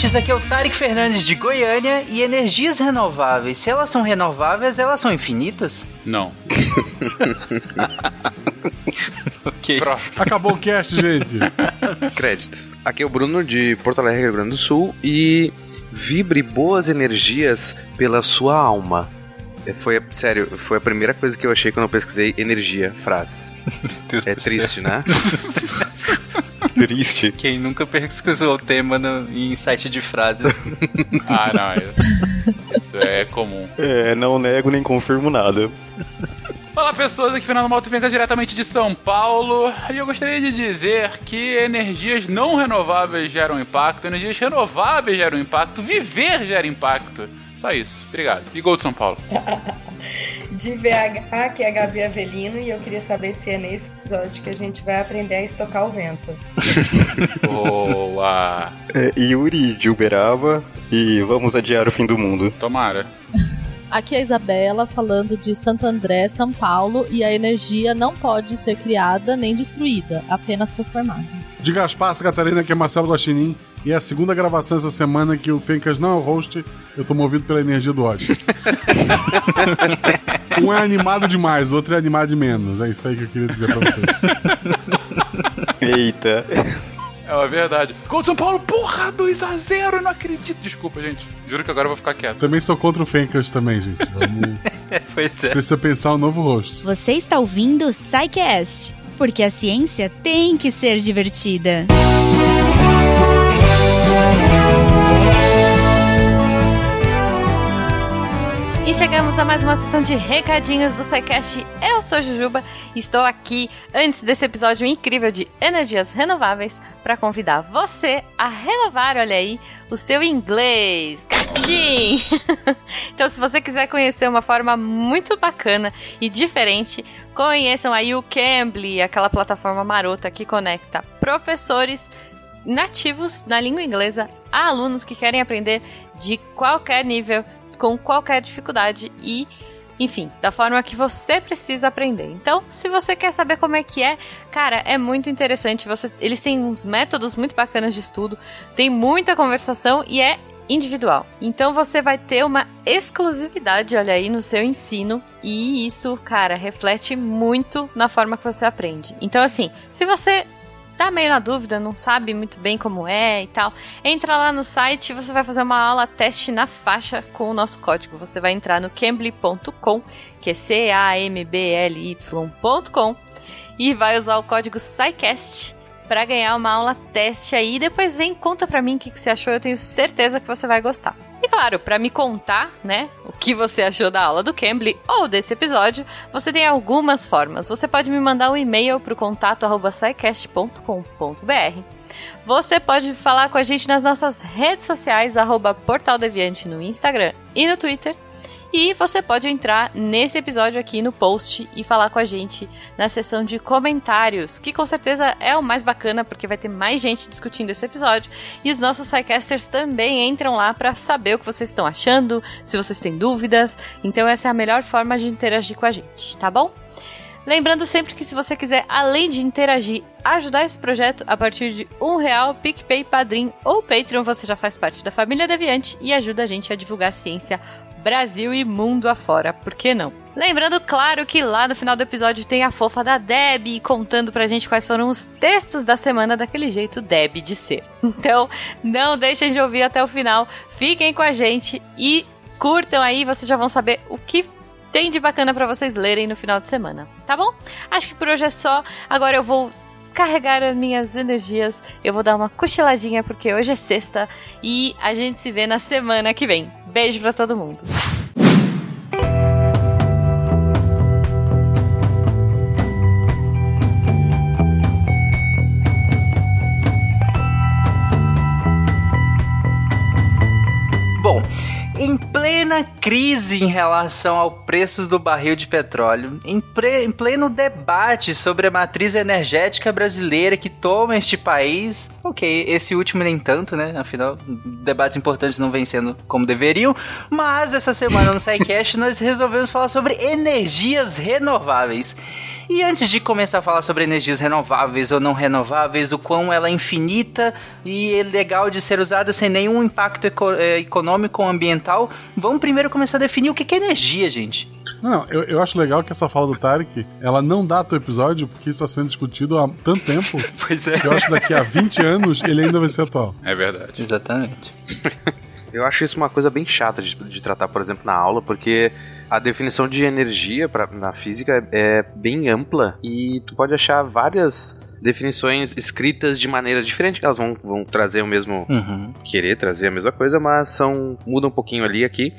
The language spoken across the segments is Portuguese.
ouvintes, aqui é o Tarek Fernandes de Goiânia e energias renováveis, se elas são renováveis, elas são infinitas? Não. ok. Próximo. Acabou o cast, gente. Créditos. Aqui é o Bruno de Porto Alegre, Rio Grande do Sul e vibre boas energias pela sua alma. É, Foi, sério, foi a primeira coisa que eu achei quando eu pesquisei energia, frases. Deus É triste, né? Triste. Quem nunca pesquisou o tema no, em site de frases? Ah, não. é- Isso é comum. É, não nego nem confirmo nada. Olá, pessoas. Aqui é Fernando Malto Venca diretamente de São Paulo. E eu gostaria de dizer que energias não renováveis geram impacto, energias renováveis geram impacto, viver gera impacto. Só isso. Obrigado. E gol de São Paulo. De VH, que é a Gabi Avelino, e eu queria saber se é nesse episódio que a gente vai aprender a estocar o vento. Boa. É, Yuri de Uberaba e vamos adiar o fim do mundo. Tomara. Aqui é a Isabela falando de Santo André, São Paulo, e a energia não pode ser criada nem destruída, apenas transformada. De Gaspar, Catarina, que é Marcelo Guaxinim. E é a segunda gravação essa semana que o Fencas não é o host. Eu tô movido pela energia do ódio. um é animado demais, o outro é animado de menos. É isso aí que eu queria dizer pra vocês. Eita. É uma verdade. Gol de São Paulo, porra, 2x0, eu não acredito. Desculpa, gente. Juro que agora eu vou ficar quieto. Também sou contra o Fencas também, gente. Vamos... pois é. Precisa pensar um novo host. Você está ouvindo o SciCast, porque a ciência tem que ser divertida. E chegamos a mais uma sessão de recadinhos do SciCast. Eu sou Jujuba e estou aqui antes desse episódio incrível de energias renováveis para convidar você a renovar, olha aí, o seu inglês. Gatim! então, se você quiser conhecer uma forma muito bacana e diferente, conheçam aí o Cambly, aquela plataforma marota que conecta professores nativos na língua inglesa a alunos que querem aprender de qualquer nível com qualquer dificuldade e, enfim, da forma que você precisa aprender. Então, se você quer saber como é que é, cara, é muito interessante. Você, eles têm uns métodos muito bacanas de estudo, tem muita conversação e é individual. Então você vai ter uma exclusividade, olha aí, no seu ensino e isso, cara, reflete muito na forma que você aprende. Então, assim, se você tá meio na dúvida, não sabe muito bem como é e tal, entra lá no site e você vai fazer uma aula teste na faixa com o nosso código. Você vai entrar no cambly.com, que é C-A-M-B-L-Y.com, e vai usar o código SciCast para ganhar uma aula teste aí. Depois vem conta pra mim o que, que você achou, eu tenho certeza que você vai gostar. E claro, para me contar, né, o que você achou da aula do Cambly ou desse episódio, você tem algumas formas. Você pode me mandar um e-mail pro contato arroba scicast.com.br. Você pode falar com a gente nas nossas redes sociais, arroba Portal Deviante no Instagram e no Twitter. E você pode entrar nesse episódio aqui no post e falar com a gente na seção de comentários, que com certeza é o mais bacana, porque vai ter mais gente discutindo esse episódio. E os nossos Psycasters também entram lá para saber o que vocês estão achando, se vocês têm dúvidas. Então essa é a melhor forma de interagir com a gente, tá bom? Lembrando sempre que se você quiser, além de interagir, ajudar esse projeto a partir de um real, PicPay, Padrim ou Patreon, você já faz parte da família Deviante e ajuda a gente a divulgar a ciência Brasil e mundo afora, por que não? Lembrando, claro, que lá no final do episódio tem a fofa da Deb contando pra gente quais foram os textos da semana daquele jeito Deb de ser. Então, não deixem de ouvir até o final, fiquem com a gente e curtam aí, vocês já vão saber o que tem de bacana pra vocês lerem no final de semana, tá bom? Acho que por hoje é só. Agora eu vou carregar as minhas energias. Eu vou dar uma cochiladinha porque hoje é sexta e a gente se vê na semana que vem. Beijo pra todo mundo. Crise em relação ao preços do barril de petróleo, em, pre- em pleno debate sobre a matriz energética brasileira que toma este país, ok, esse último nem tanto, né? Afinal, debates importantes não vêm sendo como deveriam, mas essa semana no SciCast nós resolvemos falar sobre energias renováveis. E antes de começar a falar sobre energias renováveis ou não renováveis, o quão ela é infinita e é legal de ser usada sem nenhum impacto eco eh, econômico ou ambiental, vamos primeiro começar a definir o que é energia, gente. Não, eu, eu acho legal que essa fala do Tarek, ela não dá o episódio, porque isso está sendo discutido há tanto tempo. pois é. Que eu acho que daqui a 20 anos ele ainda vai ser atual. É verdade. Exatamente. Eu acho isso uma coisa bem chata de, de tratar, por exemplo, na aula, porque a definição de energia pra, na física é bem ampla e tu pode achar várias definições escritas de maneira diferente, elas vão, vão trazer o mesmo. Uhum. querer trazer a mesma coisa, mas são. muda um pouquinho ali aqui.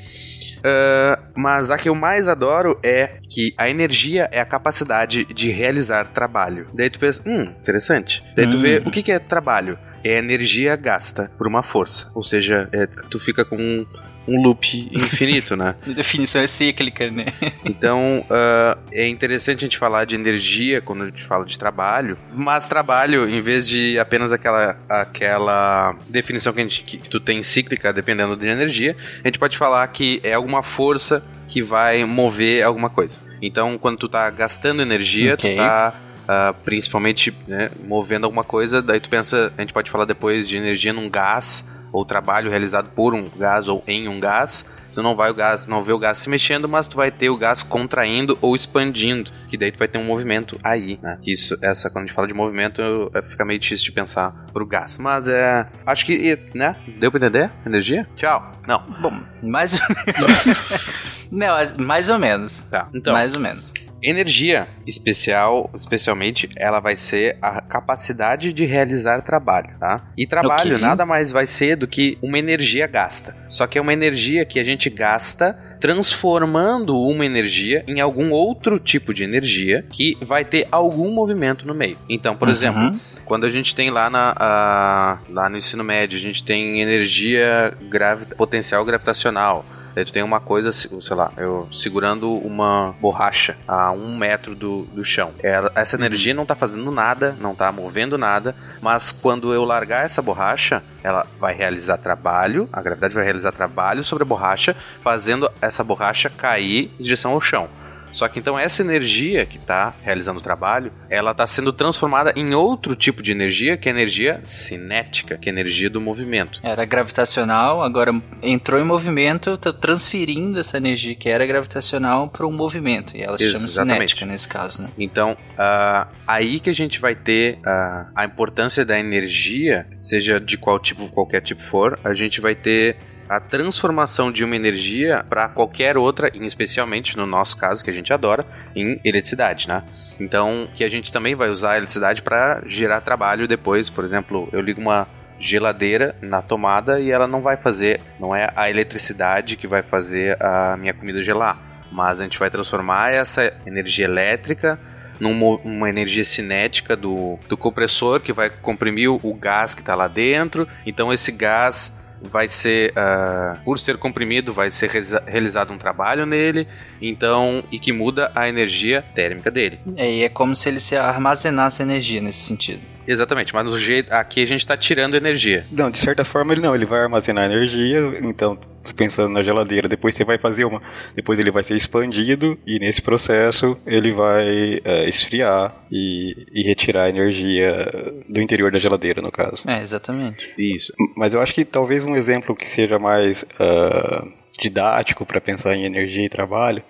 Ah, mas a que eu mais adoro é que a energia é a capacidade de realizar trabalho. Daí tu pensa, hum, interessante. Daí tu Hum. vê o que, que é trabalho. É energia gasta por uma força. Ou seja, é- tu fica com um, loop infinito, né? A definição é cíclica, né? Então, ah, é interessante a gente falar de energia quando a gente fala de trabalho, mas trabalho, em vez de apenas aquela, aquela definição que, a gente, que tu tem cíclica, dependendo de energia, a gente pode falar que é alguma força que vai mover alguma coisa. Então, quando tu tá gastando energia, Ok. tu tá ah, principalmente né, movendo alguma coisa, daí tu pensa, a gente pode falar depois de energia num gás, ou trabalho realizado por um gás ou em um gás, tu não vai o gás, não vê o gás se mexendo, mas tu vai ter o gás contraindo ou expandindo, que daí tu vai ter um movimento aí, né? Isso, essa quando a gente fala de movimento, eu- fica meio difícil de pensar pro gás. Mas é, acho que, né? Deu pra entender? Energia? Tchau. Não. Bom, mais ou Não, as- mais ou menos. Tá. Então, Mais ou menos. Energia especial, especialmente, ela vai ser a capacidade de realizar trabalho, tá? E trabalho Ok. nada mais vai ser do que uma energia gasta. Só que é uma energia que a gente gasta transformando uma energia em algum outro tipo de energia que vai ter algum movimento no meio. Então, por Uhum. exemplo, quando a gente tem lá, na, a- lá no ensino médio, a gente tem energia gravi potencial gravitacional. Daí tu tem uma coisa, se- sei lá, eu segurando uma borracha a um metro do, do chão. Ela- essa energia não tá fazendo nada, não tá movendo nada, mas quando eu largar essa borracha, ela vai realizar trabalho, a gravidade vai realizar trabalho sobre a borracha, fazendo essa borracha cair em direção ao chão. Só que então essa energia que está realizando o trabalho, ela está sendo transformada em outro tipo de energia, que é a energia cinética, que é a energia do movimento. Era gravitacional, agora entrou em movimento, tá transferindo essa energia que era gravitacional para um movimento. E ela se chama Exatamente. cinética nesse caso, né? Então, ah, aí que a gente vai ter ah, a importância da energia, seja de qual tipo, qualquer tipo for, a gente vai ter a transformação de uma energia para qualquer outra, especialmente no nosso caso, que a gente adora, em eletricidade, né? Então, que a gente também vai usar a eletricidade para gerar trabalho depois. Por exemplo, eu ligo uma geladeira na tomada e ela não vai fazer, não é a eletricidade que vai fazer a minha comida gelar, mas a gente vai transformar essa energia elétrica numa uma energia cinética do, do compressor que vai comprimir o, o gás que está lá dentro. Então esse gás vai ser, ah, por ser comprimido, vai ser realizado um trabalho nele, então e que muda a energia térmica dele. É, e é como se ele se armazenasse energia nesse sentido. Exatamente, mas do jeito aqui a gente está tirando energia. Não, de certa forma ele não, ele vai armazenar energia, então pensando na geladeira, depois você vai fazer uma, depois ele vai ser expandido e nesse processo ele vai é, esfriar e, e retirar a energia do interior da geladeira, no caso. É, exatamente. Isso. Mas eu acho que talvez um exemplo que seja mais ah, didático para pensar em energia e trabalho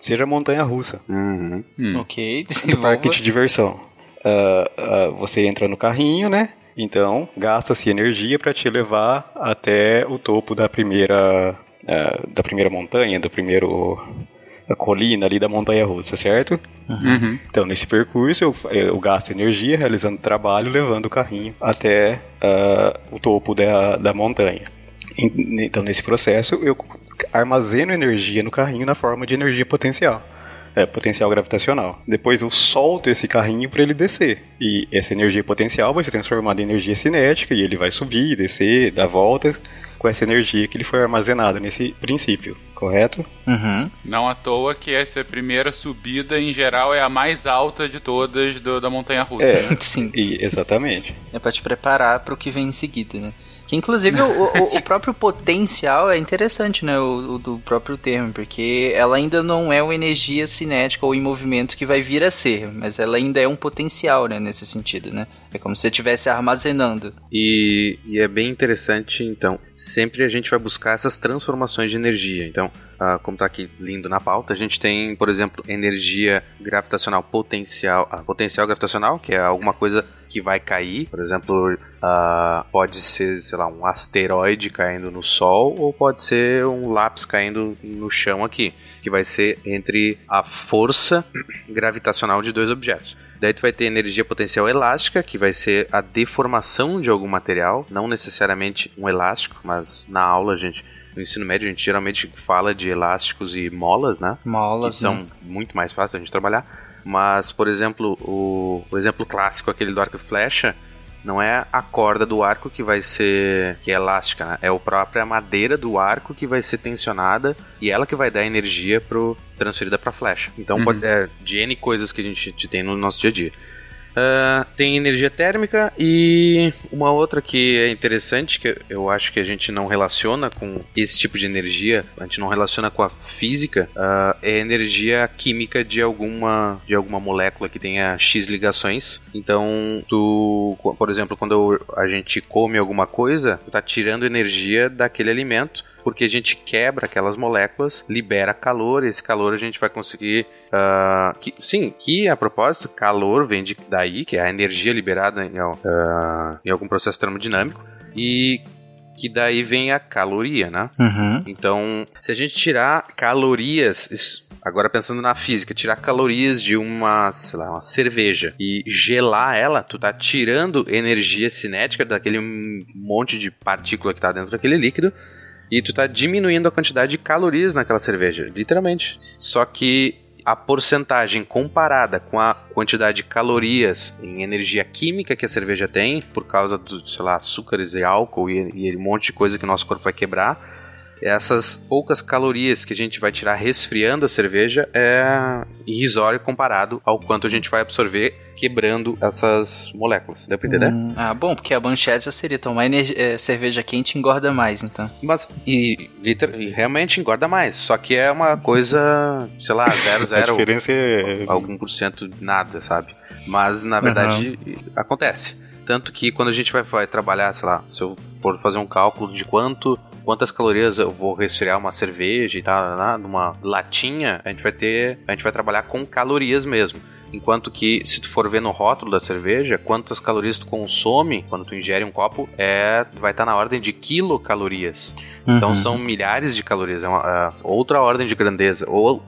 seja a montanha russa. Uhum. Ok, do desenvolva. parque de diversão. Ah, ah, você entra no carrinho, né? Então, gasta-se energia para te levar até o topo da primeira ah, da primeira montanha, do primeiro a colina ali da montanha russa, certo? Uhum. Então, nesse percurso, eu, eu gasto energia realizando trabalho, levando o carrinho até ah, o topo da, da montanha. En- Então, nesse processo, eu armazeno energia no carrinho na forma de energia potencial. É, potencial gravitacional. Depois eu solto esse carrinho para ele descer. E essa energia potencial vai ser transformada em energia cinética e ele vai subir, descer, dar voltas com essa energia que ele foi armazenado nesse princípio, correto? Uhum. Não à toa que essa primeira subida, em geral, é a mais alta de todas do- da montanha russa. É. né? Sim. E, exatamente. É pra te preparar pro que vem em seguida, né? Que inclusive o, o, o próprio potencial é interessante, né? O, o, do próprio termo, porque ela ainda não é uma energia cinética ou em movimento que vai vir a ser, mas ela ainda é um potencial, né? Nesse sentido, né? É como se você estivesse armazenando. E, e é bem interessante, então, sempre a gente vai buscar essas transformações de energia. Então, Uh, como está aqui lindo na pauta, a gente tem, por exemplo, energia gravitacional potencial, uh, potencial gravitacional, que é alguma coisa que vai cair, por exemplo, uh, pode ser, sei lá, um asteroide caindo no Sol ou pode ser um lápis caindo no chão aqui, que vai ser entre a força gravitacional de dois objetos. Daí tu vai ter energia potencial elástica, que vai ser a deformação de algum material, não necessariamente um elástico, mas na aula a gente no ensino médio a gente geralmente fala de elásticos e molas, né? Molas, que são né? muito mais fáceis a gente trabalhar. Mas, por exemplo, o, o exemplo clássico, aquele do arco e flecha, não é a corda do arco que vai ser que é elástica, né? É a própria madeira do arco que vai ser tensionada e ela que vai dar energia pro transferida para flecha. Então, Uhum. pode, é, de N coisas que a gente tem no nosso dia a dia. Ah, tem energia térmica e uma outra que é interessante, que eu acho que a gente não relaciona com esse tipo de energia, a gente não relaciona com a física, ah, é energia química de alguma, de alguma molécula que tenha X ligações. Então, tu, por exemplo, quando a gente come alguma coisa, tu tá tirando energia daquele alimento porque a gente quebra aquelas moléculas, libera calor, e esse calor a gente vai conseguir. ah, que, sim, que a propósito, calor vem de, daí, que é a energia liberada em, ah, em algum processo termodinâmico, e que daí vem a caloria, né? Uhum. Então, se a gente tirar calorias, agora pensando na física, tirar calorias de uma, sei lá, uma cerveja e gelar ela, tu tá tirando energia cinética daquele monte de partícula que tá dentro daquele líquido e tu tá diminuindo a quantidade de calorias naquela cerveja, literalmente. Só que a porcentagem comparada com a quantidade de calorias em energia química que a cerveja tem, por causa do, sei lá, açúcares e álcool e, e um monte de coisa que o nosso corpo vai quebrar, essas poucas calorias que a gente vai tirar resfriando a cerveja é irrisório comparado ao quanto a gente vai absorver quebrando essas moléculas. Deu pra entender? Hum, ah, bom, porque a manchete já seria tomar energi- eh, cerveja quente engorda mais, então. Mas, e, liter- e realmente engorda mais. Só que é uma coisa, sei lá, zero, A zero, diferença é. algum por cento nada, sabe? Mas, na verdade, acontece. Tanto que quando a gente vai, vai trabalhar, sei lá, se eu for fazer um cálculo de quanto quantas calorias eu vou resfriar uma cerveja e tal, numa latinha, a gente vai ter, a gente vai trabalhar com calorias mesmo. Enquanto que, se tu for ver no rótulo da cerveja, quantas calorias tu consome quando tu ingere um copo, é, vai estar na ordem de quilocalorias. Então Uhum. são milhares de calorias, é uma é outra ordem de grandeza. Ou,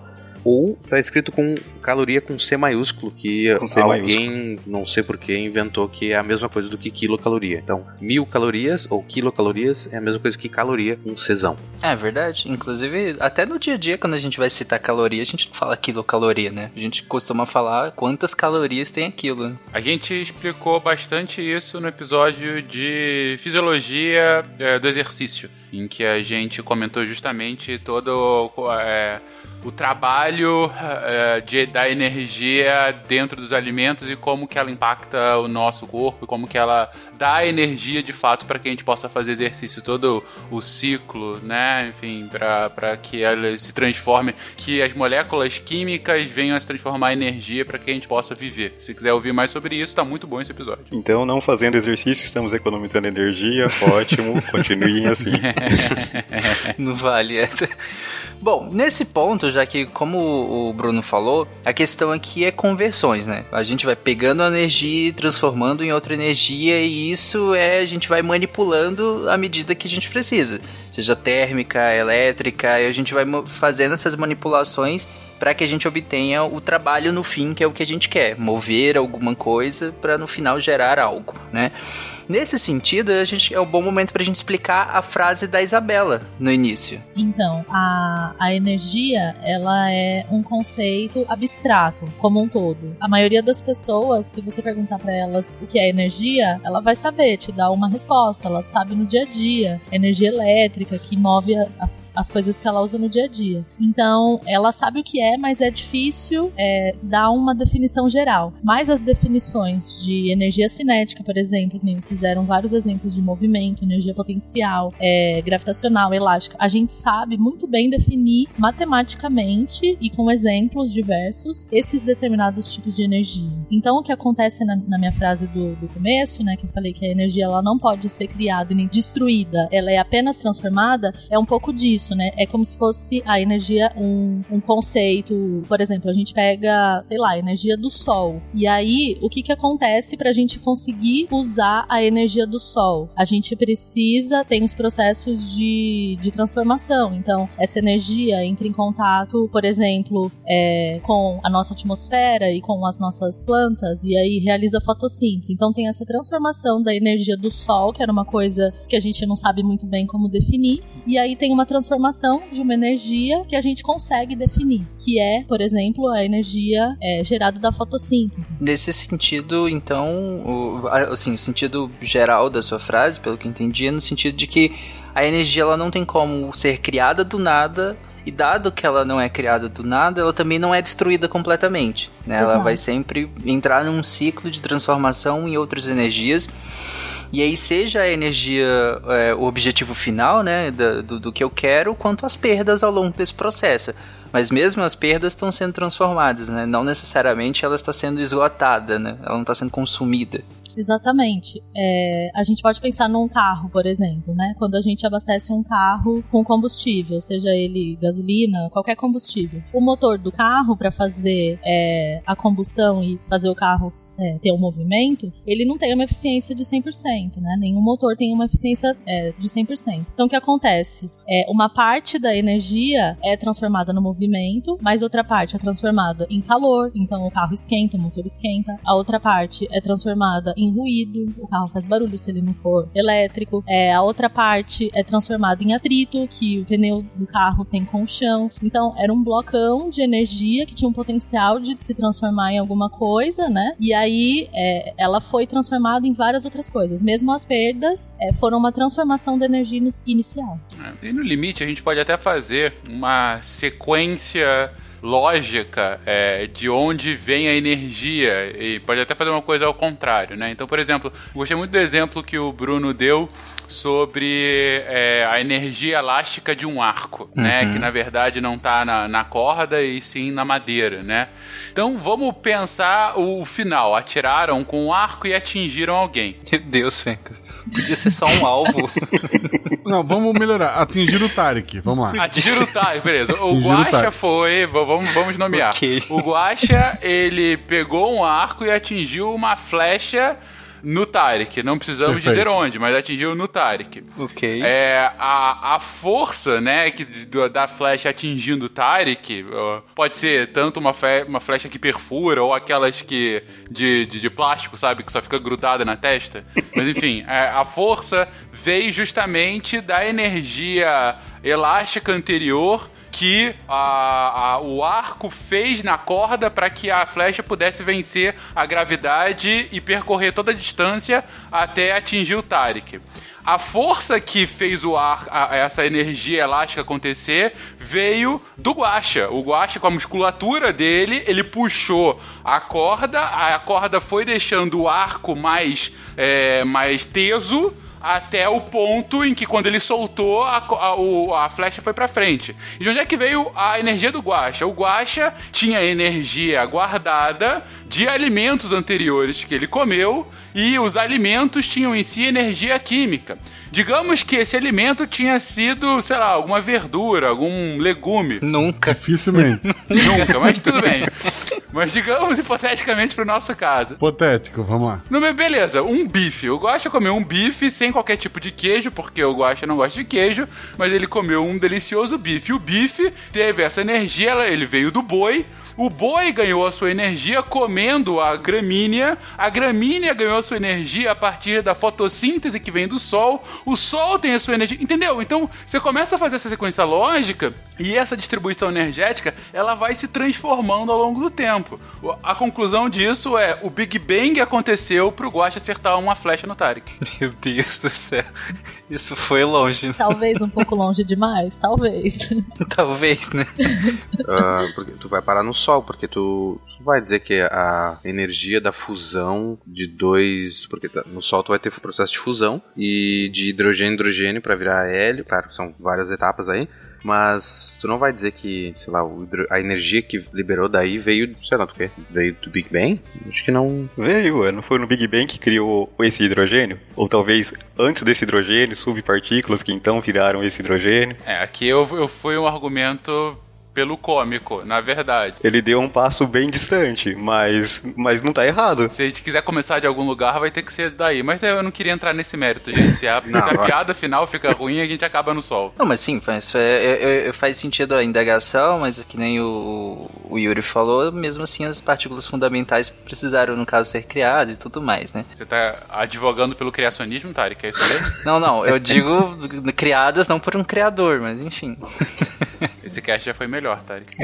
ou tá escrito com caloria com C maiúsculo, que C alguém, não sei porquê, inventou que é a mesma coisa do que quilocaloria. Então, mil calorias ou quilocalorias é a mesma coisa que caloria com Czão. É verdade. Inclusive, até no dia a dia, quando a gente vai citar caloria, a gente não fala quilocaloria, né? A gente costuma falar quantas calorias tem aquilo. A gente explicou bastante isso no episódio de fisiologia é, do exercício, em que a gente comentou justamente todo é, o trabalho é, de, da energia dentro dos alimentos e como que ela impacta o nosso corpo, e como que ela dá energia de fato para que a gente possa fazer exercício, todo o ciclo, né? Enfim, para que ela se transforme, que as moléculas químicas venham a se transformar em energia para que a gente possa viver. Se quiser ouvir mais sobre isso, tá muito bom esse episódio. Então, não fazendo exercício, estamos economizando energia. Ótimo, continuem assim. Não vale essa. Bom, nesse ponto, já que, como o Bruno falou, a questão aqui é conversões, né? A gente vai pegando a energia e transformando em outra energia, e isso é a gente vai manipulando à medida que a gente precisa. Seja térmica, elétrica, e a gente vai fazendo essas manipulações para que a gente obtenha o trabalho no fim, que é o que a gente quer, mover alguma coisa para no final gerar algo, né? Nesse sentido, a gente, é um bom momento para a gente explicar a frase da Isabela no início. Então, a, a energia, ela é um conceito abstrato, como um todo. A maioria das pessoas, se você perguntar pra elas o que é energia, ela vai saber te dar uma resposta. Ela sabe no dia a dia. Energia elétrica, que move as, as coisas que ela usa no dia a dia. Então, ela sabe o que é, mas é difícil é, dar uma definição geral. Mas as definições de energia cinética, por exemplo, que vocês deram vários exemplos de movimento, energia potencial, é, gravitacional, elástica, a gente sabe muito bem definir matematicamente e com exemplos diversos esses determinados tipos de energia. Então, o que acontece na, na minha frase do, do começo, né, que eu falei que a energia ela não pode ser criada nem destruída, ela é apenas transformada, é um pouco disso, né? É como se fosse a energia um, um conceito. Por exemplo, a gente pega, sei lá, a energia do sol. E aí, o que que acontece para a gente conseguir usar a energia do sol? A gente precisa, tem os processos de, de transformação. Então, essa energia entra em contato, por exemplo, é, com a nossa atmosfera e com as nossas plantas, e aí realiza fotossíntese. Então, tem essa transformação da energia do sol, que era uma coisa que a gente não sabe muito bem como definir, e aí tem uma transformação de uma energia que a gente consegue definir, que é, por exemplo, a energia é, gerada da fotossíntese. Nesse sentido, então, o, assim, o sentido geral da sua frase, pelo que eu entendi, é no sentido de que a energia ela não tem como ser criada do nada e dado que ela não é criada do nada, ela também não é destruída completamente. Né? Ela vai sempre entrar num ciclo de transformação em outras energias. E aí, seja a energia é, o objetivo final, né, do, do que eu quero, quanto as perdas ao longo desse processo. Mas mesmo as perdas estão sendo transformadas, né? Não necessariamente ela está sendo esgotada, né? Ela não está sendo consumida. Exatamente. É, a gente pode pensar num carro, por exemplo, né? Quando a gente abastece um carro com combustível, seja ele gasolina, qualquer combustível. O motor do carro, para fazer é, a combustão e fazer o carro é, ter um movimento, ele não tem uma eficiência de 100%, né? Nenhum motor tem uma eficiência é, de 100%. Então, o que acontece? É, uma parte da energia é transformada no movimento, mas outra parte é transformada em calor, então o carro esquenta, o motor esquenta. A outra parte é transformada em ruído, o carro faz barulho se ele não for elétrico. É, a outra parte é transformada em atrito, que o pneu do carro tem com o chão. Então, era um blocão de energia que tinha um potencial de se transformar em alguma coisa, né? E aí, é, ela foi transformada em várias outras coisas. Mesmo as perdas é, foram uma transformação da energia inicial. É, e no limite, a gente pode até fazer uma sequência lógica é, de onde vem a energia e pode até fazer uma coisa ao contrário, né? Então, por exemplo, gostei muito do exemplo que o Bruno deu sobre é, a energia elástica de um arco, né? uhum. né? Que na verdade não está na, na, corda e sim na madeira, né? Então vamos pensar o final. Atiraram com um arco e atingiram alguém. Meu Deus, Fencas. Podia ser só um alvo. Não, vamos melhorar. Atingir o Tarek. Vamos lá. Atingir o Tarek, beleza. O Guacha foi. Vamos, vamos nomear. Okay. O Guacha, ele pegou um arco e atingiu uma flecha no Tarek. Não precisamos Perfeito. dizer onde, mas atingiu no Tarek. Ok. É, a, a força, né, que, da flecha atingindo o Tarek pode ser tanto uma, fe, uma flecha que perfura ou aquelas que de, de, de, plástico, sabe, que só fica grudada na testa. Mas enfim, é, a força veio justamente da energia elástica anterior que a, a, o arco fez na corda para que a flecha pudesse vencer a gravidade e percorrer toda a distância até atingir o Tarek. A força que fez o ar, a, essa energia elástica acontecer veio do Guacha. O Guacha, com a musculatura dele, ele puxou a corda, a corda foi deixando o arco mais, é, mais teso até o ponto em que quando ele soltou, a, a, a flecha foi para frente. E de onde é que veio a energia do Guacha? O Guacha tinha energia guardada de alimentos anteriores que ele comeu e os alimentos tinham em si energia química. Digamos que esse alimento tinha sido, sei lá, alguma verdura, algum legume. Nunca. Dificilmente. Nunca, mas tudo bem. Mas digamos hipoteticamente pro nosso caso. Hipotético, vamos lá. No, beleza, um bife. Eu gosto de comer um bife sem qualquer tipo de queijo, porque eu gosto não gosto de queijo, mas ele comeu um delicioso bife. O bife teve essa energia, ele veio do boi, o boi ganhou a sua energia comendo a gramínea, a gramínea ganhou a sua energia a partir da fotossíntese que vem do sol, o sol tem a sua energia, entendeu? Então você começa a fazer essa sequência lógica E essa distribuição energética, ela vai se transformando ao longo do tempo. A conclusão disso é, o Big Bang aconteceu pro Guaxa acertar uma flecha no Tarek. Meu Deus do céu. Isso foi longe. Talvez um pouco longe demais, talvez. Talvez, né? Porque tu vai parar no Sol, porque tu, tu vai dizer que a energia da fusão de dois. Porque tá- no Sol tu vai ter o processo de fusão e de hidrogênio hidrogênio para virar hélio, claro, são várias etapas aí. Mas tu não vai dizer que, sei lá, a energia que liberou daí veio, sei lá do quê? Veio do Big Bang? Acho que não. Veio, é, não foi no Big Bang que criou esse hidrogênio? Ou talvez antes desse hidrogênio, subpartículas que então viraram esse hidrogênio? É, aqui eu, eu fui um argumento pelo cômico, na verdade. Ele deu um passo bem distante, mas, mas não tá errado. Se a gente quiser começar de algum lugar, vai ter que ser daí. Mas eu não queria entrar nesse mérito, gente. Se a, Não, se a piada final fica ruim, a gente acaba no sol. Não, mas sim, faz, é, é- é- faz sentido a indagação, mas que nem o, o Yuri falou, mesmo assim as partículas fundamentais precisaram, no caso, ser criadas e tudo mais, né? Você tá advogando pelo criacionismo, Tarek? É isso mesmo? Não, não, eu digo criadas não por um criador, mas enfim. Esse cast já foi melhor, Tarek.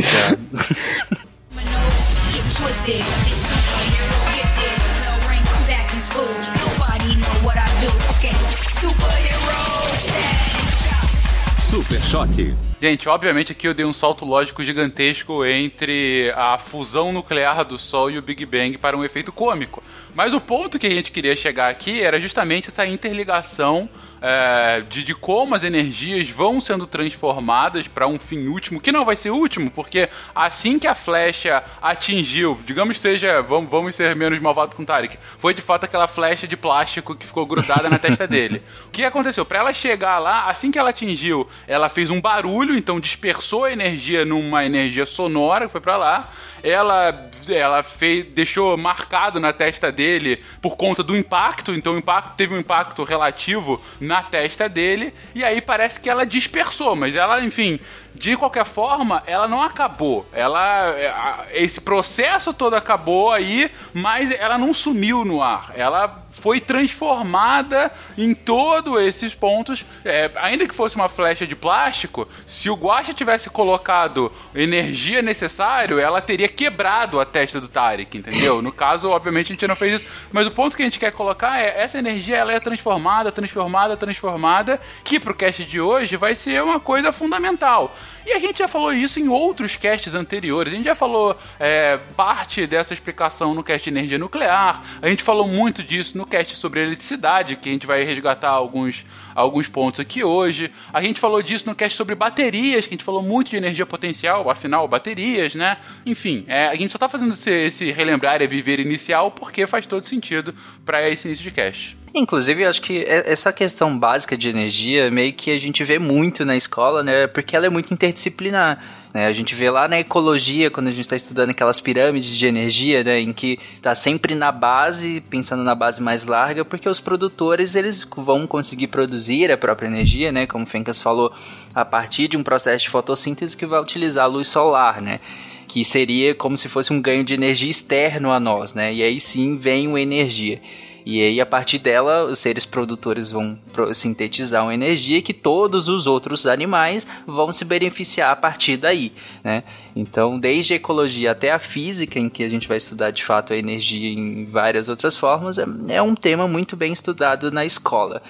Superhero status. Super Choque. Gente, obviamente aqui eu dei um salto lógico gigantesco entre a fusão nuclear do Sol e o Big Bang para um efeito cômico. Mas o ponto que a gente queria chegar aqui era justamente essa interligação é, de, de como as energias vão sendo transformadas para um fim último, que não vai ser último, porque assim que a flecha atingiu, digamos seja, vamos, vamos ser menos malvados com Tarek, foi de fato aquela flecha de plástico que ficou grudada na testa dele. O que aconteceu? Para ela chegar lá, assim que ela atingiu, ela fez um barulho, então dispersou a energia numa energia sonora que foi para lá. Ela, ela fez, deixou marcado na testa dele por conta do impacto, então o impacto teve um impacto relativo na testa dele, e aí parece que ela dispersou, mas ela, enfim, de qualquer forma, ela não acabou. Ela. é, Esse processo todo acabou aí, mas ela não sumiu no ar. Ela foi transformada em todos esses pontos. É, ainda que fosse uma flecha de plástico, se o Guaxa tivesse colocado energia necessário, ela teria quebrado a testa do Tarek, entendeu? No caso, obviamente, a gente não fez isso. Mas o ponto que a gente quer colocar é essa energia ela é transformada, transformada, transformada, que pro cast de hoje vai ser uma coisa fundamental. E a gente já falou isso em outros casts anteriores. A gente já falou é, parte dessa explicação no cast de energia nuclear. A gente falou muito disso no cast sobre eletricidade, que a gente vai resgatar alguns, alguns pontos aqui hoje. A gente falou disso no cast sobre baterias, que a gente falou muito de energia potencial, afinal, baterias, né? Enfim, é, a gente só tá fazendo esse, esse relembrar e viver inicial porque faz todo sentido para esse início de cast. Inclusive, eu acho que essa questão básica de energia, meio que a gente vê muito na escola, né? Porque ela é muito interdisciplinar. Né? A gente vê lá na ecologia, quando a gente está estudando aquelas pirâmides de energia, né? Em que tá sempre na base, pensando na base mais larga, porque os produtores, eles vão conseguir produzir a própria energia, né? Como o Fencas falou, a partir de um processo de fotossíntese que vai utilizar a luz solar, né? Que seria como se fosse um ganho de energia externo a nós, né? E aí sim vem uma energia. E aí, a partir dela, os seres produtores vão sintetizar uma energia que todos os outros animais vão se beneficiar a partir daí, né? Então, desde a ecologia até a física, em que a gente vai estudar de fato a energia em várias outras formas, é, é um tema muito bem estudado na escola.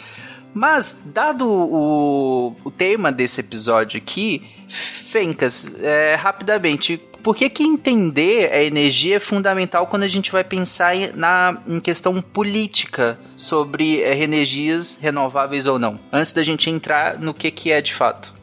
Mas, dado o, o tema desse episódio aqui, Fencas, é, rapidamente, por que, que entender a energia é fundamental quando a gente vai pensar em, na, em questão política sobre é, energias renováveis ou não? Antes da gente entrar no que, que é de fato.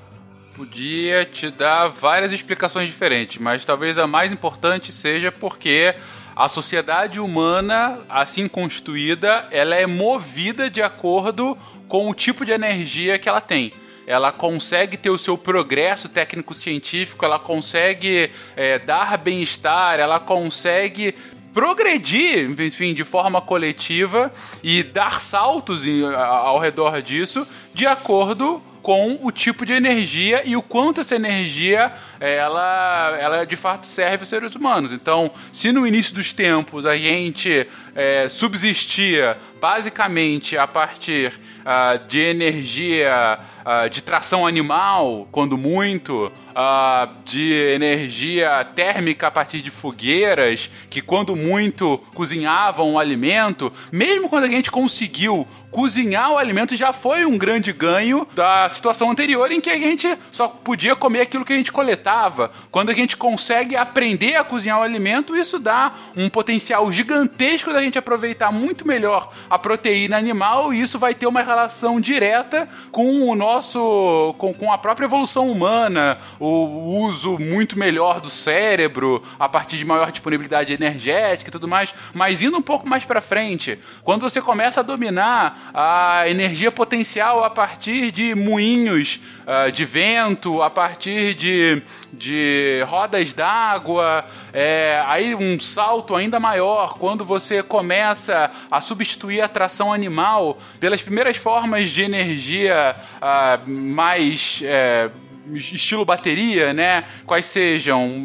Podia te dar várias explicações diferentes, mas talvez a mais importante seja porque a sociedade humana, assim constituída, ela é movida de acordo com o tipo de energia que ela tem. Ela consegue ter o seu progresso técnico-científico, ela consegue é, dar bem-estar, ela consegue progredir, enfim, de forma coletiva e dar saltos em- ao redor disso de acordo com o tipo de energia e o quanto essa energia ela, ela de fato serve aos seres humanos. Então, se no início dos tempos a gente é, subsistia basicamente a partir ah, de energia ah, de tração animal, quando muito, ah, de energia térmica a partir de fogueiras, que quando muito cozinhavam o alimento, mesmo quando a gente conseguiu cozinhar o alimento já foi um grande ganho da situação anterior em que a gente só podia comer aquilo que a gente coletava. Quando a gente consegue aprender a cozinhar o alimento, isso dá um potencial gigantesco da gente aproveitar muito melhor a proteína animal e isso vai ter uma relação direta com o nosso com, com a própria evolução humana, o uso muito melhor do cérebro a partir de maior disponibilidade energética e tudo mais. Mas indo um pouco mais para frente, quando você começa a dominar a energia potencial a partir de moinhos ah, de vento, a partir de, de rodas d'água, é, aí um salto ainda maior quando você começa a substituir a tração animal pelas primeiras formas de energia ah, mais. é, estilo bateria, né? Quais sejam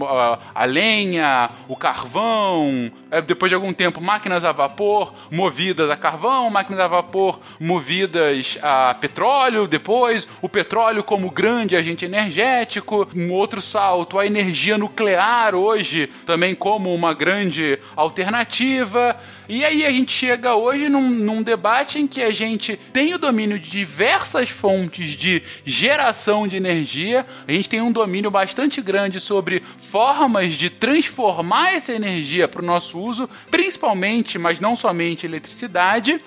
a lenha, o carvão, eh, depois de algum tempo máquinas a vapor movidas a carvão, máquinas a vapor movidas a petróleo, depois o petróleo como grande agente energético, um outro salto, a energia nuclear hoje também como uma grande alternativa. E aí a gente chega hoje num, num debate em que a gente tem o domínio de diversas fontes de geração de energia, a gente tem um domínio bastante grande sobre formas de transformar essa energia para o nosso uso, principalmente, mas não somente eletricidade.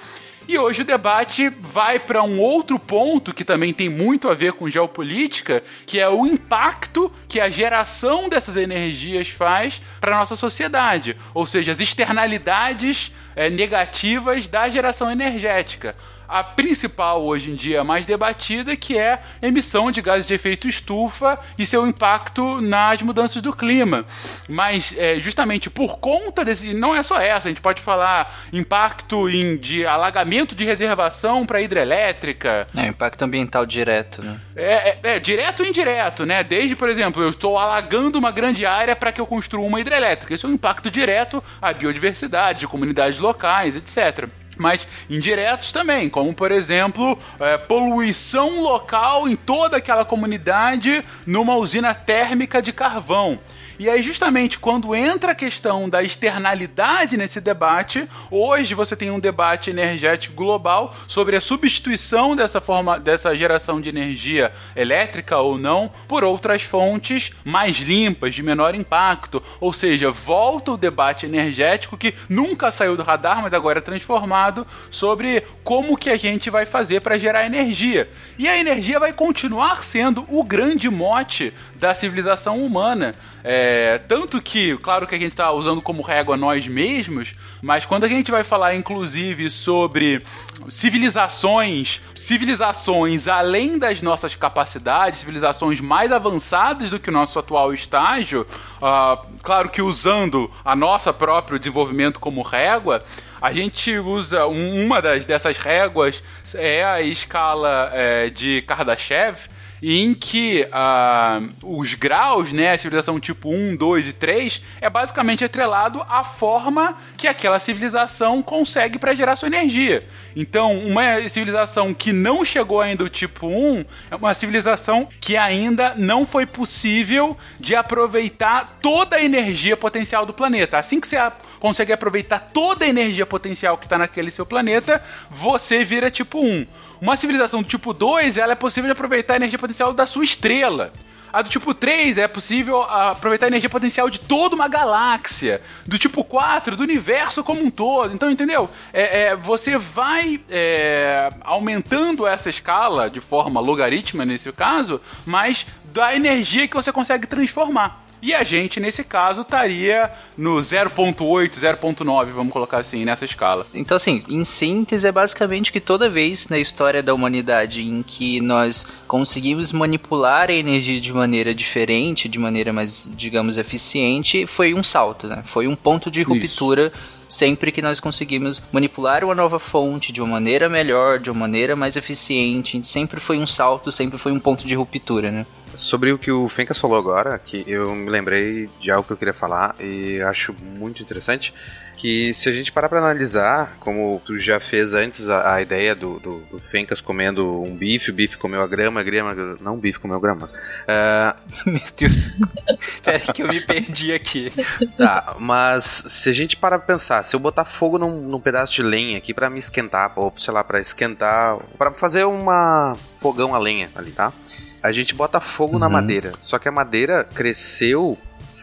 E hoje o debate vai para um outro ponto que também tem muito a ver com geopolítica, que é o impacto que a geração dessas energias faz para a nossa sociedade, ou seja, as externalidades eh, negativas da geração energética a principal hoje em dia mais debatida, que é a emissão de gases de efeito estufa e seu impacto nas mudanças do clima. Mas é, justamente por conta desse. Não é só essa, a gente pode falar impacto em, de alagamento de reservação para hidrelétrica. É, impacto ambiental direto, né? É, é, é, direto e indireto, né? Desde, por exemplo, eu estou alagando uma grande área para que eu construa uma hidrelétrica. Isso é um impacto direto à biodiversidade, de comunidades locais, etc mas indiretos também, como por exemplo, é, poluição local em toda aquela comunidade numa usina térmica de carvão. E aí, justamente quando entra a questão da externalidade nesse debate, hoje você tem um debate energético global sobre a substituição dessa forma, dessa geração de energia elétrica ou não por outras fontes mais limpas, de menor impacto. Ou seja, volta o debate energético que nunca saiu do radar, mas agora é transformado sobre como que a gente vai fazer para gerar energia. E a energia vai continuar sendo o grande mote da civilização humana. É, tanto que, claro que a gente está usando como régua nós mesmos, mas quando a gente vai falar, inclusive, sobre civilizações, civilizações além das nossas capacidades, civilizações mais avançadas do que o nosso atual estágio, uh, claro que usando a nossa próprio desenvolvimento como régua, a gente usa um, uma das dessas réguas é a escala é, de Kardashev, em que ah, os graus, né, a civilização tipo 1, 2 e 3, é basicamente atrelado à forma que aquela civilização consegue para gerar sua energia. Então, uma civilização que não chegou ainda ao tipo 1 é uma civilização que ainda não foi possível de aproveitar toda a energia potencial do planeta. Assim que você consegue aproveitar toda a energia potencial que está naquele seu planeta, você vira tipo 1. Uma civilização do tipo 2, ela é possível de aproveitar a energia potencial da sua estrela. A do tipo 3 é possível aproveitar a energia potencial de toda uma galáxia. Do tipo 4, do universo como um todo. Então, entendeu? É, é, você vai é, aumentando essa escala de forma logarítmica nesse caso, mas da energia que você consegue transformar. E a gente, nesse caso, estaria no 0.8, 0.9, vamos colocar assim, nessa escala. Então, assim, em síntese, é basicamente que toda vez na história da humanidade em que nós conseguimos manipular a energia de maneira diferente, de maneira mais, digamos, eficiente, foi um salto, né? Foi um ponto de ruptura. Isso sempre que nós conseguimos manipular uma nova fonte de uma maneira melhor, de uma maneira mais eficiente, sempre foi um salto, sempre foi um ponto de ruptura, né? Sobre o que o Fencas falou agora, que eu me lembrei de algo que eu queria falar e acho muito interessante, que se a gente parar pra analisar, como tu já fez antes a, a ideia do, do, do Fencas comendo um bife, o bife comeu a grama, a grama, não o bife comeu a grama, ah, Meu Deus. Pera que eu me perdi aqui. Tá, mas se a gente parar pra pensar, se eu botar fogo num, num pedaço de lenha aqui pra me esquentar, ou sei lá, pra esquentar, pra fazer uma fogão a lenha ali, tá? A gente bota fogo na Uhum. madeira. Só que a madeira cresceu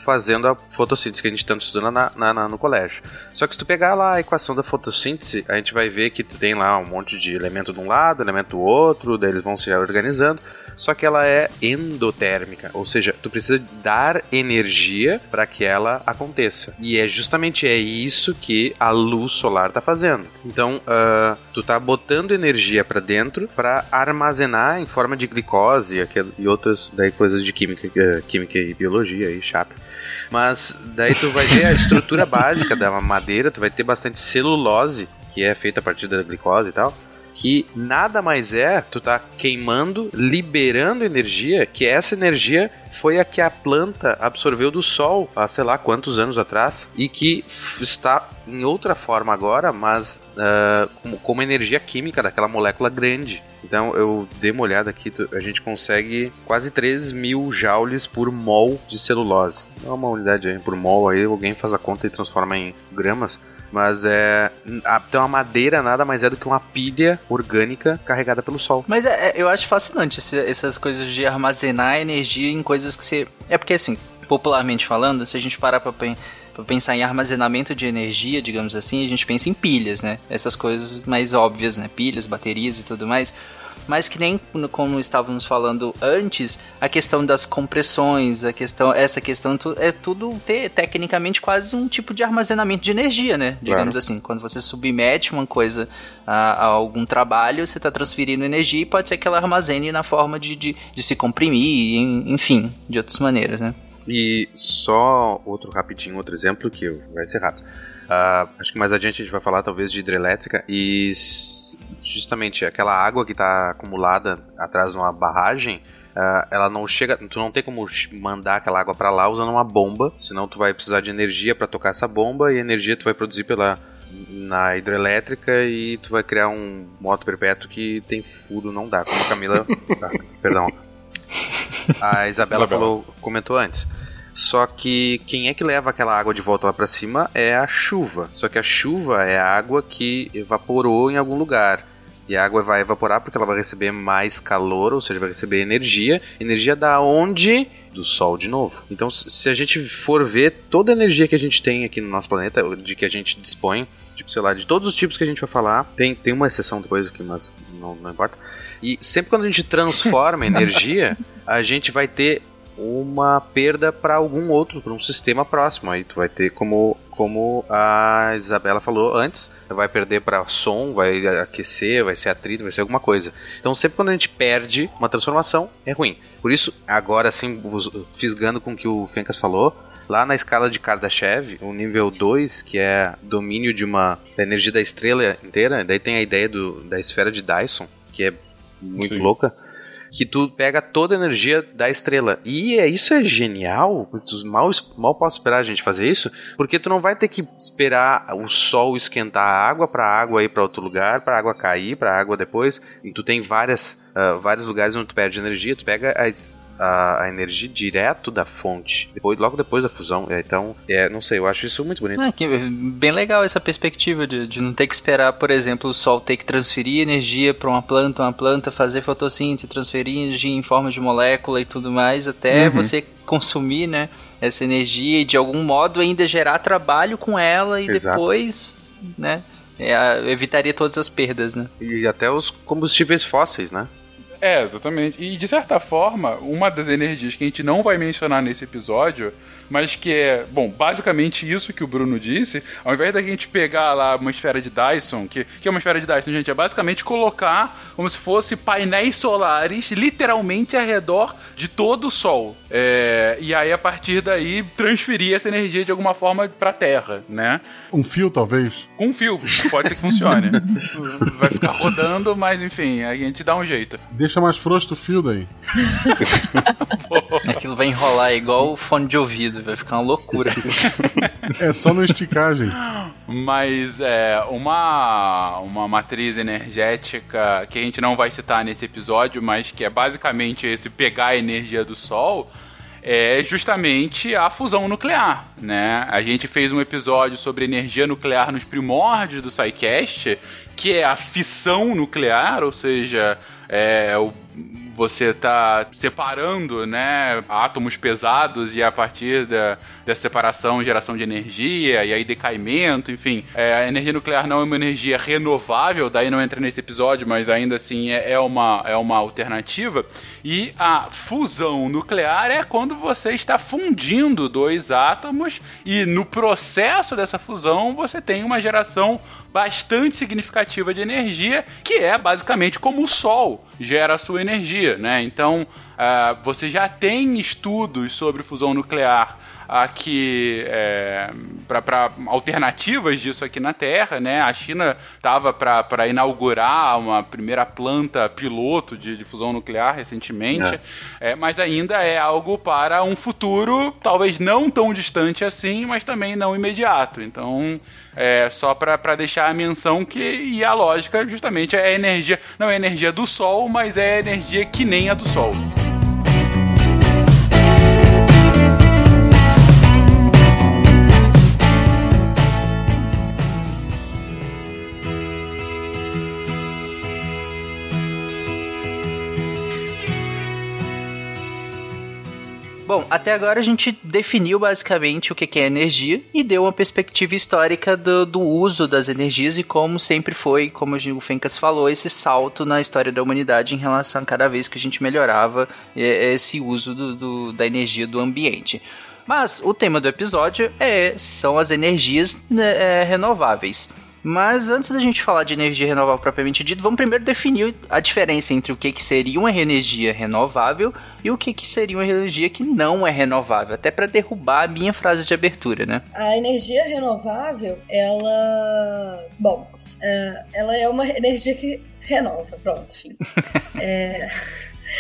fazendo a fotossíntese que a gente tanto estuda na, na- na- no colégio. Só que se tu pegar lá a equação da fotossíntese, a gente vai ver que tu tem lá um monte de elemento de um lado, elemento do outro, daí eles vão se organizando. Só que ela é endotérmica, ou seja, tu precisa dar energia para que ela aconteça. E é justamente é isso que a luz solar tá fazendo. Então, ah, tu tá botando energia para dentro para armazenar em forma de glicose e outras daí coisas de química, eh, química e biologia aí chata. Mas daí tu vai ver a estrutura básica da madeira, tu vai ter bastante celulose, que é feita a partir da glicose e tal que nada mais é tu tá queimando, liberando energia, que essa energia foi a que a planta absorveu do sol há sei lá quantos anos atrás e que está em outra forma agora, mas ah, como, como energia química daquela molécula grande. Então eu dei uma olhada aqui, tu- a gente consegue quase 3 mil joules por mol de celulose. É uma unidade aí por mol, aí alguém faz a conta e transforma em gramas. Mas é. Então a madeira nada mais é do que uma pilha orgânica carregada pelo sol. Mas é- é- eu acho fascinante esse- essas coisas de armazenar energia em coisas que você. É porque, assim, popularmente falando, se a gente parar pra, pra pensar em armazenamento de energia, digamos assim, a gente pensa em pilhas, né? Essas coisas mais óbvias, né? Pilhas, baterias e tudo mais. Mas que nem como estávamos falando antes, a questão das compressões, a questão, essa questão é tudo ter, tecnicamente quase um tipo de armazenamento de energia, né? Digamos Claro. assim, quando você submete uma coisa a, a algum trabalho, você está transferindo energia e pode ser que ela armazene na forma de, de, de se comprimir, enfim, de outras maneiras, né? E só outro rapidinho, outro exemplo que vai ser rápido. Ah, acho que mais adiante a gente vai falar talvez de hidrelétrica e justamente aquela água que está acumulada atrás de uma barragem, ah, ela não chega, tu não tem como mandar aquela água para lá usando uma bomba, senão tu vai precisar de energia para tocar essa bomba e energia tu vai produzir pela na hidrelétrica e tu vai criar um moto perpétuo que tem furo, não dá, como a Camila, ah, perdão, a Isabela, falou, comentou antes. Só que quem é que leva aquela água de volta lá pra cima é a chuva. Só que a chuva é a água que evaporou em algum lugar. E a água vai evaporar porque ela vai receber mais calor, ou seja, vai receber energia. Energia da onde? Do Sol de novo. Então, se a gente for ver toda a energia que a gente tem aqui no nosso planeta, de que a gente dispõe, tipo, sei lá, de todos os tipos que a gente vai falar, tem, tem uma exceção depois aqui, mas não, não importa. E sempre quando a gente transforma energia, a gente vai ter uma perda para algum outro, para um sistema próximo. Aí tu vai ter como como a Isabela falou antes, vai perder para som, vai aquecer, vai ser atrito, vai ser alguma coisa. Então sempre quando a gente perde uma transformação é ruim. Por isso, agora sim, us- fisgando com o que o Fencas falou, lá na escala de Kardashev, o nível 2, que é domínio de uma da energia da estrela inteira, daí tem a ideia do, da esfera de Dyson, que é muito Sim. louca que tu pega toda a energia da estrela. E é, isso é genial. Mal, mal posso esperar a gente fazer isso, porque tu não vai ter que esperar o sol esquentar a água para a água ir para outro lugar, para a água cair, para a água depois. E tu tem várias, ah, vários lugares onde tu perde energia. Tu pega a, a, a energia direto da fonte, depois, logo depois da fusão. É, Então, é, não sei, eu acho isso muito bonito. Ah, que bem legal essa perspectiva de, de não ter que esperar, por exemplo, o sol ter que transferir energia para uma planta, uma planta fazer fotossíntese, transferir energia em forma de molécula e tudo mais, até Uhum. você consumir, né, essa energia e de algum modo ainda gerar trabalho com ela e Exato. depois, né, é, evitaria todas as perdas, né? E até os combustíveis fósseis, né? É, exatamente. E de certa forma, uma das energias que a gente não vai mencionar nesse episódio, mas que é, bom, basicamente isso que o Bruno disse, ao invés da gente pegar lá uma esfera de Dyson, que, que é uma esfera de Dyson, gente, é basicamente colocar como se fosse painéis solares literalmente ao redor de todo o Sol. É, e aí, a partir daí, transferir essa energia de alguma forma pra Terra, né? Um fio, talvez. Com um fio, pode ser que funcione. Vai ficar rodando, mas enfim, a gente dá um jeito. Deixa mais frouxo o fio daí. Aquilo vai enrolar igual o fone de ouvido, vai ficar uma loucura. É só não esticar, gente. Mas é uma, uma matriz energética que a gente não vai citar nesse episódio, mas que é basicamente esse pegar a energia do Sol, é justamente a fusão nuclear, né? A gente fez um episódio sobre energia nuclear nos primórdios do SciCast, que é a fissão nuclear, ou seja, é o você tá separando, né, átomos pesados e a partir da, dessa separação, geração de energia e aí decaimento, enfim. É, a energia nuclear não é uma energia renovável, daí não entra nesse episódio, mas ainda assim é, é, uma, é uma alternativa. E a fusão nuclear é quando você está fundindo dois átomos e no processo dessa fusão você tem uma geração bastante significativa de energia, que é basicamente como o Sol gera a sua energia, né? Então, uh, você já tem estudos sobre fusão nuclear aqui é, para alternativas disso aqui na Terra, né? A China estava para inaugurar uma primeira planta piloto de, de fusão nuclear recentemente, é. É, mas ainda é algo para um futuro talvez não tão distante assim, mas também não imediato. Então, é só para deixar a menção que e a lógica justamente é a energia, não é a energia do Sol, mas é a energia que nem a do Sol. Bom, até agora a gente definiu basicamente o que é energia e deu uma perspectiva histórica do, do uso das energias e como sempre foi, como o Fencas falou, esse salto na história da humanidade em relação a cada vez que a gente melhorava é, esse uso do, do, da energia do ambiente. Mas o tema do episódio é, são as energias né, é, renováveis. Mas antes da gente falar de energia renovável propriamente dito, vamos primeiro definir a diferença entre o que, que seria uma energia renovável e o que, que seria uma energia que não é renovável, até para derrubar a minha frase de abertura, né? A energia renovável, ela. Bom, é, ela é uma energia que se renova, pronto, enfim. é.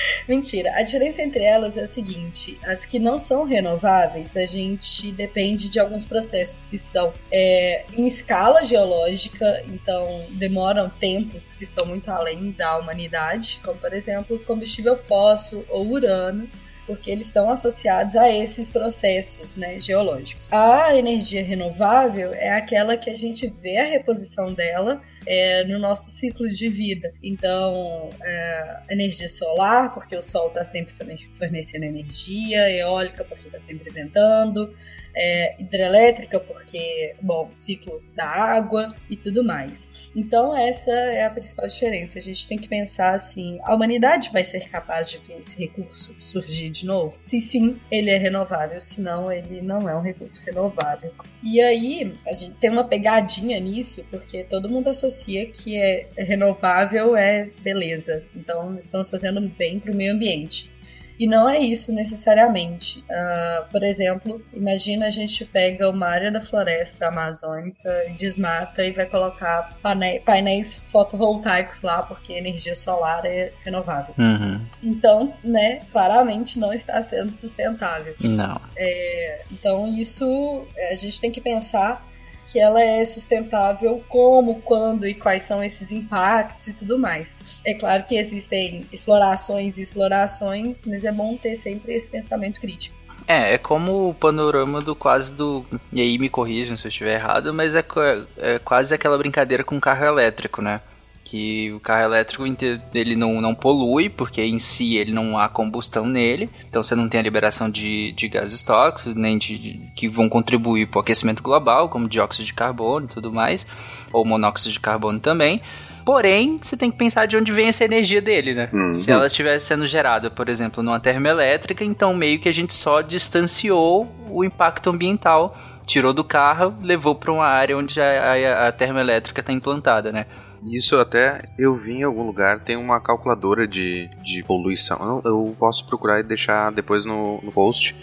Mentira. A diferença entre elas é a seguinte: as que não são renováveis, a gente depende de alguns processos que são é, em escala geológica, então demoram tempos que são muito além da humanidade, como por exemplo combustível fóssil ou urano porque eles estão associados a esses processos né, geológicos. A energia renovável é aquela que a gente vê a reposição dela é, no nosso ciclo de vida. Então, é, energia solar, porque o sol está sempre fornecendo energia, eólica, porque está sempre ventando, é, hidrelétrica, porque, bom, ciclo da água e tudo mais. Então, essa é a principal diferença. A gente tem que pensar assim: a humanidade vai ser capaz de ver esse recurso surgir de novo? Se sim, ele é renovável, senão, ele não é um recurso renovável. E aí, a gente tem uma pegadinha nisso, porque todo mundo associa que é renovável é beleza. Então, estamos fazendo bem para o meio ambiente. E não é isso necessariamente. Uh, por exemplo, imagina a gente pega uma área da floresta amazônica, desmata e vai colocar painéis fotovoltaicos lá, porque energia solar é renovável. Uhum. Então, né, claramente não está sendo sustentável. Não. É, então, isso a gente tem que pensar que ela é sustentável, como, quando e quais são esses impactos e tudo mais. É claro que existem explorações e explorações, mas é bom ter sempre esse pensamento crítico. É, é como o panorama do quase do. E aí me corrijam se eu estiver errado, mas é, é quase aquela brincadeira com carro elétrico, né? Que o carro elétrico ele não, não polui, porque em si ele não há combustão nele, então você não tem a liberação de, de gases tóxicos, nem de, de que vão contribuir para o aquecimento global, como dióxido de carbono e tudo mais, ou monóxido de carbono também. Porém, você tem que pensar de onde vem essa energia dele, né? Uhum. Se ela estivesse sendo gerada, por exemplo, numa termoelétrica, então meio que a gente só distanciou o impacto ambiental, tirou do carro, levou para uma área onde a, a, a termoelétrica está implantada, né? Isso até eu vi em algum lugar, tem uma calculadora de, de poluição. Eu, eu posso procurar e deixar depois no, no post.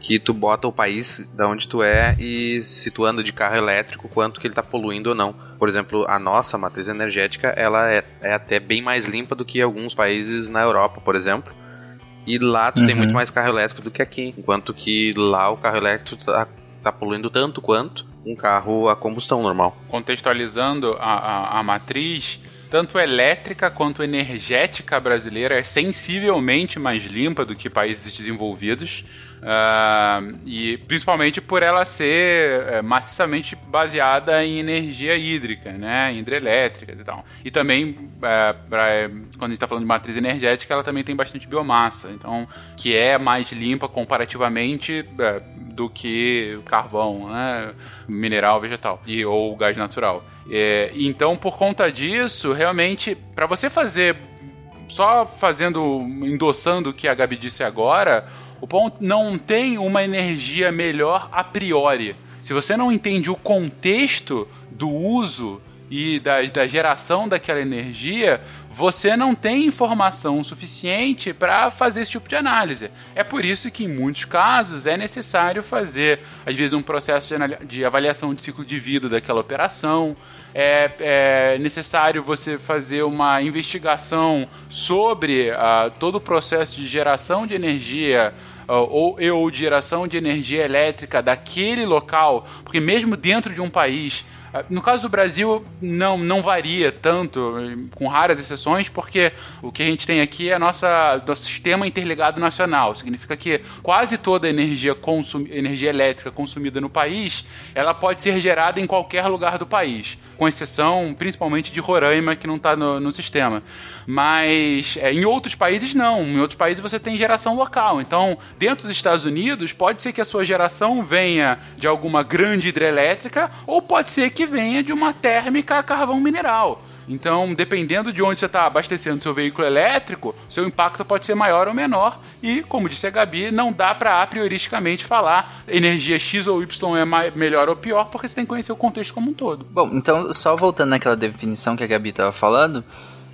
Que tu bota o país da onde tu é e se tu anda de carro elétrico, quanto que ele tá poluindo ou não. Por exemplo, a nossa matriz energética, ela é, é até bem mais limpa do que alguns países na Europa, por exemplo. E lá tu tem Uhum. muito mais carro elétrico do que aqui. Enquanto que lá o carro elétrico tá, tá poluindo tanto quanto um carro a combustão normal. Contextualizando a, a, a matriz, tanto elétrica quanto energética brasileira é sensivelmente mais limpa do que países desenvolvidos. Ah, e principalmente por ela ser eh, maciçamente baseada em energia hídrica, né, em hidrelétricas e tal. E também, eh, pra, eh, quando a gente está falando de matriz energética, ela também tem bastante biomassa, então que é mais limpa comparativamente eh, do que carvão, né, mineral, vegetal e ou gás natural. É, então, por conta disso, realmente, para você fazer só fazendo, endossando o que a Gabi disse agora, o ponto não tem uma energia melhor a priori. Se você não entende o contexto do uso e da, da geração daquela energia, você não tem informação suficiente para fazer esse tipo de análise. É por isso que, em muitos casos, é necessário fazer, às vezes, um processo de, de avaliação de ciclo de vida daquela operação. É, é necessário você fazer uma investigação sobre ah, todo o processo de geração de energia ah, ou, ou geração de energia elétrica daquele local, porque mesmo dentro de um país, no caso do Brasil não, não varia tanto, com raras exceções, porque o que a gente tem aqui é nossa nosso sistema interligado nacional, significa que quase toda a energia, consum, energia elétrica consumida no país, ela pode ser gerada em qualquer lugar do país, com exceção principalmente de Roraima, que não está no, no sistema. Mas é, em outros países não, em outros países você tem geração local. Então, dentro dos Estados Unidos, pode ser que a sua geração venha de alguma grande hidrelétrica, ou pode ser que venha de uma térmica a carvão mineral. Então, dependendo de onde você está abastecendo seu veículo elétrico, seu impacto pode ser maior ou menor. E, como disse a Gabi, não dá para a prioristicamente falar energia X ou Y é mai- melhor ou pior, porque você tem que conhecer o contexto como um todo. Bom, então, só voltando naquela definição que a Gabi tava falando,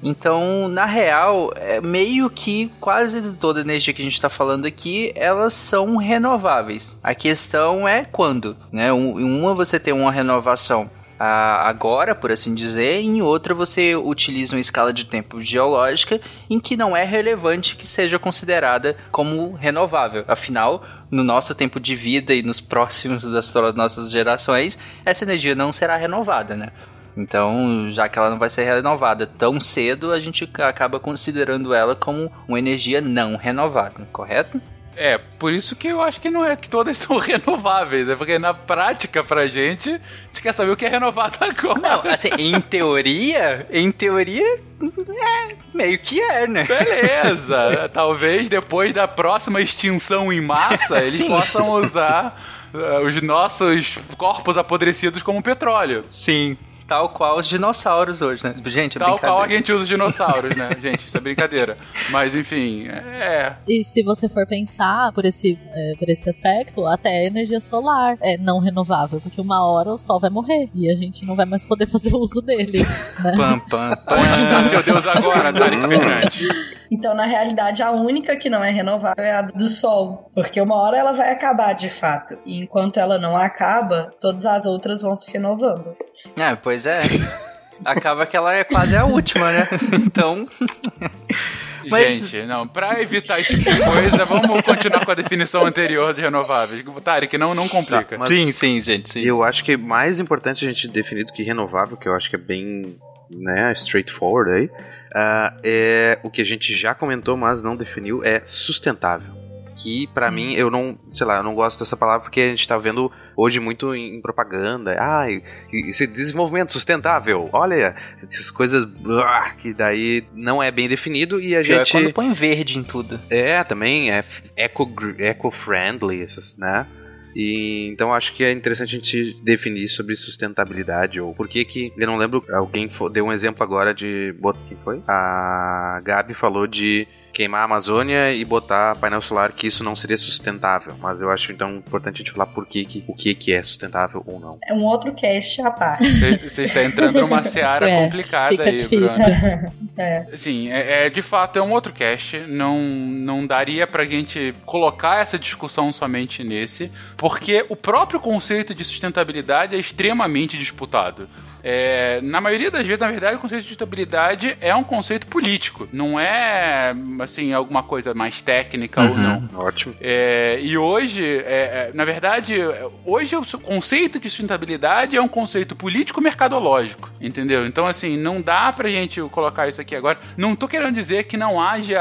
então, na real, é meio que quase toda a energia que a gente está falando aqui, elas são renováveis. A questão é quando, né? Um- uma você tem uma renovação ah, agora, por assim dizer, e em outra você utiliza uma escala de tempo geológica em que não é relevante que seja considerada como renovável. Afinal, no nosso tempo de vida e nos próximos das nossas gerações, essa energia não será renovada, né? Então, já que ela não vai ser renovada tão cedo, a gente acaba considerando ela como uma energia não renovada, correto? É, por isso que eu acho que não é que todas são renováveis, é porque na prática pra gente, a gente quer saber o que é renovado agora. Não, assim, em teoria, em teoria, é, meio que é, né? Beleza, talvez depois da próxima extinção em massa, eles possam usar uh, os nossos corpos apodrecidos como petróleo. Sim, tal qual os dinossauros hoje, né? Gente, é Tal qual a gente usa os dinossauros, né? Gente, isso é brincadeira. Mas enfim, é. E se você for pensar por esse, é, por esse aspecto, até a energia solar é não renovável, porque uma hora o sol vai morrer e a gente não vai mais poder fazer uso dele. Né? Pam, pam, pam. Onde está seu Deus agora, Tarek Fernandes? Então, na realidade, a única que não é renovável é a do Sol. Porque uma hora ela vai acabar de fato. E enquanto ela não acaba, todas as outras vão se renovando. É, pois é. Acaba que ela é quase a última, né? Então, Mas- Gente, não, pra evitar esse tipo de coisa, vamos continuar com a definição anterior de renováveis. Tarek, não, não complica. Mas sim, sim, gente, sim. Eu acho que é mais importante a gente definir do que renovável, que eu acho que é bem né, straightforward aí, ah, é o que a gente já comentou, mas não definiu, é sustentável. Que pra Sim. mim, eu não, sei lá, eu não gosto dessa palavra porque a gente tá vendo hoje muito em, propaganda. Ai, esse desenvolvimento sustentável, olha, essas coisas ah, que daí não é bem definido e a Pior é gente. quando põe verde em tudo. É, também é eco- eco-friendly, essas, né? E então acho que é interessante a gente definir sobre sustentabilidade ou por que que eu não lembro alguém deu um exemplo agora de quem foi? A Gabi falou de queimar a Amazônia e botar painel solar que isso não seria sustentável, mas eu acho então importante a gente falar por que que o que que é sustentável ou não. É um outro cast à parte. Você está entrando numa seara É, complicada fica aí, difícil. Bruno. É. Sim, é, é, de fato é um outro cast. Não, não daria pra gente colocar essa discussão somente nesse, porque o próprio conceito de sustentabilidade é extremamente disputado. É, na maioria das vezes, na verdade, o conceito de sustentabilidade é um conceito político, não é assim alguma coisa mais técnica ou não. Ótimo. É, e hoje, é, é, na verdade, hoje o conceito de sustentabilidade é um conceito político-mercadológico, entendeu? Então, assim, não dá pra gente colocar isso aqui agora. Não tô querendo dizer que não haja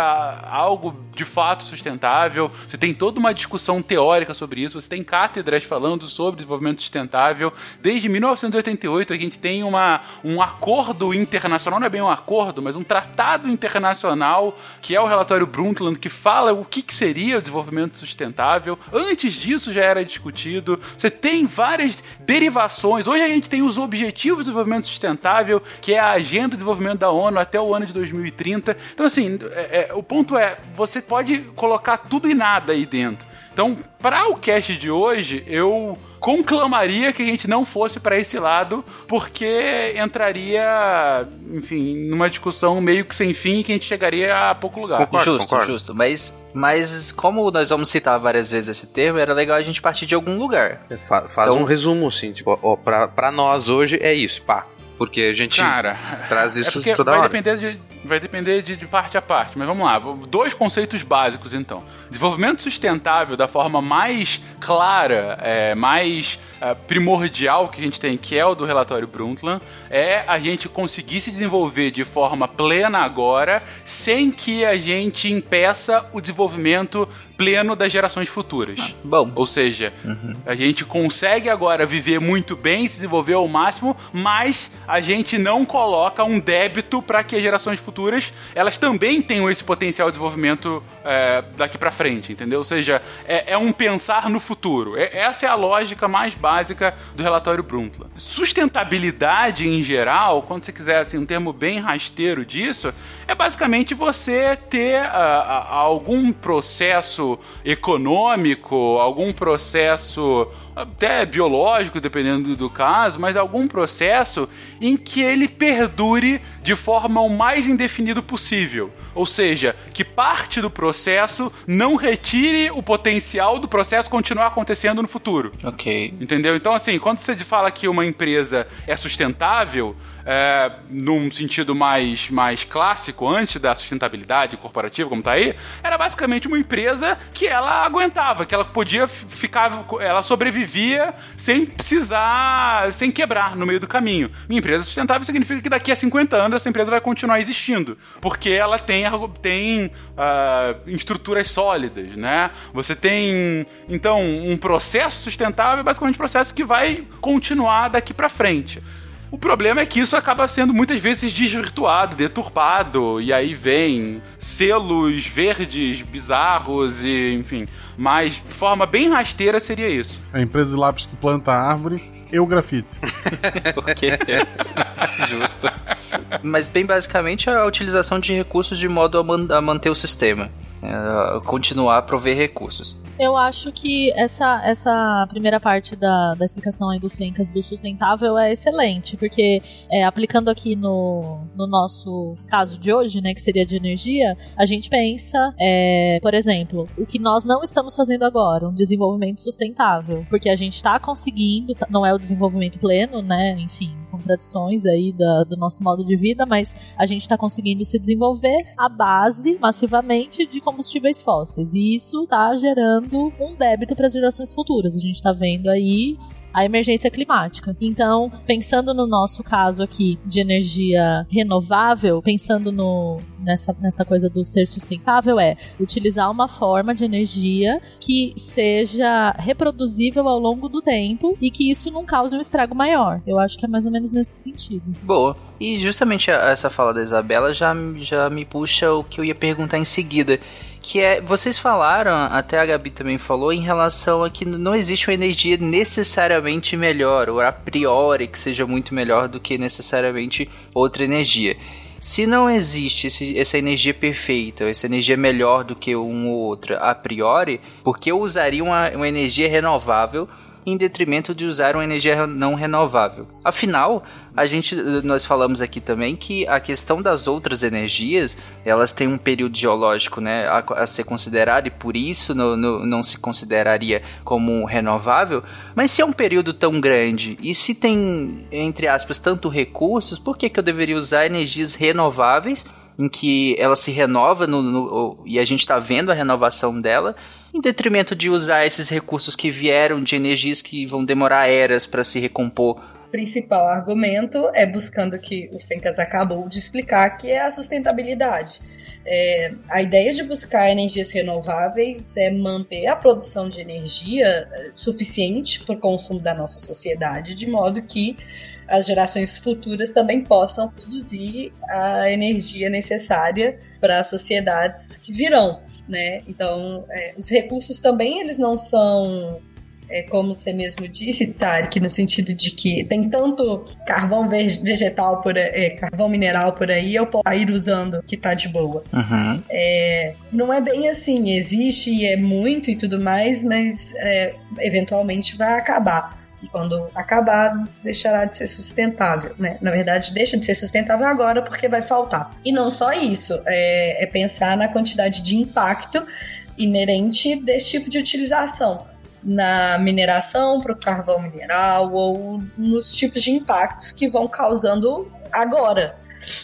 algo de fato sustentável. Você tem toda uma discussão teórica sobre isso, você tem cátedras falando sobre desenvolvimento sustentável. Desde 1988 a gente tem uma, um acordo internacional, não é bem um acordo, mas um tratado internacional, que é o relatório Brundtland, que fala o que, que seria o desenvolvimento sustentável. Antes disso já era discutido. Você tem várias derivações. Hoje a gente tem os Objetivos de Desenvolvimento Sustentável, que é a Agenda de Desenvolvimento da ONU até o ano de 2030. Então, assim, é- é, o ponto é, você pode colocar tudo e nada aí dentro. Então, para o cast de hoje, eu conclamaria que a gente não fosse para esse lado, porque entraria, enfim, numa discussão meio que sem fim que a gente chegaria a pouco lugar. Concordo, justo, concordo. justo. Mas, mas como nós vamos citar várias vezes esse termo, era legal a gente partir de algum lugar. Fa- faz Então- um resumo assim, tipo, ó, pra, pra nós hoje é isso, pá. Porque a gente Cara, traz é isso porque toda vai hora. depender, de, vai depender de, de parte a parte, mas vamos lá. Dois conceitos básicos, então. Desenvolvimento sustentável da forma mais clara, é, mais é, primordial que a gente tem, que é o do relatório Brundtland, é a gente conseguir se desenvolver de forma plena agora, sem que a gente impeça o desenvolvimento pleno das gerações futuras. Bom, Ou seja, a gente consegue agora viver muito bem, se desenvolver ao máximo, mas a gente não coloca um débito para que as gerações futuras elas também tenham esse potencial de desenvolvimento é, daqui para frente, entendeu? Ou seja, é, é um pensar no futuro. É- essa é a lógica mais básica do relatório Brundtland. Sustentabilidade em geral, quando você quiser assim, um termo bem rasteiro disso, é basicamente você ter ah, algum processo econômico, algum processo até biológico, dependendo do caso, mas algum processo em que ele perdure de forma o mais indefinido possível. Ou seja, que parte do processo não retire o potencial do processo continuar acontecendo no futuro. ok. Entendeu? Então, assim, quando você fala que uma empresa é sustentável, é, num sentido mais, mais clássico, antes da sustentabilidade corporativa, como tá aí, era basicamente uma empresa que ela aguentava, que ela podia ficar, ela sobrevivia sem precisar, sem quebrar no meio do caminho. Minha empresa sustentável significa que daqui a 50 anos essa empresa vai continuar existindo, porque ela tem, tem ah, estruturas sólidas, né? Você tem, então, um processo sustentável é basicamente um processo que vai continuar daqui pra frente. O problema é que isso acaba sendo muitas vezes desvirtuado, deturpado, e aí vem selos verdes bizarros e, enfim. Mas de forma bem rasteira seria isso. A empresa de lápis que planta a árvore e o grafite. Ok. Justo. Mas bem basicamente é a utilização de recursos de modo a, man- a manter o sistema. É, continuar a prover recursos. Eu acho que essa, essa primeira parte da, da explicação aí do Fencas do sustentável é excelente, porque é, aplicando aqui no, no nosso caso de hoje, né, que seria de energia, a gente pensa, é, por exemplo, o que nós não estamos fazendo agora, um desenvolvimento sustentável, porque a gente está conseguindo, tá- não é o desenvolvimento pleno, né, enfim, contradições aí da- do nosso modo de vida, mas a gente está conseguindo se desenvolver à base, massivamente, de combustíveis fósseis. E isso está gerando um débito para as gerações futuras. A gente está vendo aí a emergência climática. Então, pensando no nosso caso aqui de energia renovável, pensando no, nessa, nessa coisa do ser sustentável, é utilizar uma forma de energia que seja reproduzível ao longo do tempo e que isso não cause um estrago maior. Eu acho que é mais ou menos nesse sentido. Boa. E justamente essa fala da Isabela já, já me puxa o que eu ia perguntar em seguida. Que é, vocês falaram, até a Gabi também falou, em relação a que não existe uma energia necessariamente melhor, ou a priori que seja muito melhor do que necessariamente outra energia. Se não existe esse- essa energia perfeita, essa energia melhor do que uma ou outra a priori, por que eu usaria uma, uma energia renovável em detrimento de usar uma energia não renovável? Afinal, a gente, nós falamos aqui também que a questão das outras energias, elas têm um período geológico né, a, a ser considerado e por isso no- no- não se consideraria como renovável. Mas se é um período tão grande e se tem, entre aspas, tanto recursos, por que, que eu deveria usar energias renováveis em que ela se renova no- no- e a gente está vendo a renovação dela, em detrimento de usar esses recursos que vieram de energias que vão demorar eras para se recompor. O principal argumento é buscando que o Fencas acabou de explicar, que é a sustentabilidade. É, a ideia de buscar energias renováveis é manter a produção de energia eh, suficiente para o consumo da nossa sociedade, de modo que as gerações futuras também possam produzir a energia necessária para as sociedades que virão, né? Então, é, os recursos também eles não são é, como você mesmo disse, Tarek, no sentido de que tem tanto carvão ve- vegetal por é, carvão mineral por aí, eu posso ir usando que tá de boa. Uhum. É, não é bem assim, existe e é muito e tudo mais, mas é, eventualmente vai acabar. E quando acabar, deixará de ser sustentável, né? Na verdade, deixa de ser sustentável agora porque vai faltar. E não só isso, é, é pensar na quantidade de impacto inerente desse tipo de utilização na mineração para o carvão mineral ou nos tipos de impactos que vão causando agora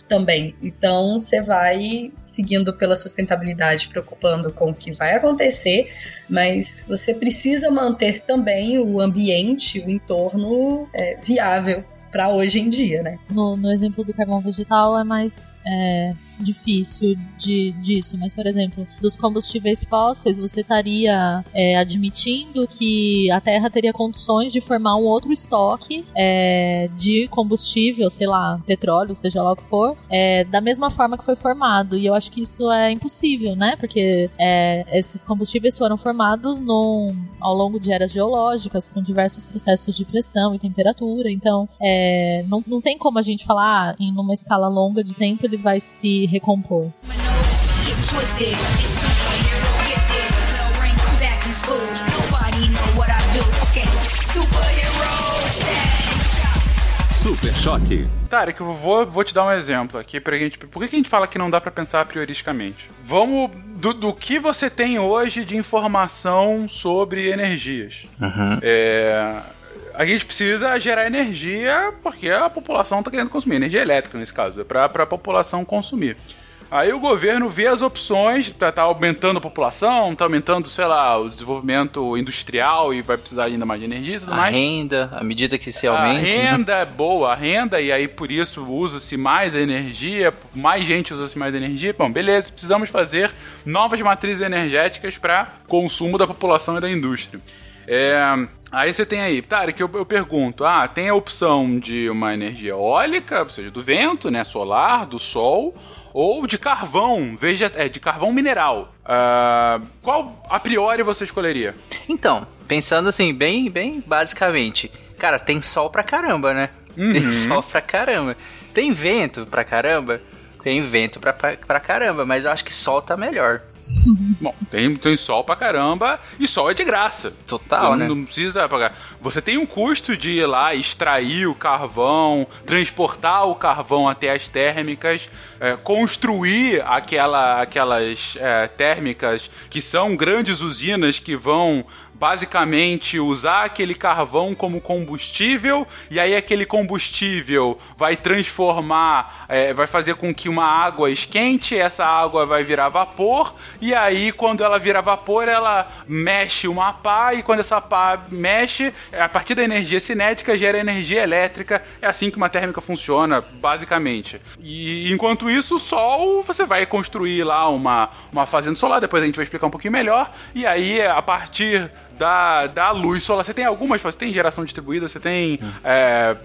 também. Então você vai seguindo pela sustentabilidade, preocupando com o que vai acontecer, mas você precisa manter também o ambiente, o entorno é, viável para hoje em dia, né? No, no exemplo do carvão vegetal é mais é, difícil de, disso, mas, por exemplo, dos combustíveis fósseis, você estaria é, admitindo que a Terra teria condições de formar um outro estoque é, de combustível, sei lá, petróleo, seja lá o que for, é, da mesma forma que foi formado. E eu acho que isso é impossível, né? Porque é, esses combustíveis foram formados num, ao longo de eras geológicas, com diversos processos de pressão e temperatura. Então, é, não, não tem como a gente falar, ah, em uma escala longa de tempo ele vai se recompor. Super Choque. Tarek, eu vou, vou te dar um exemplo aqui pra gente. Por que, que a gente fala que não dá pra pensar prioristicamente? Vamos do, do que você tem hoje de informação sobre energias. Uhum. É, a gente precisa gerar energia porque a população está querendo consumir. Energia elétrica, nesse caso, é para a população consumir. Aí o governo vê as opções, tá, tá aumentando a população, tá aumentando, sei lá, o desenvolvimento industrial e vai precisar ainda mais de energia e tudo A mais. renda, à medida que se A aumenta. né? renda é boa, a renda, e aí por isso usa-se mais energia, mais gente usa-se mais energia. Bom, beleza, precisamos fazer novas matrizes energéticas para consumo da população e da indústria. É, aí você tem aí, Tarek, eu, eu pergunto, ah, tem a opção de uma energia eólica, ou seja, do vento, né, solar, do sol, ou de carvão, veja, é, de carvão mineral. Ah, qual a priori você escolheria? Então, pensando assim, bem, bem basicamente, cara, tem sol pra caramba, né? Tem Uhum. sol pra caramba. Tem vento pra caramba? Tem vento pra, pra, pra caramba, mas eu acho que sol tá melhor. Bom, tem, tem sol pra caramba e sol é de graça. Total, Você né? Não precisa pagar. Você tem um custo de ir lá extrair o carvão, transportar o carvão até as térmicas, é, construir aquela, aquelas é, térmicas que são grandes usinas que vão basicamente usar aquele carvão como combustível e aí aquele combustível vai transformar, é, vai fazer com que uma água esquente, essa água vai virar vapor e aí quando ela vira vapor ela mexe uma pá e quando essa pá mexe, a partir da energia cinética gera energia elétrica, é assim que uma térmica funciona basicamente. E enquanto isso o sol você vai construir lá uma, uma fazenda solar, depois a gente vai explicar um pouquinho melhor e aí a partir da, da luz solar. Você tem algumas, você tem geração distribuída, você tem é,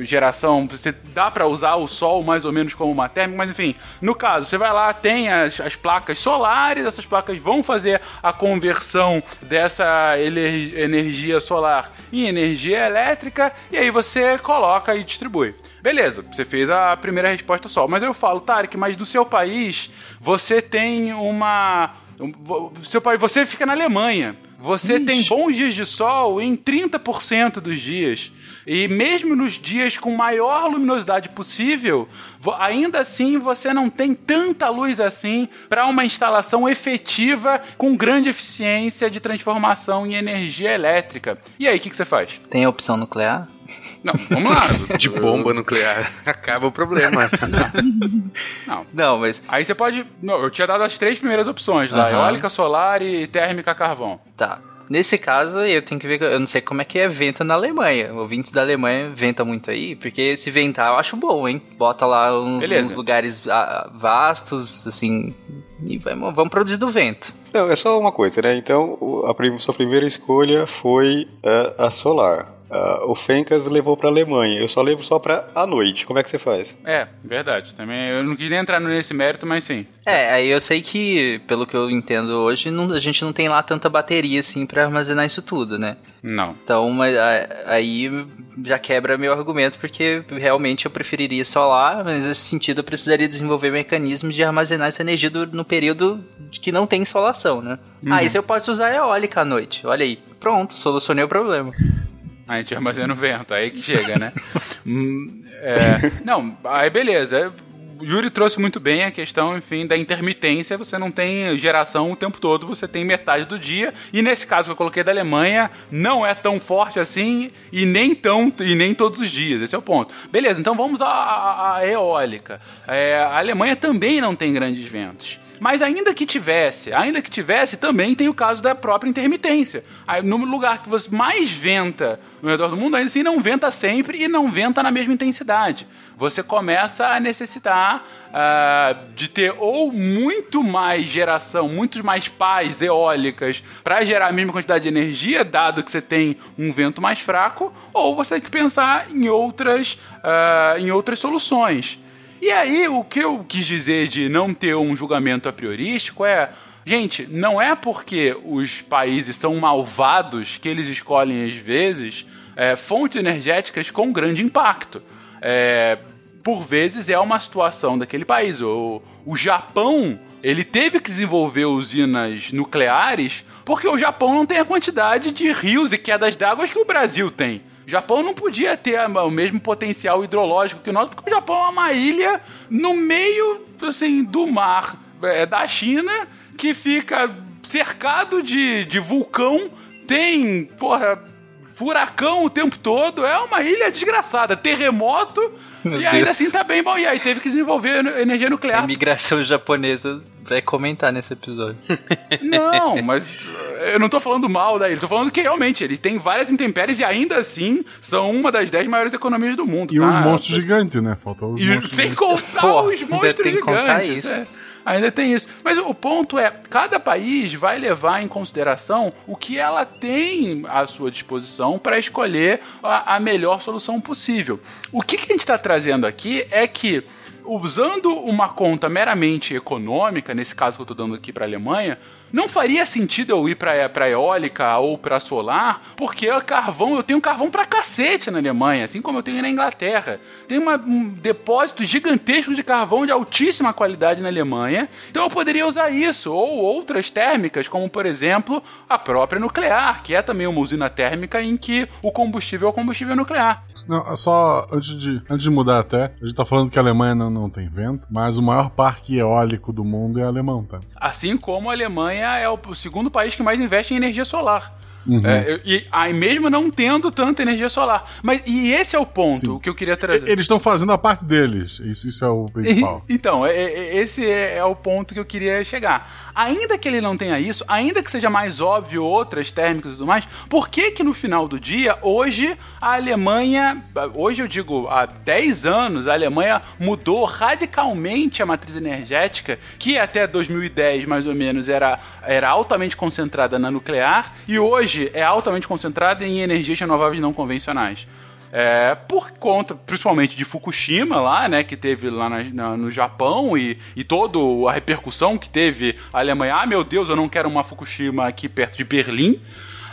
geração, você dá pra usar o sol mais ou menos como uma térmica, mas enfim, no caso, você vai lá, tem as, as placas solares, essas placas vão fazer a conversão dessa ener- energia solar em energia elétrica, e aí você coloca e distribui. Beleza, você fez a primeira resposta só. Mas eu falo, Tarek, mas no seu país você tem uma. um- seu país, você fica na Alemanha. Você tem bons dias de sol em 30% dos dias. E mesmo nos dias com maior luminosidade possível, ainda assim você não tem tanta luz assim para uma instalação efetiva com grande eficiência de transformação em energia elétrica. E aí, o que, que você faz? Tem a opção nuclear? Não, vamos lá. De bomba nuclear. Acaba o problema. Não. Não, mas Aí você pode. Não, eu tinha dado as três primeiras opções lá: Aham. eólica, solar e térmica carvão. tá. Nesse caso, eu tenho que ver. Eu não sei como é que é venta na Alemanha. Ouvintes da Alemanha venta muito aí, porque se ventar eu acho bom, hein? Bota lá uns, uns lugares ah, vastos, assim, e vamos, vamos produzir do vento. Não, é só uma coisa, né? Então, a prim- sua primeira escolha foi eh, a solar. Ah, o Fencas levou pra Alemanha. Eu só levo só pra à noite. Como é que você faz? É, verdade. Também eu não quis nem entrar nesse mérito, mas sim. É, aí eu sei que, pelo que eu entendo hoje, não- a gente não tem lá tanta bateria assim pra armazenar isso tudo, né? Não. Então, mas, a- aí já quebra meu argumento, porque realmente eu preferiria solar, mas nesse sentido eu precisaria desenvolver mecanismos de armazenar essa energia do- no período de que não tem insolação, né? Aí você pode usar eólica à noite, olha aí. Pronto, solucionei o problema. A gente armazena o vento, aí que chega, né? Hum, é, não, aí beleza. O Yuri trouxe muito bem a questão, enfim, da intermitência. Você não tem geração o tempo todo, você tem metade do dia. E nesse caso que eu coloquei da Alemanha, não é tão forte assim e nem tão e nem todos os dias. Esse é o ponto. Beleza, então vamos à, à- à eólica. É, a Alemanha também não tem grandes ventos. Mas ainda que tivesse, ainda que tivesse, também tem o caso da própria intermitência. No lugar que você mais venta no redor do mundo, ainda assim não venta sempre e não venta na mesma intensidade. Você começa a necessitar ah, de ter ou muito mais geração, muitos mais pás eólicas para gerar a mesma quantidade de energia, dado que você tem um vento mais fraco, ou você tem que pensar em outras, ah, em outras soluções. E aí, o que eu quis dizer de não ter um julgamento a priorístico é. Gente, não é porque os países são malvados que eles escolhem, às vezes, é, fontes energéticas com grande impacto. É, por vezes é uma situação daquele país. O, o Japão, ele teve que desenvolver usinas nucleares porque o Japão não tem a quantidade de rios e quedas d'água que o Brasil tem. Japão não podia ter o mesmo potencial hidrológico que o nosso, porque o Japão é uma ilha no meio, assim, do mar é, da China, que fica cercado de, de vulcão, tem, porra, furacão o tempo todo, é uma ilha desgraçada, terremoto, Meu e ainda Deus. assim tá bem bom. E aí teve que desenvolver energia A nuclear. imigração japonesa vai comentar nesse episódio. Não, mas eu não tô falando mal da ilha, tô falando que realmente ele tem várias intempéries e ainda assim são uma das dez maiores economias do mundo. E tá? os monstros gigantes, né? Faltou os E monstros sem gigantes. contar Pô, os monstros tem que contar gigantes. isso. é. Ainda tem isso. Mas o ponto é, cada país vai levar em consideração o que ela tem à sua disposição para escolher a, a melhor solução possível. O que, que a gente está trazendo aqui é que usando uma conta meramente econômica, nesse caso que eu estou dando aqui para a Alemanha, não faria sentido eu ir para eólica ou para solar, porque o carvão, eu tenho carvão pra cacete na Alemanha, assim como eu tenho na Inglaterra. Tem uma- um depósito gigantesco de carvão de altíssima qualidade na Alemanha, então eu poderia usar isso, ou outras térmicas, como por exemplo a própria nuclear, que é também uma usina térmica em que o combustível é o combustível nuclear. Não, só antes de, antes de mudar até, a gente tá falando que a Alemanha não, não tem vento, mas o maior parque eólico do mundo é alemão, tá? Assim como a Alemanha é o segundo país que mais investe em energia solar. Uhum. É, e aí mesmo não tendo tanta energia solar. Mas e esse é o ponto Sim. que eu queria trazer. E- Eles estão fazendo a parte deles. Isso, isso é o principal. Então, é- é- esse é, é o ponto que eu queria chegar. Ainda que ele não tenha isso, ainda que seja mais óbvio outras térmicas e tudo mais, por que que no final do dia, hoje, a Alemanha, hoje eu digo, há 10 anos, a Alemanha mudou radicalmente a matriz energética, que até 2010, mais ou menos, era, era altamente concentrada na nuclear, e hoje hoje é altamente concentrada em energias renováveis não convencionais. É, por conta, principalmente de Fukushima lá, né, que teve lá na- na- no Japão e, e toda a repercussão que teve a Alemanha. Ah, meu Deus, eu não quero uma Fukushima aqui perto de Berlim.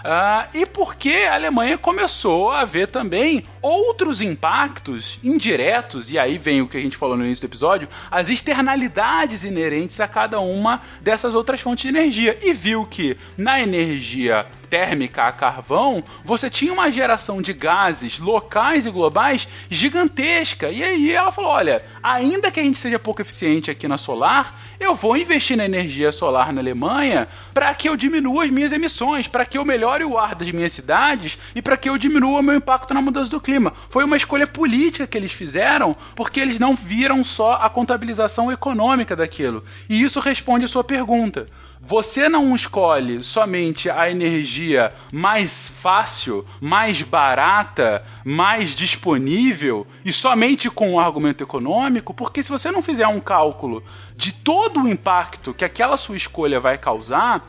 Ah, e porque a Alemanha começou a ver também outros impactos indiretos, e aí vem o que a gente falou no início do episódio, as externalidades inerentes a cada uma dessas outras fontes de energia. E viu que na energia térmica a carvão, você tinha uma geração de gases locais e globais gigantesca. E aí ela falou: olha, ainda que a gente seja pouco eficiente aqui na solar, eu vou investir na energia solar na Alemanha para que eu diminua as minhas emissões, para que eu melhore o ar das minhas cidades e para que eu diminua o meu impacto na mudança do clima. Foi uma escolha política que eles fizeram porque eles não viram só a contabilização econômica daquilo. E isso responde a sua pergunta. Você não escolhe somente a energia mais fácil, mais barata, mais disponível e somente com o argumento econômico, porque se você não fizer um cálculo de todo o impacto que aquela sua escolha vai causar,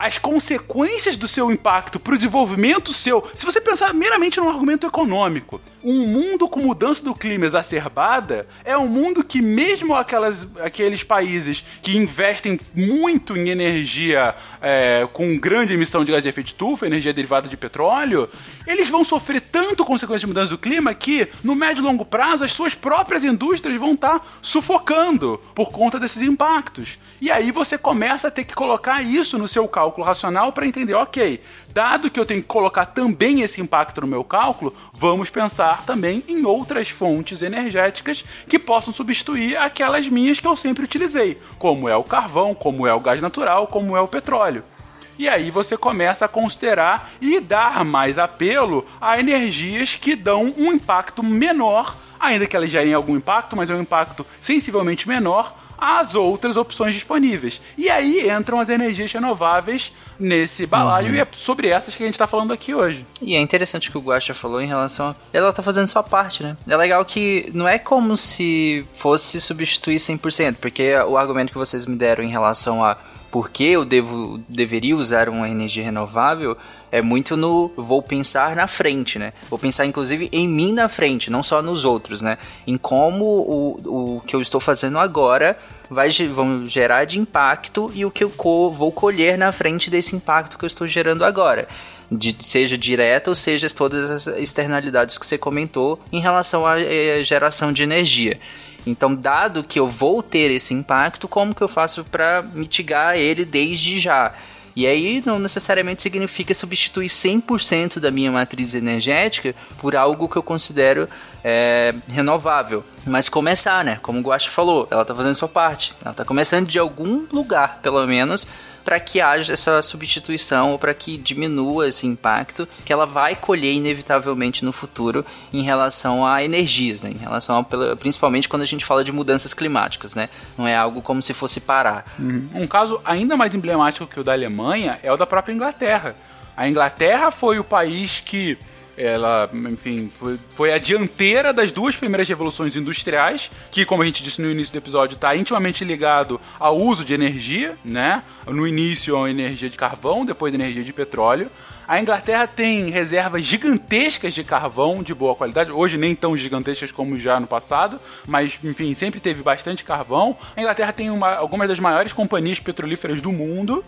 as consequências do seu impacto para o desenvolvimento seu, se você pensar meramente num argumento econômico, um mundo com mudança do clima exacerbada é um mundo que mesmo aquelas, aqueles países que investem muito em energia é, com grande emissão de gás de efeito estufa, energia derivada de petróleo, eles vão sofrer tanto consequências de mudança do clima que no médio e longo prazo as suas próprias indústrias vão estar sufocando por conta desses impactos. E aí você começa a ter que colocar isso no seu cálculo racional para entender, ok, dado que eu tenho que colocar também esse impacto no meu cálculo, vamos pensar também em outras fontes energéticas que possam substituir aquelas minhas que eu sempre utilizei, como é o carvão, como é o gás natural, como é o petróleo. E aí você começa a considerar e dar mais apelo a energias que dão um impacto menor, ainda que elas gerem algum impacto, mas é um impacto sensivelmente menor às outras opções disponíveis. E aí entram as energias renováveis nesse balaio e é sobre essas que a gente está falando aqui hoje. E é interessante o que o Guaxa falou em relação a... Ela tá fazendo sua parte, né? É legal que não é como se fosse substituir 100%, porque o argumento que vocês me deram em relação a por que eu devo, deveria usar uma energia renovável é muito no vou pensar na frente, né? Vou pensar inclusive em mim na frente, não só nos outros, né? Em como o, o que eu estou fazendo agora vai vão gerar de impacto e o que eu co- vou colher na frente desse impacto que eu estou gerando agora. De- seja direta ou seja todas as externalidades que você comentou em relação à eh, geração de energia. Então, dado que eu vou ter esse impacto, como que eu faço para mitigar ele desde já? E aí não necessariamente significa substituir 100% da minha matriz energética por algo que eu considero é, renovável. Mas começar, né? Como o Guacho falou, ela tá fazendo sua parte. Ela tá começando de algum lugar, pelo menos, para que haja essa substituição ou para que diminua esse impacto que ela vai colher inevitavelmente no futuro em relação a energias, né? Em relação a, principalmente quando a gente fala de mudanças climáticas, né? Não é algo como se fosse parar. Um caso ainda mais emblemático que o da Alemanha é o da própria Inglaterra. A Inglaterra foi o país que ela, enfim, foi, foi a dianteira das duas primeiras revoluções industriais, que, como a gente disse no início do episódio, está intimamente ligado ao uso de energia, né? No início, a energia de carvão, depois a energia de petróleo. A Inglaterra tem reservas gigantescas de carvão de boa qualidade, hoje nem tão gigantescas como já no passado, mas enfim, sempre teve bastante carvão. A Inglaterra tem uma- algumas das maiores companhias petrolíferas do mundo.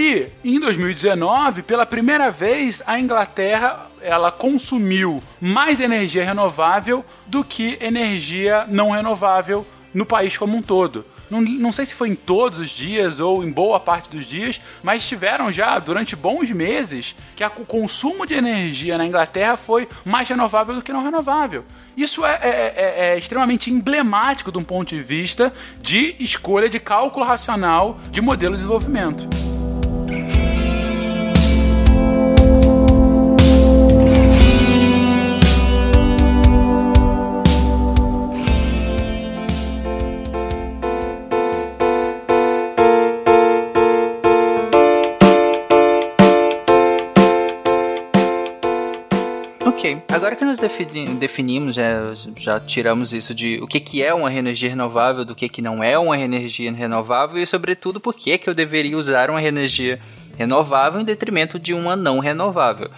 E em 2019, pela primeira vez, a Inglaterra ela consumiu mais energia renovável do que energia não renovável no país como um todo. Não, não sei se foi em todos os dias ou em boa parte dos dias, mas tiveram já durante bons meses que a- o consumo de energia na Inglaterra foi mais renovável do que não renovável. Isso é, é- é- é extremamente emblemático de um ponto de vista de escolha de cálculo racional de modelo de desenvolvimento. Ok, agora que nós defini- definimos, já, já tiramos isso de o que, que é uma energia renovável, do que, que não é uma energia renovável e, sobretudo, por que, que eu deveria usar uma energia renovável em detrimento de uma não renovável.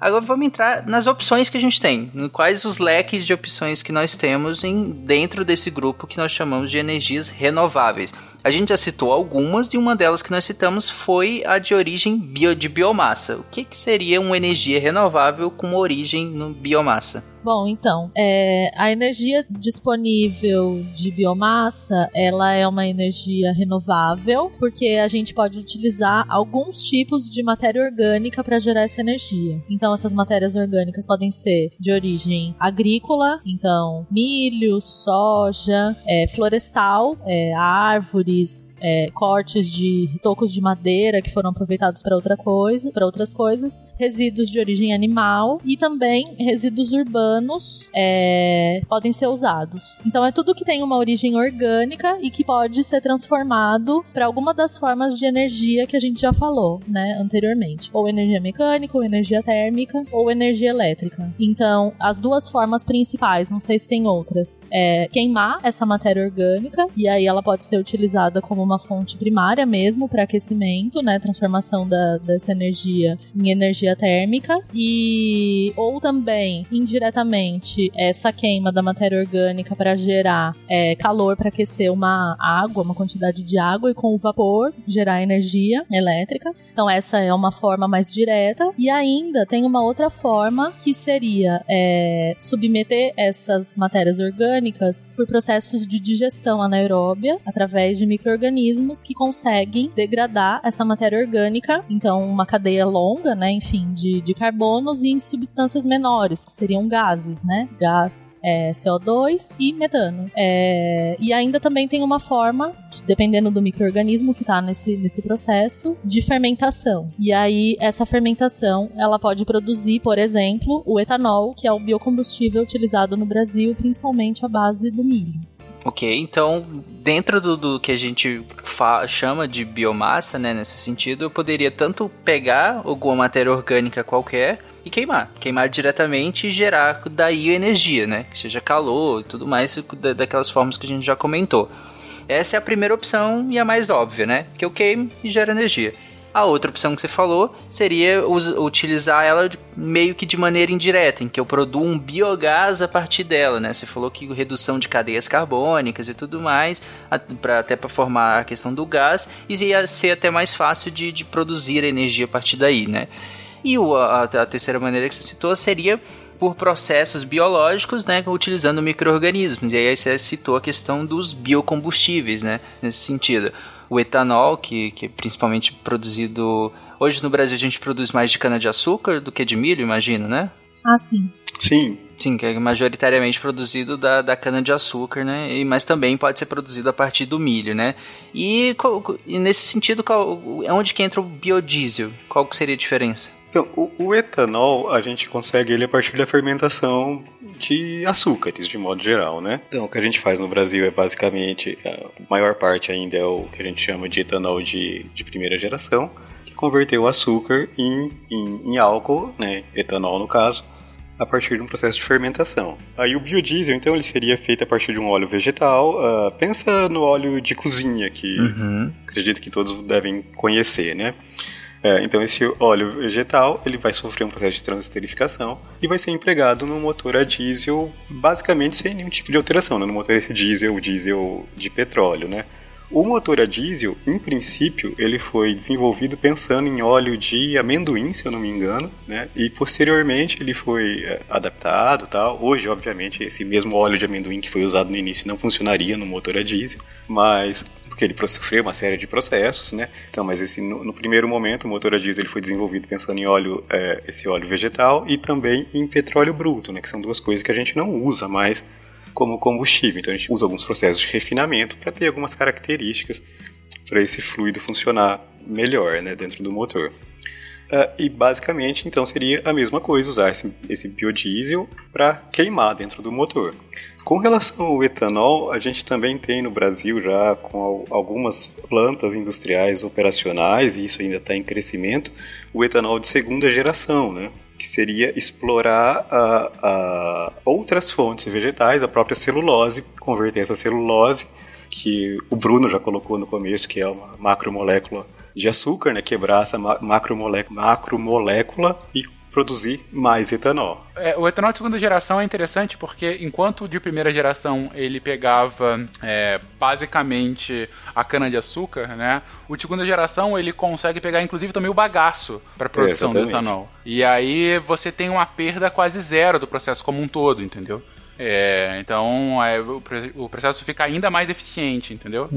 Agora vamos entrar nas opções que a gente tem, em quais os leques de opções que nós temos em, dentro desse grupo que nós chamamos de energias renováveis. A gente já citou algumas e uma delas que nós citamos foi a de origem bio, de biomassa. O que, que seria uma energia renovável com origem no biomassa? Bom, então, é, a energia disponível de biomassa, ela é uma energia renovável, porque a gente pode utilizar alguns tipos de matéria orgânica para gerar essa energia. Então, essas matérias orgânicas podem ser de origem agrícola, então milho, soja, é, florestal, é, árvores, é, cortes de tocos de madeira que foram aproveitados para outra coisa, para outras coisas, resíduos de origem animal e também resíduos urbanos é, podem ser usados. Então é tudo que tem uma origem orgânica e que pode ser transformado para alguma das formas de energia que a gente já falou, né, anteriormente. Ou energia mecânica, ou energia térmica, ou energia elétrica. Então, as duas formas principais, não sei se tem outras, é queimar essa matéria orgânica e aí ela pode ser utilizada como uma fonte primária mesmo para aquecimento, né, transformação da, dessa energia em energia térmica e ou também indiretamente essa queima da matéria orgânica para gerar é, calor para aquecer uma água, uma quantidade de água e com o vapor gerar energia elétrica. Então essa é uma forma mais direta e ainda tem uma outra forma que seria é, submeter essas matérias orgânicas por processos de digestão anaeróbia através de micro-organismos que conseguem degradar essa matéria orgânica, então uma cadeia longa, né, enfim, de, de carbonos em substâncias menores, que seriam gases né? Gás é, CO2 e metano. É, e ainda também tem uma forma, dependendo do microorganismo que está nesse, nesse processo, de fermentação. E aí, essa fermentação, ela pode produzir, por exemplo, o etanol, que é o biocombustível utilizado no Brasil, principalmente à base do milho. Ok, então dentro do, do que a gente chama de biomassa, né, nesse sentido, eu poderia tanto pegar alguma matéria orgânica qualquer e queimar. Queimar diretamente e gerar daí energia, né? Que seja calor e tudo mais, daquelas formas que a gente já comentou. Essa é a primeira opção e a mais óbvia, né? Que eu queimo e gero energia. A outra opção que você falou seria utilizar ela meio que de maneira indireta, em que eu produzo um biogás a partir dela, né? Você falou que redução de cadeias carbônicas e tudo mais, até para formar a questão do gás, e ia ser até mais fácil de, de produzir energia a partir daí, né? E a, a terceira maneira que você citou seria por processos biológicos, né, utilizando micro-organismos. E aí você citou a questão dos biocombustíveis, né, nesse sentido o etanol, que, que é principalmente produzido. Hoje no Brasil a gente produz mais de cana-de-açúcar do que de milho, imagino, né? Ah, sim. Sim. Sim, que é majoritariamente produzido da, da cana-de-açúcar, né? E, mas também pode ser produzido a partir do milho, né? E, e nesse sentido, qual, onde que entra o biodiesel? Qual seria a diferença? Então, o, o, etanol, a gente consegue ele a partir da fermentação de açúcares, de modo geral, né? Então, o que a gente faz no Brasil é basicamente, a maior parte ainda é o que a gente chama de etanol de, de primeira geração, que converteu o açúcar em, em, em álcool, né? Etanol no caso, a partir de um processo de fermentação. Aí o biodiesel, então, ele seria feito a partir de um óleo vegetal. Uh, pensa no óleo de cozinha, que uhum. acredito que todos devem conhecer, né? É, então esse óleo vegetal ele vai sofrer um processo de transesterificação e vai ser empregado no motor a diesel basicamente sem nenhum tipo de alteração, né? no motor esse diesel, diesel de petróleo, né? O motor a diesel, em princípio, ele foi desenvolvido pensando em óleo de amendoim, se eu não me engano, né? E posteriormente ele foi é, adaptado, tal. Hoje, obviamente, esse mesmo óleo de amendoim que foi usado no início não funcionaria no motor a diesel, mas porque ele sofreu uma série de processos, né? Então, mas esse, no, no primeiro momento o motor a diesel ele foi desenvolvido pensando em óleo, é, esse óleo vegetal e também em petróleo bruto, né? Que são duas coisas que a gente não usa mais como combustível. Então a gente usa alguns processos de refinamento para ter algumas características para esse fluido funcionar melhor, né? Dentro do motor. Uh, e basicamente, então, seria a mesma coisa usar esse, esse biodiesel para queimar dentro do motor. Com relação ao etanol, a gente também tem no Brasil já com algumas plantas industriais operacionais, e isso ainda está em crescimento, o etanol de segunda geração, né? que seria explorar a, a outras fontes vegetais, a própria celulose, converter essa celulose, que o Bruno já colocou no começo, que é uma macromolécula de açúcar, né? Quebrar essa ma- macromolécula, macromolécula e produzir mais etanol. É, o etanol de segunda geração é interessante porque enquanto o de primeira geração ele pegava é, basicamente a cana de açúcar, né? O de segunda geração ele consegue pegar inclusive também o bagaço para produção do exatamente. etanol. E aí você tem uma perda quase zero do processo como um todo, entendeu? É, então é, o, o processo fica ainda mais eficiente, entendeu?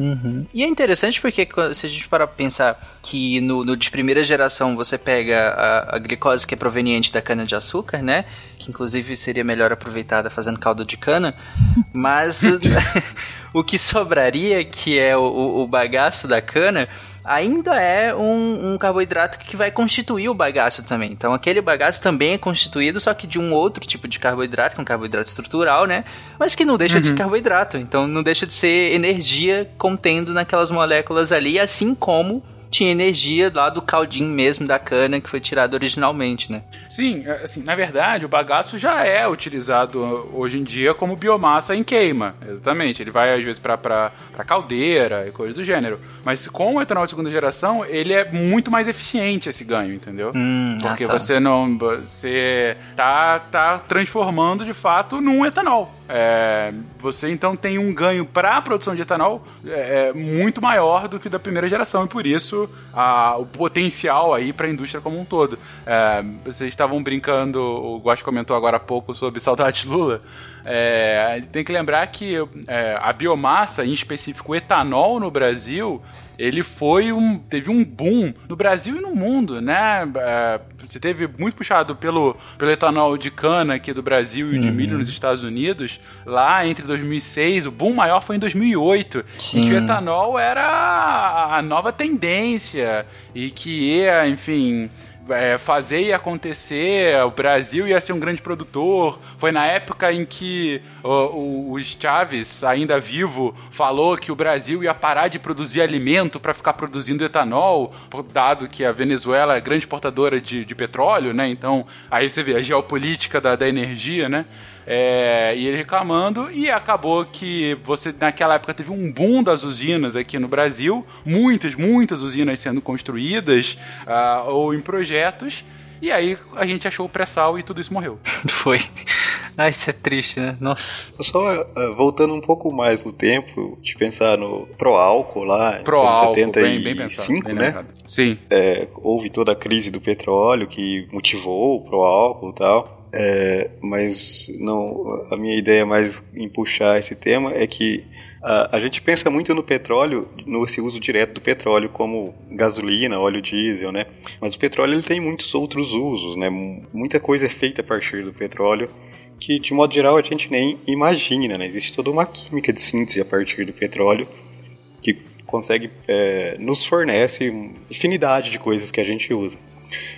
E é interessante porque se a gente parar pra pensar que no, no de primeira geração você pega a, a glicose que é proveniente da cana de açúcar, né? Que inclusive seria melhor aproveitada fazendo caldo de cana, mas o que sobraria, que é o, o bagaço da cana, ainda é um, um carboidrato que vai constituir o bagaço também. Então aquele bagaço também é constituído, só que de um outro tipo de carboidrato, que é um carboidrato estrutural, né? Mas que não deixa de ser carboidrato. Então não deixa de ser energia contendo naquelas moléculas ali, assim como tinha energia lá do caldinho mesmo da cana que foi tirado originalmente, né? Sim, é, assim, na verdade, o bagaço já é utilizado hoje em dia como biomassa em queima. Exatamente. Ele vai, às vezes, pra caldeira e coisas do gênero. Mas com o etanol de segunda geração, ele é muito mais eficiente esse ganho, entendeu? Hum, ah, Porque tá. você não. Você tá, tá transformando de fato num etanol. É, você então tem um ganho para a produção de etanol é, é, muito maior do que o da primeira geração e por isso a- o potencial aí para a indústria como um todo. É, vocês estavam brincando, o Guache comentou agora há pouco sobre saudade Lula. É, tem que lembrar que é, a biomassa, em específico o etanol no Brasil, ele foi um. teve um boom no Brasil e no mundo, né? É, você teve muito puxado pelo, pelo etanol de cana aqui do Brasil e de milho nos Estados Unidos. Lá entre 2006, o boom maior foi em 2008. Sim. Em que o etanol era a nova tendência e que ia, enfim. É, fazer e acontecer, o Brasil ia ser um grande produtor. Foi na época em que o, o, o Chaves, ainda vivo, falou que o Brasil ia parar de produzir alimento para ficar produzindo etanol, dado que a Venezuela é grande exportadora de, de petróleo, né? Então, aí você vê a geopolítica da, da energia, né? É, e ele reclamando, e acabou que você naquela época teve um boom das usinas aqui no Brasil, muitas, muitas usinas sendo construídas ah, ou em projetos, e aí a gente achou o pré-sal e tudo isso morreu. Foi. Ai, isso é triste, né? Nossa. Só eh, voltando um pouco mais no tempo, de pensar no lá, Pro álcool, 75, bem, bem pensado. bem né? lembrado. Sim. É, houve toda a crise do petróleo que motivou o pró-álcool e tal. É, mas não, a minha ideia mais em puxar esse tema é que a, a gente pensa muito no petróleo, no esse uso direto do petróleo como gasolina, óleo diesel, né? Mas o petróleo ele tem muitos outros usos, né? Muita coisa é feita a partir do petróleo que de modo geral a gente nem imagina, né? Existe toda uma química de síntese a partir do petróleo que consegue é, nos fornece infinidade de coisas que a gente usa.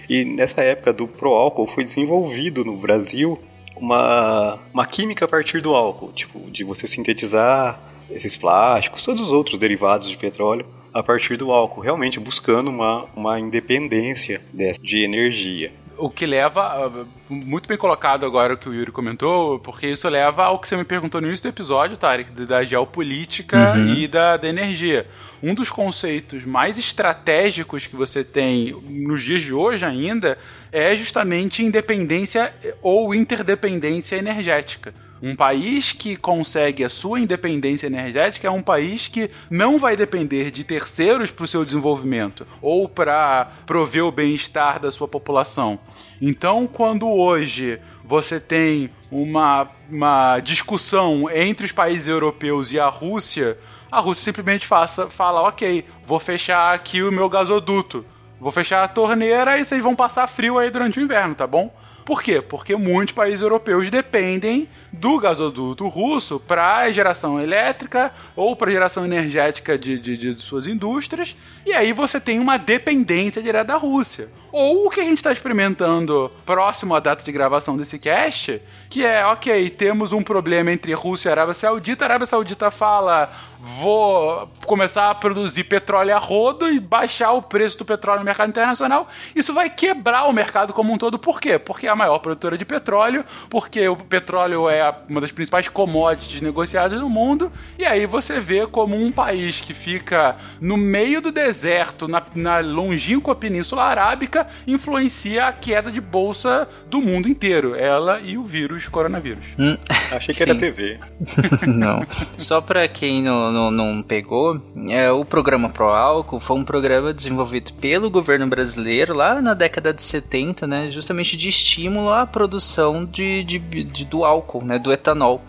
E nessa época do pró-álcool foi desenvolvido no Brasil uma, uma química a partir do álcool, tipo, de você sintetizar esses plásticos, todos os outros derivados de petróleo a partir do álcool, realmente buscando uma, uma independência dessa, de energia. O que leva, ah, muito bem colocado agora o que o Yuri comentou, porque isso leva ao que você me perguntou no início do episódio, Tarek, da geopolítica e da, da energia. Um dos conceitos mais estratégicos que você tem nos dias de hoje ainda é justamente independência ou interdependência energética. Um país que consegue a sua independência energética é um país que não vai depender de terceiros para o seu desenvolvimento ou para prover o bem-estar da sua população. Então, quando hoje você tem uma, uma discussão entre os países europeus e a Rússia, a Rússia simplesmente faça, fala: ok, vou fechar aqui o meu gasoduto, vou fechar a torneira e vocês vão passar frio aí durante o inverno, tá bom? Por quê? Porque muitos países europeus dependem do gasoduto russo para geração elétrica ou para geração energética de, de, de suas indústrias, e aí você tem uma dependência direta da Rússia. Ou o que a gente está experimentando próximo à data de gravação desse cast, que é, ok, temos um problema entre Rússia e Arábia Saudita, a Arábia Saudita fala, vou começar a produzir petróleo a rodo e baixar o preço do petróleo no mercado internacional, isso vai quebrar o mercado como um todo. Por quê? Porque a maior produtora de petróleo, porque o petróleo é uma das principais commodities negociadas no mundo, e aí você vê como um país que fica no meio do deserto, na, na longínqua Península Arábica, influencia a queda de bolsa do mundo inteiro. Ela e o vírus coronavírus. Hum, Achei que era Sim. TV. não. Só pra quem não, não, não pegou, é, o programa Pro Álcool foi um programa desenvolvido pelo governo brasileiro lá na década de 70, né? Justamente de estímulo à produção de, de, de- do álcool, né? Do etanol.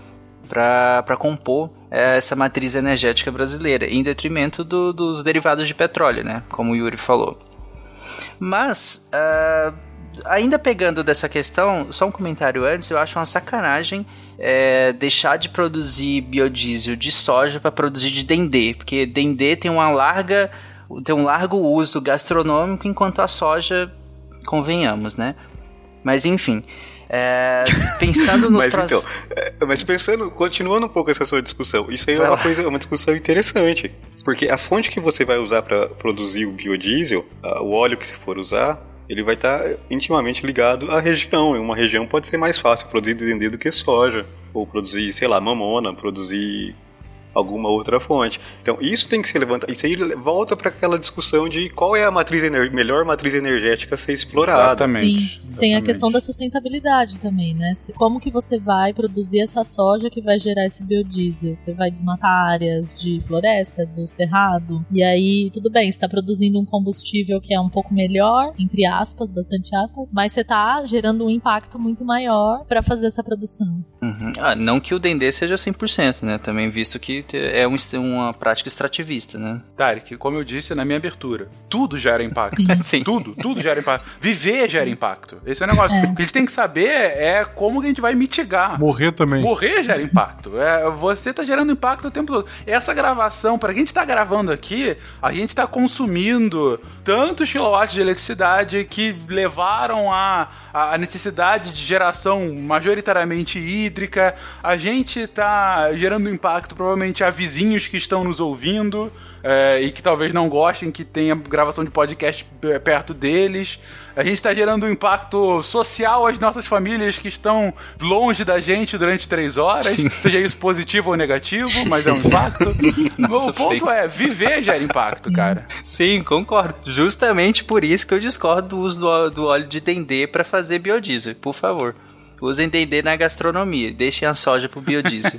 Para compor é, essa matriz energética brasileira, em detrimento do- dos derivados de petróleo, né? Como o Yuri falou. Mas, ah, ainda pegando dessa questão, só um comentário antes, eu acho uma sacanagem é, deixar de produzir biodiesel de soja para produzir de dendê, porque dendê tem uma larga tem um largo uso gastronômico, enquanto a soja, convenhamos, né? Mas enfim, é, pensando nos Mas próximos... então, é, mas pensando, continuando um pouco essa sua discussão, isso aí Vai é uma lá. coisa, uma discussão interessante, porque a fonte que você vai usar para produzir o biodiesel, o óleo que você for usar, ele vai estar intimamente ligado à região. Em uma região pode ser mais fácil produzir dendê do que soja, ou produzir, sei lá, mamona, produzir alguma outra fonte. Então, isso tem que ser levantado. Isso aí volta para aquela discussão de qual é a matriz melhor matriz energética a ser explorada. Sim. Tem a questão da sustentabilidade também, né? Se- Como que você vai produzir essa soja que vai gerar esse biodiesel? Você vai desmatar áreas de floresta, do cerrado? E aí, tudo bem, você está produzindo um combustível que é um pouco melhor, entre aspas, bastante aspas, mas você está gerando um impacto muito maior para fazer essa produção. Uhum. Ah, não que o dendê seja 100%, né? Também visto que é um uma prática extrativista, né? Tarek, como eu disse na minha abertura, tudo gera impacto. Sim. Tudo, tudo gera impacto. Viver gera impacto. Esse é o negócio. O que a gente tem que saber é como que a gente vai mitigar. Morrer também. Morrer gera impacto. É, você tá gerando impacto o tempo todo. Essa gravação, para quem a gente tá gravando aqui, a gente tá consumindo tantos quilowatts de eletricidade que levaram a, a necessidade de geração majoritariamente hídrica. A gente tá gerando impacto provavelmente a vizinhos que estão nos ouvindo é, e que talvez não gostem que tenha gravação de podcast p- perto deles. A gente está gerando um impacto social às nossas famílias que estão longe da gente durante três horas, Sim. seja isso positivo ou negativo, mas é um impacto. Nossa, o ponto é, viver gera impacto, cara. Sim, concordo. Justamente por isso que eu discordo do uso do, do óleo de dendê para fazer biodiesel, por favor. Usem dendê na gastronomia, deixem a soja pro biodiesel.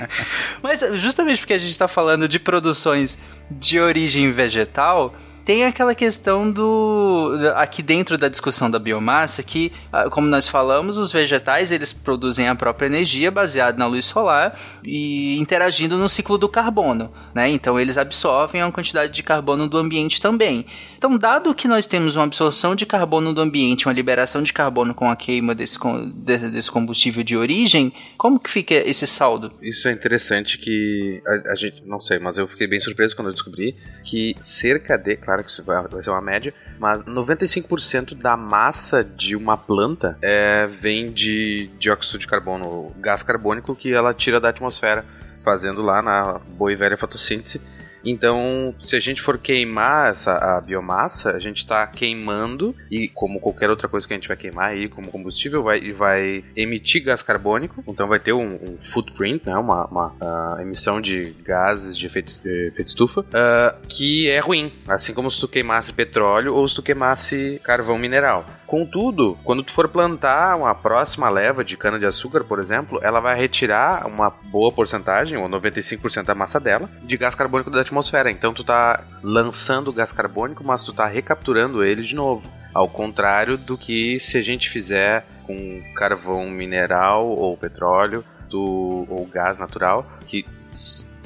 Mas justamente porque a gente está falando de produções de origem vegetal, tem aquela questão do aqui dentro da discussão da biomassa que, ah, como nós falamos, os vegetais eles produzem a própria energia baseada na luz solar e interagindo no ciclo do carbono, né? Então eles absorvem uma quantidade de carbono do ambiente também. Então, dado que nós temos uma absorção de carbono do ambiente, uma liberação de carbono com a queima desse, desse combustível de origem, como que fica esse saldo? Isso é interessante que a, a gente, não sei, mas eu fiquei bem surpreso quando eu descobri que cerca de, claro que isso vai, vai ser uma média, mas 95% da massa de uma planta é, vem de dióxido de carbono, gás carbônico que ela tira da atmosfera, fazendo lá na boa e velha fotossíntese. Então, se a gente for queimar essa a biomassa, a gente está queimando e como qualquer outra coisa que a gente vai queimar aí como combustível, vai vai emitir gás carbônico. Então vai ter um, um footprint, né, uma, uma, ah, emissão de gases de efeito, de efeito estufa, ah, que é ruim. Assim como se tu queimasse petróleo ou se tu queimasse carvão mineral. Contudo, quando tu for plantar uma próxima leva de cana de açúcar, por exemplo, ela vai retirar uma boa porcentagem, ou 95% da massa dela, de gás carbônico da atmosfera. Então tu tá lançando gás carbônico, mas tu tá recapturando ele de novo. Ao contrário do que se a gente fizer com carvão mineral ou petróleo do, ou gás natural, que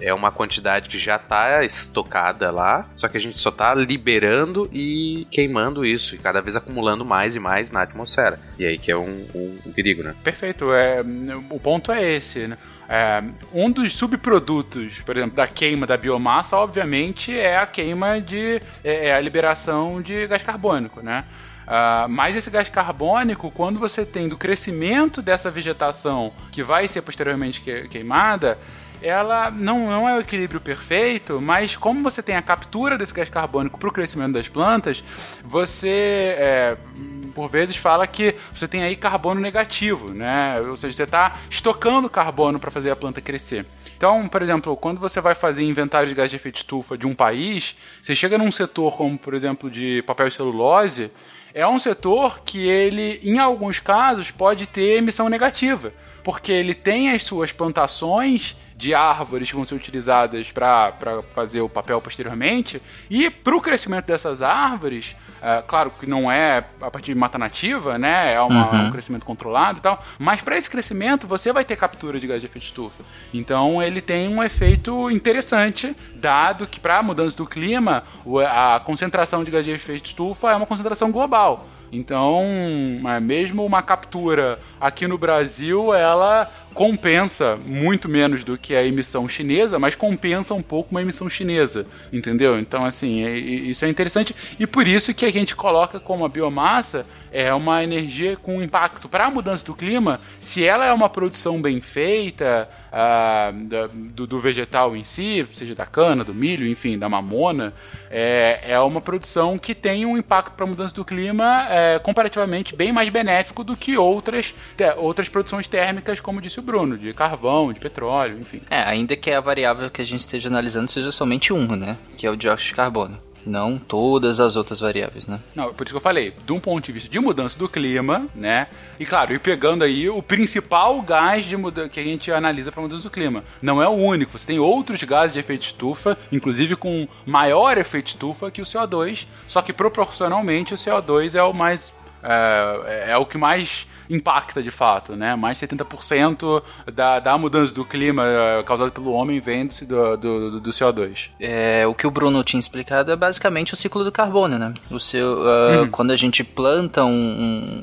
é uma quantidade que já está estocada lá, só que a gente só está liberando e queimando isso, e cada vez acumulando mais e mais na atmosfera. E aí que é um, um- um perigo, né? Perfeito. É, o ponto é esse, né? É, um dos subprodutos, por exemplo, da queima da biomassa, obviamente, é a queima de. é, é a liberação de gás carbônico, né? Ah, mas esse gás carbônico, quando você tem do crescimento dessa vegetação que vai ser posteriormente que- queimada, ela não, não é o equilíbrio perfeito, mas como você tem a captura desse gás carbônico para o crescimento das plantas, você é, por vezes fala que você tem aí carbono negativo, né? Ou seja, você está estocando carbono para fazer a planta crescer. Então, por exemplo, quando você vai fazer inventário de gás de efeito estufa de um país, você chega num setor como, por exemplo, de papel e celulose, é um setor que ele, em alguns casos, pode ter emissão negativa, porque ele tem as suas plantações de árvores que vão ser utilizadas para fazer o papel posteriormente, e para o crescimento dessas árvores, é, claro que não é a partir de mata nativa, né? É uma- Uhum. um crescimento controlado e tal, mas para esse crescimento você vai ter captura de gás de efeito estufa. Então ele tem um efeito interessante, dado que para a mudança do clima, a concentração de gás de efeito estufa é uma concentração global. Então, é, mesmo uma captura aqui no Brasil, ela compensa muito menos do que a emissão chinesa, mas compensa um pouco uma emissão chinesa, entendeu? Então, assim, é- isso é interessante e por isso que a gente coloca como a biomassa é uma energia com impacto para a mudança do clima, se ela é uma produção bem feita ah, do, do vegetal em si, seja da cana, do milho, enfim, da mamona, é, é uma produção que tem um impacto para a mudança do clima é, comparativamente bem mais benéfico do que outras, te- outras produções térmicas, como disse o Bruno, de carvão, de petróleo, enfim. É, ainda que a variável que a gente esteja analisando seja somente uma, né? Que é o dióxido de carbono. Não todas as outras variáveis, né? Não, por isso que eu falei, de um ponto de vista de mudança do clima, né? E claro, e pegando aí o principal gás de que a gente analisa para mudança do clima. Não é o único, você tem outros gases de efeito estufa, inclusive com maior efeito estufa que o CO2, só que proporcionalmente o CO2 é o mais é, é o que mais impacta de fato, né? Mais 70% da, da mudança do clima é, causada pelo homem vem do, do, do CO2. É, o que o Bruno tinha explicado é basicamente o ciclo do carbono, né? O seu, ah, Uhum. Quando a gente planta um,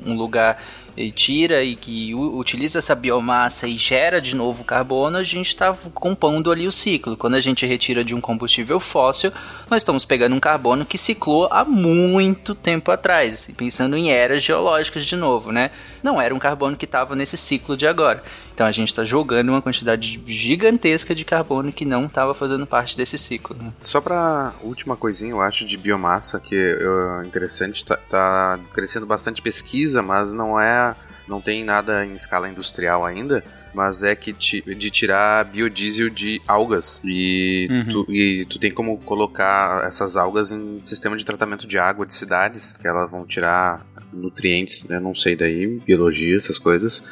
um- um lugar e tira e que utiliza essa biomassa e gera de novo carbono, a gente está compondo ali o ciclo. Quando a gente retira de um combustível fóssil, nós estamos pegando um carbono que ciclou há muito tempo atrás, pensando em eras geológicas de novo, né? Não era um carbono que estava nesse ciclo de agora. Então a gente está jogando uma quantidade gigantesca de carbono que não estava fazendo parte desse ciclo. Né? Só pra última coisinha, eu acho, de biomassa, que é interessante, tá, tá crescendo bastante pesquisa, mas não é. não tem nada em escala industrial ainda. Mas é que ti- de tirar biodiesel de algas. E, Uhum. tu, e tu tem como colocar essas algas em sistema de tratamento de água de cidades, que elas vão tirar nutrientes, né? Não sei daí, biologia, essas coisas.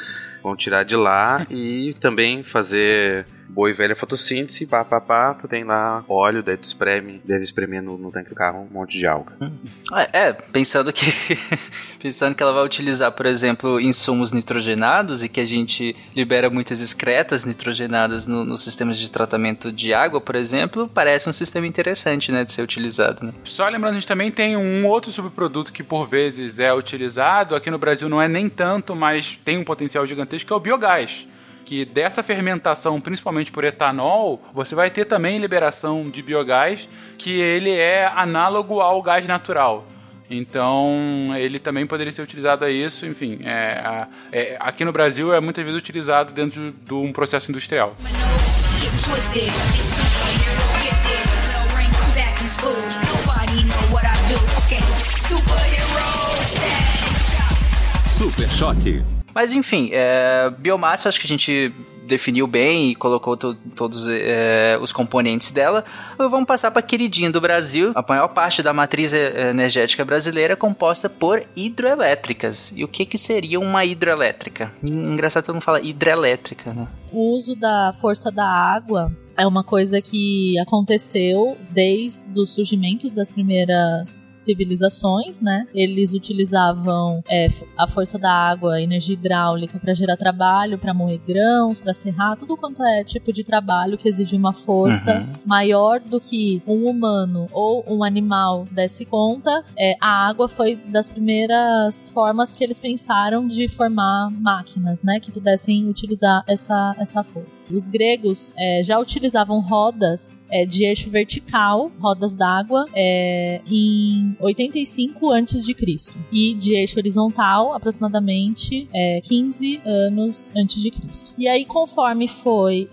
Vão tirar de lá e também fazer boa e velha fotossíntese, pá, pá, pá, tu tem lá óleo, daí tu espreme, deve espremer no, no tanque do carro um monte de alga. É, é, pensando que pensando que ela vai utilizar, por exemplo, insumos nitrogenados e que a gente libera muitas excretas nitrogenadas no, nos sistemas de tratamento de água, por exemplo, parece um sistema interessante, né, de ser utilizado, né? Só lembrando, a gente também tem um outro subproduto que por vezes é utilizado, aqui no Brasil não é nem tanto, mas tem um potencial gigantesco, que é o biogás. Que dessa fermentação, principalmente por etanol, você vai ter também liberação de biogás, que ele é análogo ao gás natural. Então, ele também poderia ser utilizado a isso. Enfim, é, é, aqui no Brasil é muitas vezes utilizado dentro de um processo industrial. Super Choque. Mas enfim, é, biomassa acho que a gente definiu bem e colocou to- todos é, os componentes dela. Vamos passar para a queridinha do Brasil. A maior parte da matriz é, energética brasileira é composta por hidroelétricas. E o que, que seria uma hidroelétrica? Engraçado todo mundo fala hidrelétrica, né? O uso da força da água é uma coisa que aconteceu desde os surgimentos das primeiras civilizações, né? Eles utilizavam é, a força da água, a energia hidráulica para gerar trabalho, para moer grãos, para serrar, tudo quanto é tipo de trabalho que exige uma força Uhum. maior do que um humano ou um animal desse conta. É, a água foi das primeiras formas que eles pensaram de formar máquinas, né? Que pudessem utilizar essa, essa força. Os gregos é, já utilizavam utilizavam rodas é, de eixo vertical, rodas d'água, é, em 85 antes de Cristo e de eixo horizontal, aproximadamente é, 15 anos antes de Cristo. E aí, conforme foi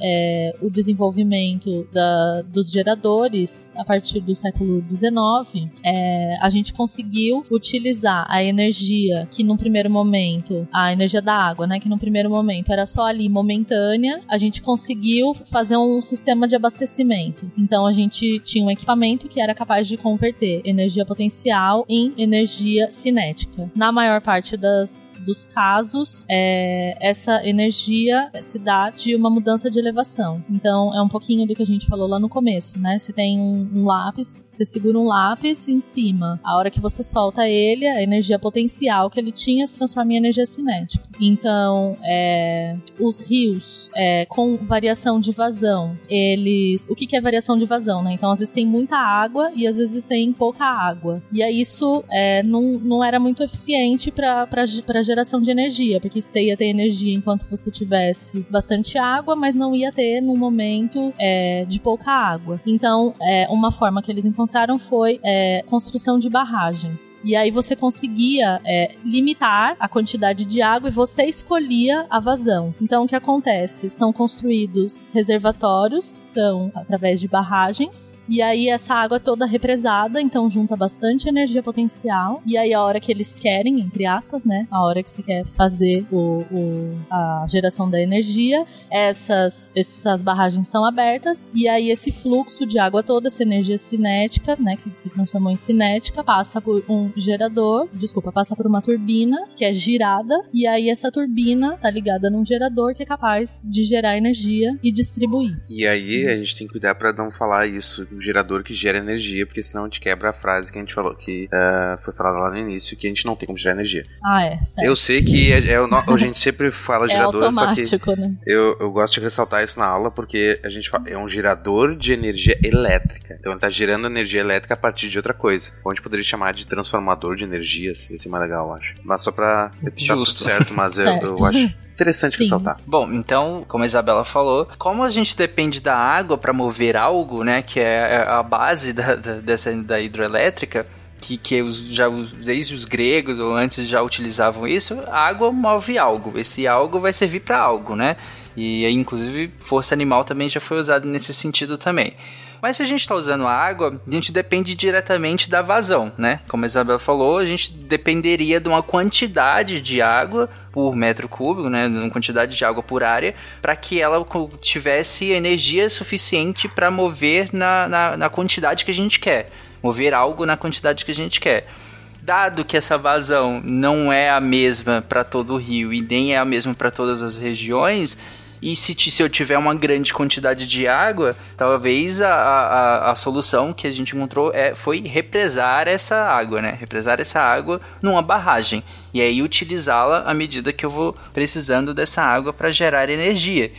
o desenvolvimento da- dos geradores a partir do século XIX, é, a gente conseguiu utilizar a energia que num primeiro momento, a energia da água, né, que num primeiro momento era só ali momentânea, a gente conseguiu fazer um sistema de abastecimento. Então a gente tinha um equipamento que era capaz de converter energia potencial em energia cinética. Na maior parte das, dos casos, é, essa energia se dá de uma mudança de elevação. Então é um pouquinho do que a gente falou lá no começo, né? Você tem um, um lápis, você segura um lápis em cima. A hora que você solta ele, a energia potencial que ele tinha se transforma em energia cinética. Então, é, os rios é, com variação de vazão, eles. O que, que é variação de vazão, né? Então, às vezes tem muita água e às vezes tem pouca água. E aí isso é, não, não era muito eficiente para geração de energia, porque você ia ter energia enquanto você tivesse bastante água, mas não ia ter no momento é, de pouca água. Então, é, uma forma que eles encontraram foi é, construção de barragens. E aí você conseguia é, limitar a quantidade de água e você escolhia a vazão. Então, o que acontece? São construídos reservatórios, que são através de barragens, e aí essa água toda represada, então junta bastante energia potencial, e aí a hora que eles querem, entre aspas, né? A hora que você quer fazer o, o- a geração da energia, essas, essas barragens são abertas, e aí esse fluxo de água toda, essa energia cinética, né, que se transformou em cinética, passa por um gerador, desculpa, passa por uma turbina que é girada, e aí essa turbina tá ligada num gerador que é capaz de gerar energia e distribuir. E aí a gente tem que cuidar pra não falar isso, um gerador que gera energia, porque senão a gente quebra a frase que a gente falou, que eh, foi falada lá no início, que a gente não tem como gerar energia. Ah, é, certo. Eu sei que é, é a gente sempre fala é gerador, só que né? eu, eu gosto de ressaltar isso na aula porque a gente fala, é um gerador de energia elétrica. Então ele tá gerando energia elétrica a partir de outra coisa. Ou a gente poderia chamar de transformador de energias. Ia ser mais legal, eu acho. Mas só pra. Tá tudo Justo. certo, mas eu, Certo. eu acho interessante Sim. ressaltar. Bom, então, como a Isabela falou, como a gente depende da água para mover algo, né, que é a base da, da, dessa, da hidroelétrica, que, que os, já, desde os gregos ou antes já utilizavam isso, a água move algo. Esse algo vai servir para algo, né? E inclusive, força animal também já foi usado nesse sentido também. Mas se a gente está usando água, a gente depende diretamente da vazão, né? Como a Isabel falou, a gente dependeria de uma quantidade de água por metro cúbico, né? Uma quantidade de água por área, para que ela tivesse energia suficiente para mover na, na, na quantidade que a gente quer. Mover algo na quantidade que a gente quer. Dado que essa vazão não é a mesma para todo o rio e nem é a mesma para todas as regiões, e se, se eu tiver uma grande quantidade de água, talvez a, a, a solução que a gente encontrou é, foi represar essa água, né? Represar essa água numa barragem. E aí utilizá-la à medida que eu vou precisando dessa água para gerar energia.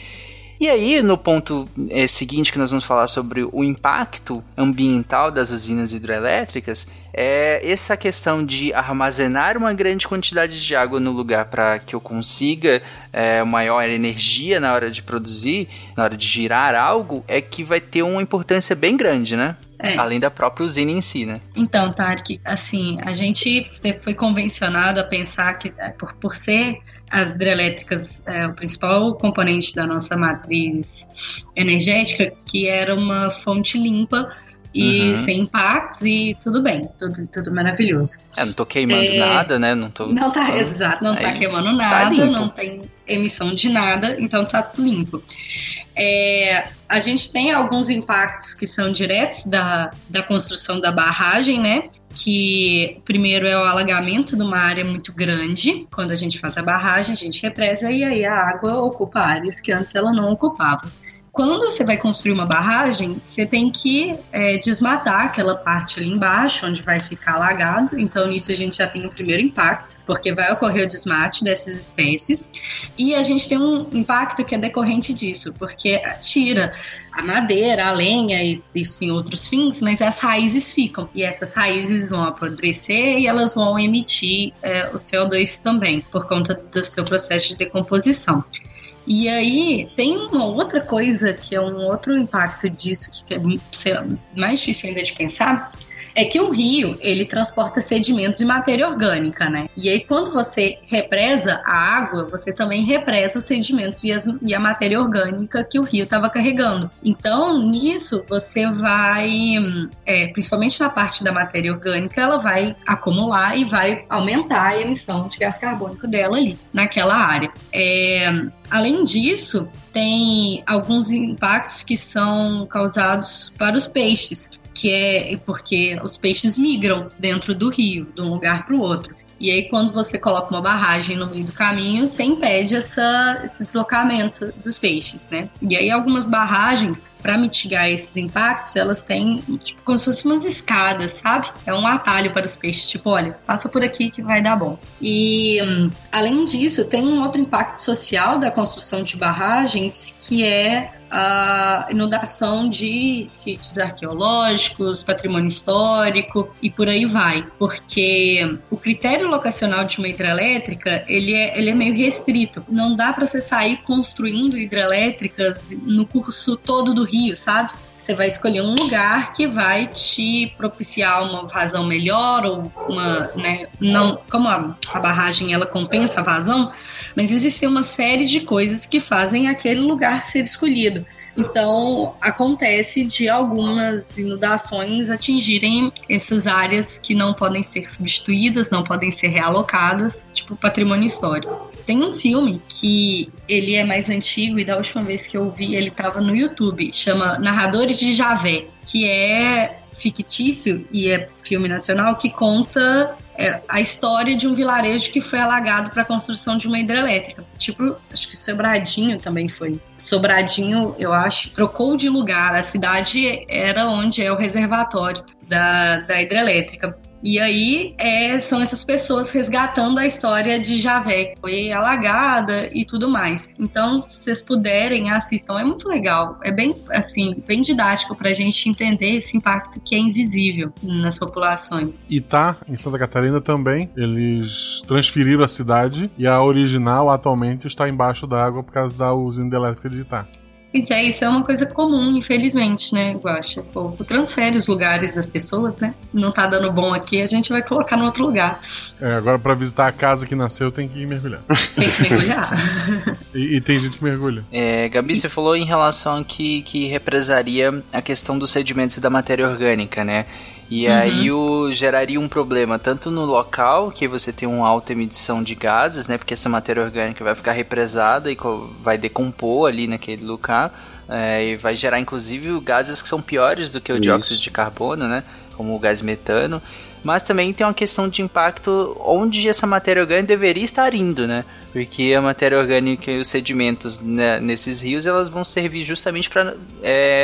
E aí, no ponto eh, seguinte que nós vamos falar sobre o impacto ambiental das usinas hidrelétricas, é essa questão de armazenar uma grande quantidade de água no lugar para que eu consiga eh, maior energia na hora de produzir, na hora de girar algo, é que vai ter uma importância bem grande, né? É. Além da própria usina em si, né? Então, Tarek, assim, a gente foi convencionado a pensar que, é, por, por ser as hidrelétricas é, o principal componente da nossa matriz energética, que era uma fonte limpa e Uhum. sem impactos e tudo bem, tudo, tudo maravilhoso. É, não tô queimando É. nada, né? Não tô. Não tá, exato, não tá Aí, queimando tá nada, limpo. não tem emissão de nada, então tá tudo limpo. É, a gente tem alguns impactos que são diretos da, da construção da barragem, né? Que primeiro é o alagamento de uma área muito grande. Quando a gente faz a barragem, a gente represa e aí a água ocupa áreas que antes ela não ocupava. Quando você vai construir uma barragem, você tem que é, desmatar aquela parte ali embaixo, onde vai ficar alagado. Então, nisso a gente já tem o primeiro impacto, porque vai ocorrer o desmate dessas espécies. E a gente tem um impacto que é decorrente disso, porque tira a madeira, a lenha e isso tem outros fins, mas as raízes ficam. E essas raízes vão apodrecer e elas vão emitir é, o CO2 também, por conta do seu processo de decomposição. E aí tem uma outra coisa que é um outro impacto disso que é mais difícil ainda de pensar, é que o rio, ele transporta sedimentos e matéria orgânica, né? E aí, quando você represa a água, você também represa os sedimentos e, as- e a matéria orgânica que o rio estava carregando. Então, nisso, você vai, é, principalmente na parte da matéria orgânica, ela vai acumular e vai aumentar a emissão de gás carbônico dela ali, naquela área. É, além disso, tem alguns impactos que são causados para os peixes que é porque os peixes migram dentro do rio, de um lugar para o outro. E aí, quando você coloca uma barragem no meio do caminho, você impede essa, esse deslocamento dos peixes, né? E aí, algumas barragens, para mitigar esses impactos, elas têm tipo, como se fossem umas escadas, sabe? É um atalho para os peixes, tipo, olha, passa por aqui que vai dar bom. E, hum, além disso, tem um outro impacto social da construção de barragens, que é a inundação de sítios arqueológicos, patrimônio histórico e por aí vai, porque o critério locacional de uma hidrelétrica ele é, ele é meio restrito. Não dá para você sair construindo hidrelétricas no curso todo do rio, sabe? Você vai escolher um lugar que vai te propiciar uma vazão melhor ou uma, né, não, como a, a barragem ela compensa a vazão, mas existem uma série de coisas que fazem aquele lugar ser escolhido. Então, acontece de algumas inundações atingirem essas áreas que não podem ser substituídas, não podem ser realocadas, tipo patrimônio histórico. Tem um filme que ele é mais antigo e da última vez que eu vi ele estava no YouTube, chama Narradores de Javé, que é fictício e é filme nacional que conta é, a história de um vilarejo que foi alagado para a construção de uma hidrelétrica. Tipo, acho que Sobradinho também foi. Sobradinho, eu acho, trocou de lugar. A cidade era onde é o reservatório da, da hidrelétrica. E aí é, são essas pessoas resgatando a história de Javé, que foi alagada e tudo mais. Então, se vocês puderem, assistam. É muito legal. É bem, assim, bem didático pra gente entender esse impacto que é invisível nas populações. E tá em Santa Catarina também. Eles transferiram a cidade e a original atualmente está embaixo da água por causa da usina elétrica de Itá. Pois é, isso é uma coisa comum, infelizmente, né, Guaxa? O povo transfere os lugares das pessoas, né? Não tá dando bom aqui, a gente vai colocar no outro lugar. É, agora pra visitar a casa que nasceu tem que ir mergulhar. Tem que mergulhar. e, e tem gente que mergulha. É, Gabi, você falou em relação que, que represaria a questão dos sedimentos e da matéria orgânica, né? E Uhum. aí o, geraria um problema tanto no local, que você tem uma alta emissão de gases, né? Porque essa matéria orgânica vai ficar represada e vai decompor ali naquele lugar. é, e vai gerar inclusive gases que são piores do que o Isso. dióxido de carbono, né? Como o gás metano. Mas também tem uma questão de impacto onde essa matéria orgânica deveria estar indo, né? Porque a matéria orgânica e os sedimentos né, nesses rios elas vão servir justamente para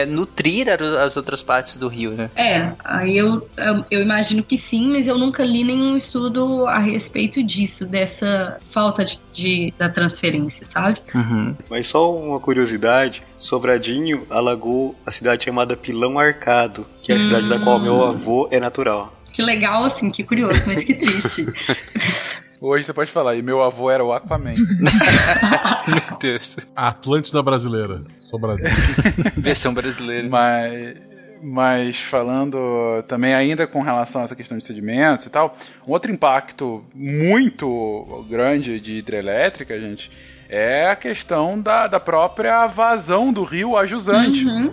nutrir a- as outras partes do rio, né? É, aí eu, eu, imagino que sim, mas eu nunca li nenhum estudo a respeito disso, dessa falta de, de- da transferência, sabe? Uhum. Mas só uma curiosidade, Sobradinho alagou a cidade chamada Pilão Arcado, que é a cidade da qual meu avô é natural. Que legal, assim, que curioso, mas que triste. Hoje você pode falar, e meu avô era o Aquaman. Meu Deus. A Atlântida brasileira. Sobradinho. Versão brasileira. Mas, mas falando também ainda com relação a essa questão de sedimentos e tal, um outro impacto muito grande de hidrelétrica, gente, é a questão da, da própria vazão do rio a jusante. Uhum.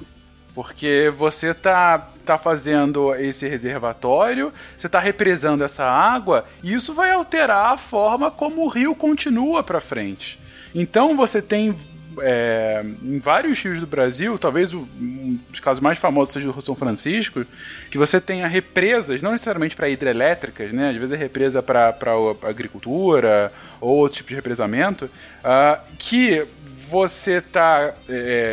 Porque você tá, tá fazendo esse reservatório, você tá represando essa água, e isso vai alterar a forma como o rio continua para frente. Então você tem é, em vários rios do Brasil, talvez um dos casos mais famosos seja o Rio São Francisco, que você tenha represas, não necessariamente para hidrelétricas, né? Às vezes é represa para agricultura ou outro tipo de represamento, ah, que você está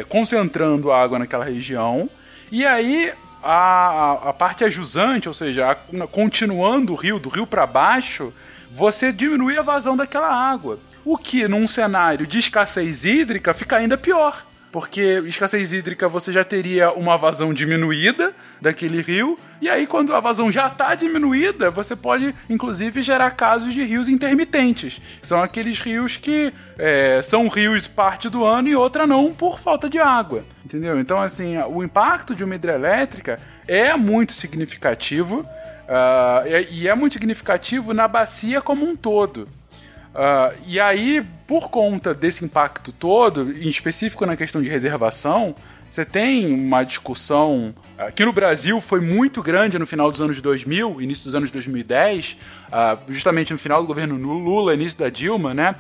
concentrando a água naquela região e aí a, a- parte ajusante, ou seja, a- continuando o rio, do rio para baixo, você diminui a vazão daquela água. O que, num cenário de escassez hídrica, fica ainda pior. Porque escassez hídrica você já teria uma vazão diminuída daquele rio, e aí quando a vazão já está diminuída, você pode inclusive gerar casos de rios intermitentes. São aqueles rios que é, são rios parte do ano e outra não por falta de água, entendeu? Então assim, o impacto de uma hidrelétrica é muito significativo. Uh, e é muito significativo na bacia como um todo. Uh, e aí, por conta desse impacto todo, em específico na questão de reservação, você tem uma discussão aqui no Brasil foi muito grande no final dos anos 2000, início dos anos 2010, uh, justamente no final do governo Lula, início da Dilma, né?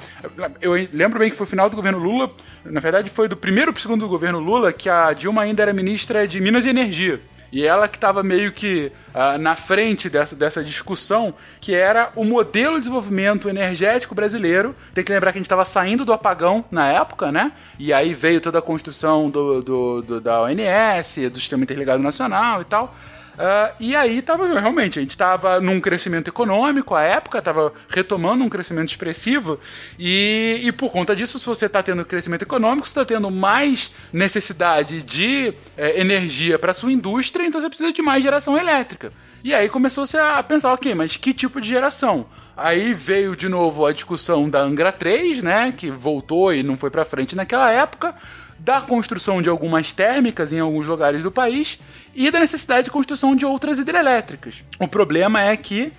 Eu lembro bem que foi o final do governo Lula, na verdade foi do primeiro para o segundo governo Lula que a Dilma ainda era ministra de Minas e Energia. E ela que estava meio que uh, na frente dessa, dessa discussão, que era o modelo de desenvolvimento energético brasileiro. Tem que lembrar que a gente estava saindo do apagão na época, né? E aí veio toda a construção do, do, do da ONS, do Sistema Interligado Nacional e tal. Uh, e aí tava realmente, a gente estava num crescimento econômico à época, estava retomando um crescimento expressivo, e, e por conta disso, se você está tendo crescimento econômico, você está tendo mais necessidade de é, energia para sua indústria, então você precisa de mais geração elétrica. E aí começou-se a pensar, ok, mas que tipo de geração? Aí veio de novo a discussão da Angra 3, né, que voltou e não foi para frente naquela época da construção de algumas térmicas em alguns lugares do país e da necessidade de construção de outras hidrelétricas. O problema é que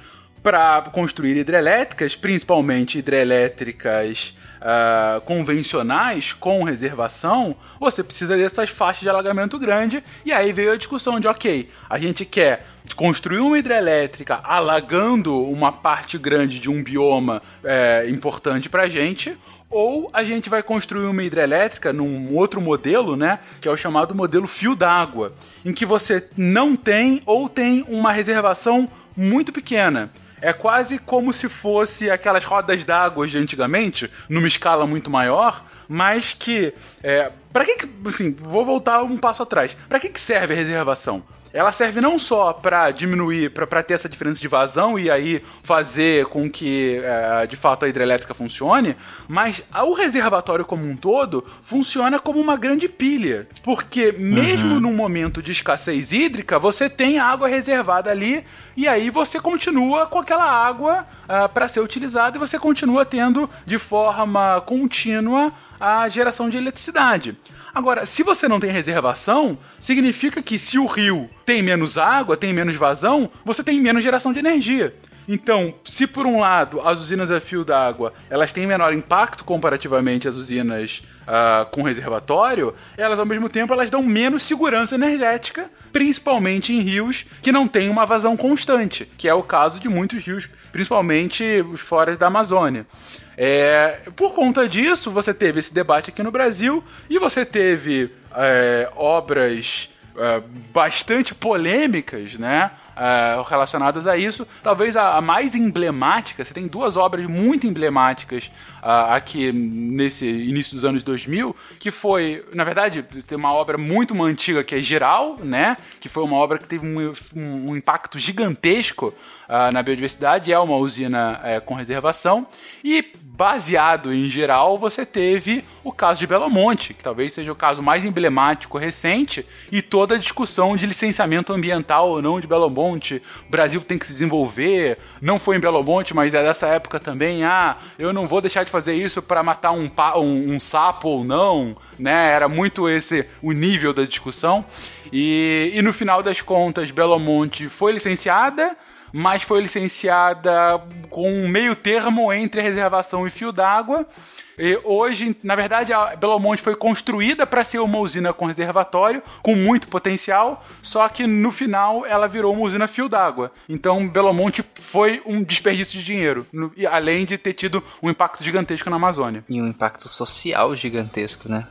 para construir hidrelétricas, principalmente hidrelétricas uh, convencionais com reservação, você precisa dessas faixas de alagamento grande. E aí veio a discussão de, ok, a gente quer construir uma hidrelétrica alagando uma parte grande de um bioma é, importante para gente, ou a gente vai construir uma hidrelétrica num outro modelo, né, que é o chamado modelo fio d'água, em que você não tem ou tem uma reservação muito pequena. É quase como se fosse aquelas rodas d'água de antigamente, numa escala muito maior, mas que. É, para que, que. Assim, vou voltar um passo atrás. Para que, que serve a reservação? Ela serve não só para diminuir, para ter essa diferença de vazão e aí fazer com que é, de fato a hidrelétrica funcione, mas o reservatório como um todo funciona como uma grande pilha. Porque mesmo uhum. num momento de escassez hídrica, você tem água reservada ali e aí você continua com aquela água uh, é, para ser utilizada e você continua tendo de forma contínua a geração de eletricidade. Agora, se você não tem reservação, significa que se o rio tem menos água, tem menos vazão, você tem menos geração de energia. Então, se por um lado as usinas a fio d'água elas têm menor impacto comparativamente às usinas uh, com reservatório, elas ao mesmo tempo elas dão menos segurança energética, principalmente em rios que não têm uma vazão constante, que é o caso de muitos rios, principalmente fora da Amazônia. É, por conta disso, você teve esse debate aqui no Brasil e você teve é, obras é, bastante polêmicas, né? Uh, relacionadas a isso. Talvez a, a, mais emblemática, você tem duas obras muito emblemáticas aqui nesse início dos anos 2000, que foi, na verdade, tem uma obra muito antiga que é Geral, né? Que foi uma obra que teve um, um, impacto gigantesco uh, na biodiversidade, é uma usina com reservação. E baseado em geral, você teve o caso de Belo Monte, que talvez seja o caso mais emblemático recente, e toda a discussão de licenciamento ambiental ou não de Belo Monte. O Brasil tem que se desenvolver, não foi em Belo Monte, mas é dessa época também. Ah, eu não vou deixar de fazer isso para matar um, um, um, sapo ou não, né? Era muito esse o nível da discussão. E, e no final das contas, Belo Monte foi licenciada mas foi licenciada com um meio termo entre reservação e fio d'água. E hoje, na verdade, a Belo Monte foi construída para ser uma usina com reservatório, com muito potencial, só que no final ela virou uma usina fio d'água. Então, Belo Monte foi um desperdício de dinheiro, no, além de ter tido um impacto gigantesco na Amazônia. E um impacto social gigantesco, né?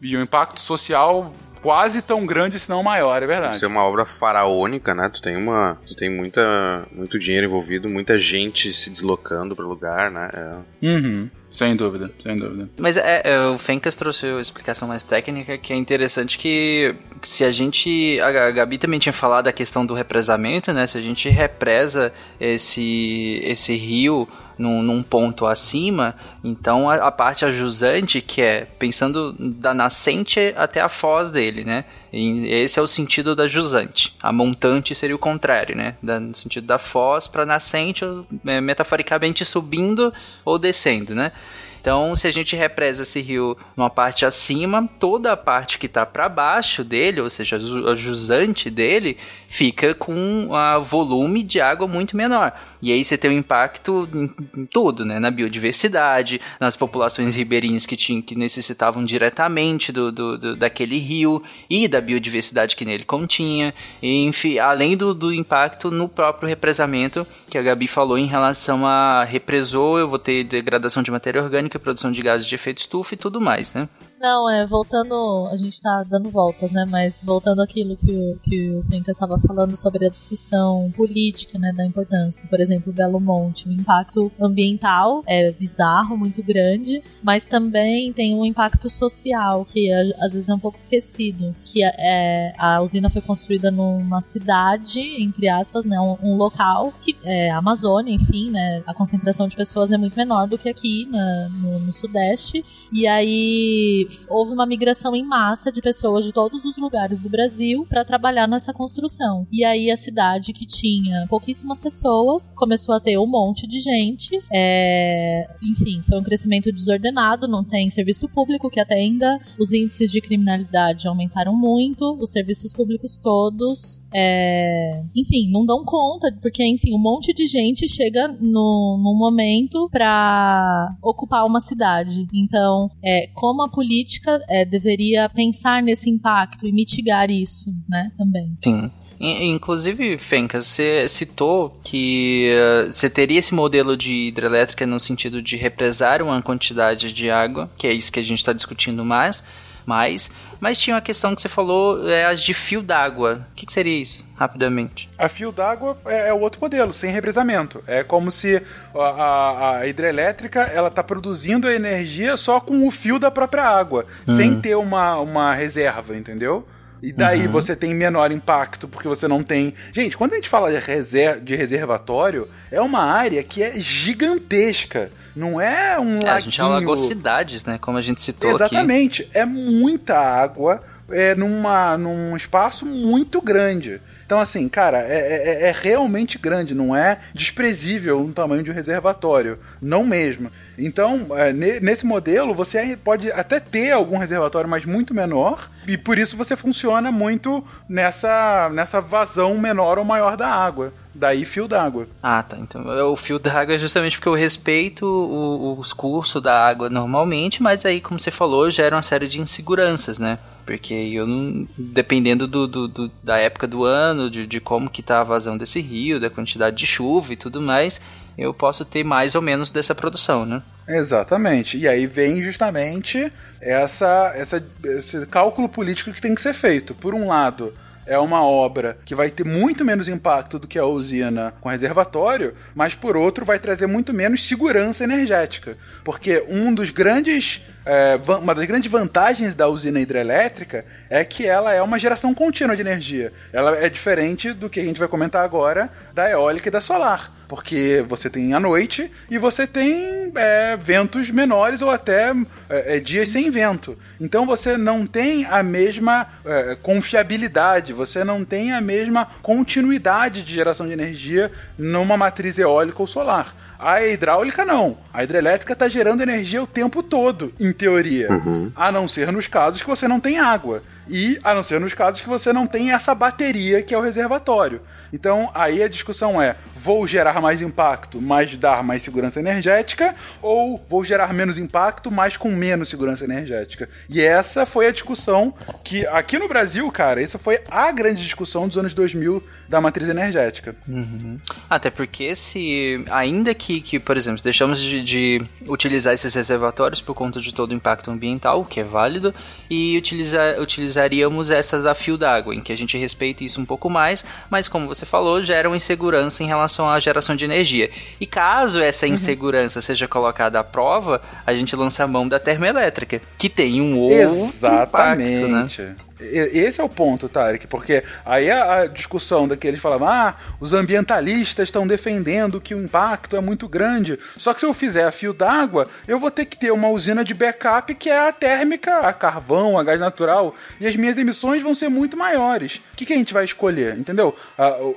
E um impacto social quase tão grande, se não maior, é verdade. Isso é uma obra faraônica, né? Tu tem uma, tu tem muita, muito dinheiro envolvido, muita gente se deslocando para o lugar, né? É. Uhum. Sem dúvida, sem dúvida. Mas é, é, o Fencas trouxe a explicação mais técnica, que é interessante que se a gente. A Gabi também tinha falado da questão do represamento, né? Se a gente represa esse, esse rio num, num ponto acima, então a, a parte ajusante, que é pensando da nascente até a foz dele, né? E esse é o sentido da jusante. A montante seria o contrário, né? Da, no sentido da foz para nascente, é, metaforicamente subindo ou descendo, né? Então, se a gente represa esse rio numa parte acima, toda a parte que está para baixo dele, ou seja, a jusante dele, fica com um volume de água muito menor. E aí você tem um impacto em, tudo, né? Na biodiversidade, nas populações ribeirinhas que, tinham, que necessitavam diretamente do, do, do, daquele rio e da biodiversidade que nele continha. E, enfim, além do, do impacto no próprio represamento, que a Gabi falou em relação a represou, eu vou ter degradação de matéria orgânica, produção de gases de efeito estufa e tudo mais, né? Não, é, voltando, a gente tá dando voltas, né, mas voltando àquilo que o, que o Fencas estava falando sobre a discussão política, né, da importância. Por exemplo, Belo Monte, o impacto ambiental é bizarro, muito grande, mas também tem um impacto social, que é, às vezes é um pouco esquecido, que é, a usina foi construída numa cidade, entre aspas, né, um, um local, que é a Amazônia, enfim, né, a concentração de pessoas é muito menor do que aqui na, no, no Sudeste, e aí houve uma migração em massa de pessoas de todos os lugares do Brasil para trabalhar nessa construção. E aí a cidade que tinha pouquíssimas pessoas começou a ter um monte de gente. É... Enfim, foi um crescimento desordenado, não tem serviço público que atenda, os índices de criminalidade aumentaram muito, os serviços públicos todos, é... enfim, não dão conta, porque enfim, um monte de gente chega no, num momento para ocupar uma cidade. Então, é, como a polícia política é, deveria pensar nesse impacto e mitigar isso, né, também. Sim. Inclusive, Fencas, você citou que uh, você teria esse modelo de hidrelétrica no sentido de represar uma quantidade de água, que é isso que a gente está discutindo mais, mais, mas tinha uma questão que você falou, é as de fio d'água. O que, que, seria isso, rapidamente? A fio d'água é, é outro modelo, sem represamento. É como se a, a, a hidrelétrica ela está produzindo a energia só com o fio da própria água, uhum. sem ter uma, uma reserva, entendeu? E daí uhum. você tem menor impacto, porque você não tem. Gente, quando a gente fala de, reser... de reservatório, é uma área que é gigantesca. Não é um é, A gente fala lagocidades, né? Como a gente citou Exatamente. aqui. Exatamente. É muita água é, numa, num espaço muito grande. Então, assim, cara, é, é, é, realmente grande, não é desprezível o tamanho de um reservatório. Não mesmo. Então, é, nesse modelo, você pode até ter algum reservatório, mas muito menor, e por isso você funciona muito nessa, nessa vazão menor ou maior da água. Daí fio d'água. Ah, tá. Então o fio d'água é justamente porque eu respeito o, os cursos da água normalmente, mas aí, como você falou, gera uma série de inseguranças, né? Porque eu não. Dependendo do, do, do, da época do ano, de, de como que tá a vazão desse rio, da quantidade de chuva e tudo mais, eu posso ter mais ou menos dessa produção, né? Exatamente. E aí vem justamente essa, essa, esse cálculo político que tem que ser feito. Por um lado, é uma obra que vai ter muito menos impacto do que a usina com reservatório, mas por outro vai trazer muito menos segurança energética. Porque um dos grandes é, uma das grandes vantagens da usina hidrelétrica é que ela é uma geração contínua de energia. Ela é diferente do que a gente vai comentar agora da eólica e da solar. Porque você tem a noite e você tem é, ventos menores ou até é, é dias sem vento. Então você não tem a mesma é, confiabilidade, você não tem a mesma continuidade de geração de energia numa matriz eólica ou solar. A hidráulica não. A hidrelétrica está gerando energia o tempo todo, em teoria. Uhum. A não ser nos casos que você não tem água. E a não ser nos casos que você não tem essa bateria que é o reservatório. Então aí a discussão é: vou gerar mais impacto, mas dar mais segurança energética, ou vou gerar menos impacto, mas com menos segurança energética? E essa foi a discussão que aqui no Brasil, cara, isso foi a grande discussão dos anos 2000 da matriz energética. Uhum. Até porque se, ainda que, que por exemplo, deixamos de, de, utilizar esses reservatórios por conta de todo o impacto ambiental, que é válido, e utilizar, utilizar utilizaríamos essas a fio d'água, em que a gente respeita isso um pouco mais, mas como você falou, gera uma insegurança em relação à geração de energia. E caso essa insegurança seja colocada à prova, a gente lança a mão da termoelétrica, que tem um outro Exatamente. impacto, né? Esse é o ponto, Tarek, porque aí a a discussão daqueles falavam, ah, os ambientalistas estão defendendo que o impacto é muito grande. Só que se eu fizer a fio d'água, eu vou ter que ter uma usina de backup que é a térmica, a carvão, a gás natural, e as minhas emissões vão ser muito maiores. O que, que a gente vai escolher? Entendeu?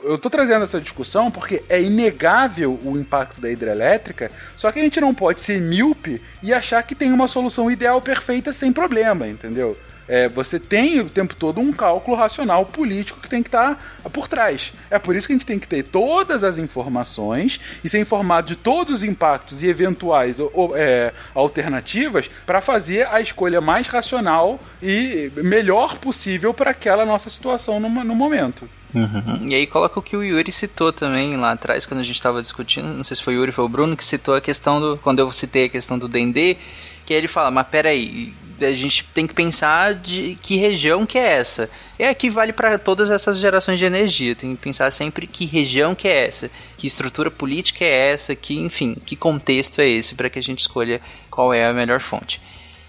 Eu tô trazendo essa discussão porque é inegável o impacto da hidrelétrica, só que a gente não pode ser míope e achar que tem uma solução ideal perfeita sem problema, entendeu? É, você tem o tempo todo um cálculo racional político que tem que estar por trás. É por isso que a gente tem que ter todas as informações e ser informado de todos os impactos e eventuais ou- é, alternativas para fazer a escolha mais racional e melhor possível para aquela nossa situação no, no momento. Uhum. E aí coloca o que o Yuri citou também lá atrás, quando a gente estava discutindo, não sei se foi o Yuri ou foi o Bruno, que citou a questão do. Quando eu citei a questão do Dendê, que ele fala, mas peraí, a gente tem que pensar de que região que é essa. É aqui vale para todas essas gerações de energia. Tem que pensar sempre que região que é essa, que estrutura política é essa, que, enfim, que contexto é esse para que a gente escolha qual é a melhor fonte.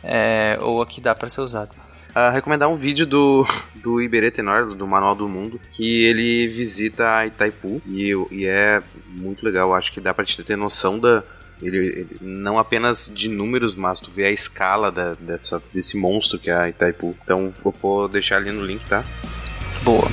É, ou a que dá para ser usada. Ah, recomendar um vídeo do, do Iberê Tenor, do Manual do Mundo, que ele visita Itaipu e, e é muito legal. Acho que dá pra te ter noção da. Ele, ele- não apenas de números, mas tu vê a escala da- dessa, desse monstro que é a Itaipu. Então vou deixar ali no link, tá? Boa.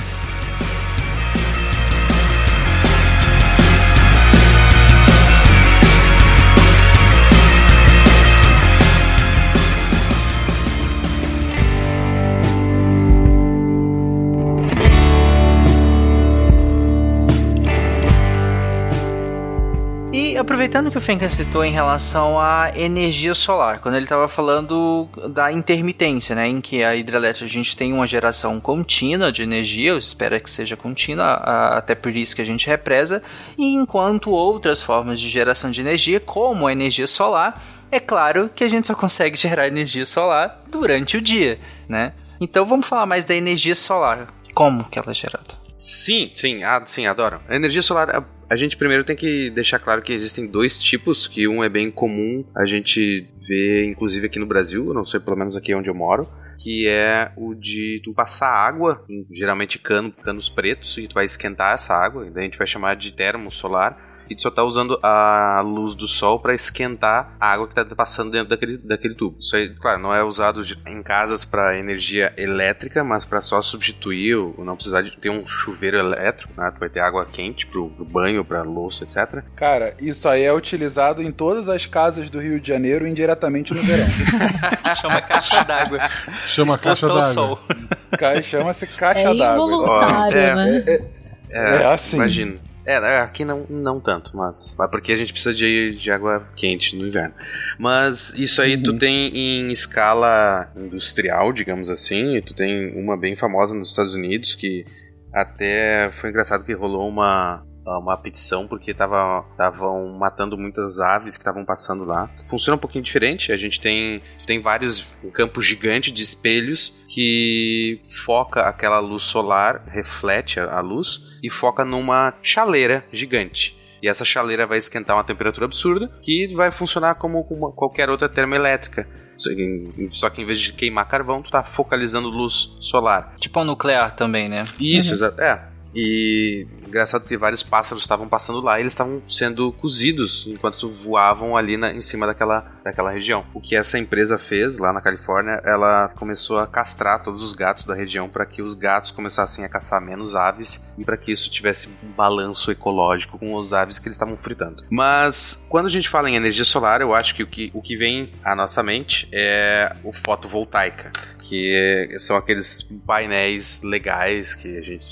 Aproveitando que o Fenka citou em relação à energia solar, quando ele estava falando da intermitência, né, em que a hidrelétrica a gente tem uma geração contínua de energia, eu espero que seja contínua, a- até por isso que a gente represa, e enquanto outras formas de geração de energia, como a energia solar, é claro que a gente só consegue gerar energia solar durante o dia, né? Então vamos falar mais da energia solar, como que ela é gerada. Sim, sim, sim, adoro. A energia solar, a, a gente primeiro tem que deixar claro que existem dois tipos, que um é bem comum a gente ver, inclusive aqui no Brasil, não sei, pelo menos aqui onde eu moro, que é o de tu passar água, geralmente cano, canos pretos, e tu vai esquentar essa água, daí a gente vai chamar de termo solar, e tu só tá usando a luz do sol para esquentar a água que tá passando dentro daquele, daquele tubo. Isso aí, claro, não é usado em casas para energia elétrica, mas para só substituir, ou não precisar de ter um chuveiro elétrico, né? Tu vai ter água quente pro, pro banho, pra louça, etc. Cara, isso aí é utilizado em todas as casas do Rio de Janeiro indiretamente no verão. Chama caixa d'água. Chama caixa d'água. Chama-se caixa É d'água. involuntário, É, né? É, É assim. Imagino. É, é, aqui não, não tanto, mas. Mas porque a gente precisa de, de água quente no inverno. Mas isso aí tu tem em escala industrial, digamos assim. E tu tem uma bem famosa nos Estados Unidos que até foi engraçado que rolou uma. Uma petição porque estavam matando muitas aves que estavam passando lá. Funciona um pouquinho diferente. A gente tem, tem vários um campo gigante de espelhos que foca aquela luz solar, reflete a, a luz e foca numa chaleira gigante. E essa chaleira vai esquentar uma temperatura absurda que vai funcionar como uma- qualquer outra termoelétrica. Só que, em vez de queimar carvão, tu tá focalizando luz solar. Tipo um nuclear também, né? Isso, exato. É. E engraçado que vários pássaros estavam passando lá e eles estavam sendo cozidos enquanto voavam ali na- em cima daquela, daquela região. O que essa empresa fez lá na Califórnia, ela começou a castrar todos os gatos da região para que os gatos começassem a caçar menos aves e para que isso tivesse um balanço ecológico com os aves que eles estavam fritando. Mas quando a gente fala em energia solar, eu acho que o que, o que vem à nossa mente é o fotovoltaica que são aqueles painéis legais que a gente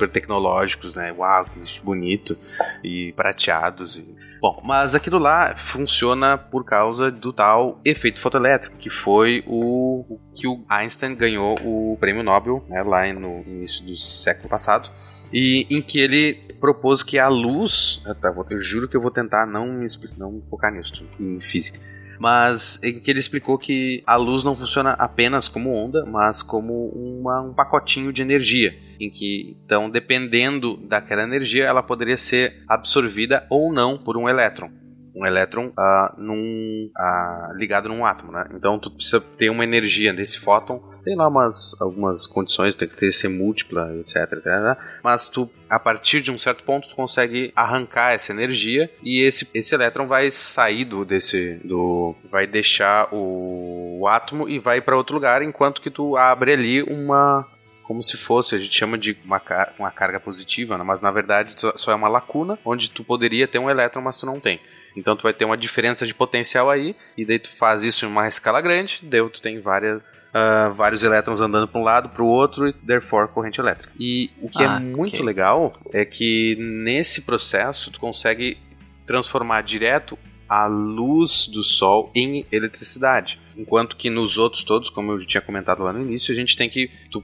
super tecnológicos, né? Uau, que bonito e prateados. E... Bom, mas aquilo lá funciona por causa do tal efeito fotoelétrico, que foi o, o que o Einstein ganhou o prêmio Nobel né, lá no início do século passado. E em que ele propôs que a luz. Eu, tá, juro que eu vou tentar não não focar nisso, em física. Mas em que ele explicou que a luz não funciona apenas como onda, mas como uma, um pacotinho de energia. Em que, então, dependendo daquela energia, ela poderia ser absorvida ou não por um elétron um elétron ah, num, ah, ligado num átomo, né? Então tu precisa ter uma energia desse fóton, tem lá umas algumas condições, tem que ter ser múltipla, etc, etc, mas tu a partir de um certo ponto tu consegue arrancar essa energia e esse, esse elétron vai sair do desse do vai deixar o, o átomo e vai para outro lugar enquanto que tu abre ali uma como se fosse, a gente chama de uma, car uma carga positiva, né? mas na verdade só é uma lacuna onde tu poderia ter um elétron, mas tu não tem. Então tu vai ter uma diferença de potencial aí, e daí tu faz isso em uma escala grande, daí tu tem várias, ah, vários elétrons andando para um lado, para o outro, e therefore corrente elétrica. E o que Ah, é muito ok. legal é que nesse processo tu consegue transformar direto a luz do sol em eletricidade. Enquanto que nos outros todos, como eu tinha comentado lá no início, a gente tem que. Tu,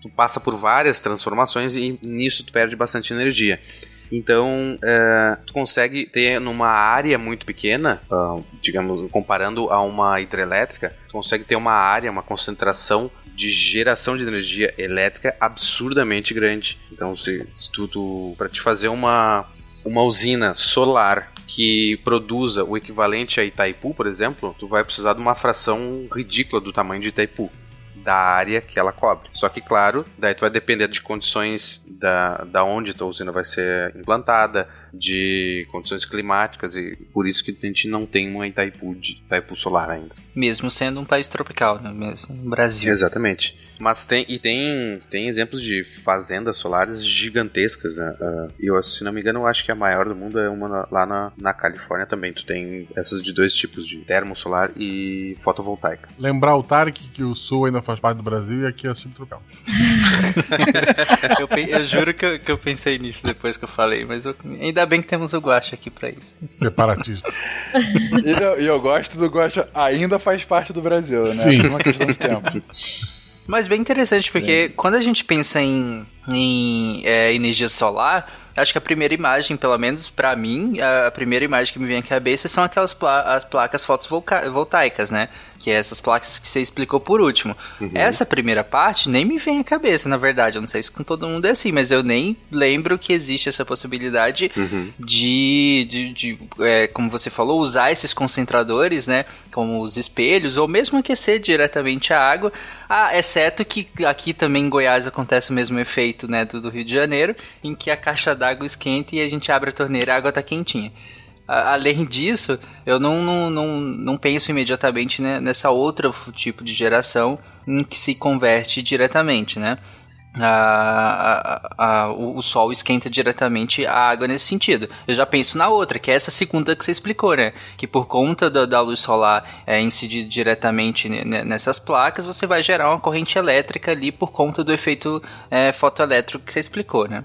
tu passa por várias transformações e nisso tu perde bastante energia. Então, é, tu consegue ter numa área muito pequena, ah, digamos, comparando a uma hidrelétrica, tu consegue ter uma área, uma concentração de geração de energia elétrica absurdamente grande. Então, se, se para te fazer uma uma usina solar que produza o equivalente a Itaipu, por exemplo, tu vai precisar de uma fração ridícula do tamanho de Itaipu da área que ela cobre. Só que, claro, daí tu vai depender de condições da, da onde tua usina vai ser implantada, de condições climáticas, e por isso que a gente não tem uma Itaipu, de, Itaipu solar ainda. Mesmo sendo um país tropical, né? Mesmo no Brasil. Exatamente. Mas tem e tem, tem exemplos de fazendas solares gigantescas, né? Ah, E eu, se não me engano, eu acho que a maior do mundo é uma na- lá na, na Califórnia também. Tu tem essas de dois tipos, de termosolar e fotovoltaica. Lembrar o Tarek que o Sul ainda faz parte do Brasil e aqui é subtropical. eu, eu juro que eu, que eu pensei nisso depois que eu falei, mas eu- ainda bem que temos o Guacha aqui pra isso. Separatista. E eu, e eu gosto do Guacha, ainda faz parte do Brasil, né? Sim. É uma questão de tempo. Mas bem interessante, porque quando a gente pensa em, em é, energia solar, acho que a primeira imagem, pelo menos pra mim, a, a primeira imagem que me vem à cabeça são aquelas pla- as placas fotovoltaicas, né? Que é essas placas que você explicou por último. Essa primeira parte nem me vem à cabeça, na verdade. Eu não sei se com todo mundo é assim, mas eu nem lembro que existe essa possibilidade de, de, de, é, como você falou, usar esses concentradores, né? Como os espelhos, ou mesmo aquecer diretamente a água. Ah, exceto que aqui também em Goiás acontece o mesmo efeito, né? Do, do Rio de Janeiro, em que a caixa d'água esquenta e a gente abre a torneira e a água tá quentinha. Além disso, eu não, não, não, não penso imediatamente né, nessa outra tipo de geração em que se converte diretamente, né? A- a- a- o, o sol esquenta diretamente a água nesse sentido. Eu já penso na outra, que é essa segunda que você explicou, né? Que por conta da, da luz solar é, incidir diretamente ne- ne- nessas placas, você vai gerar uma corrente elétrica ali por conta do efeito é, fotoelétrico que você explicou, né?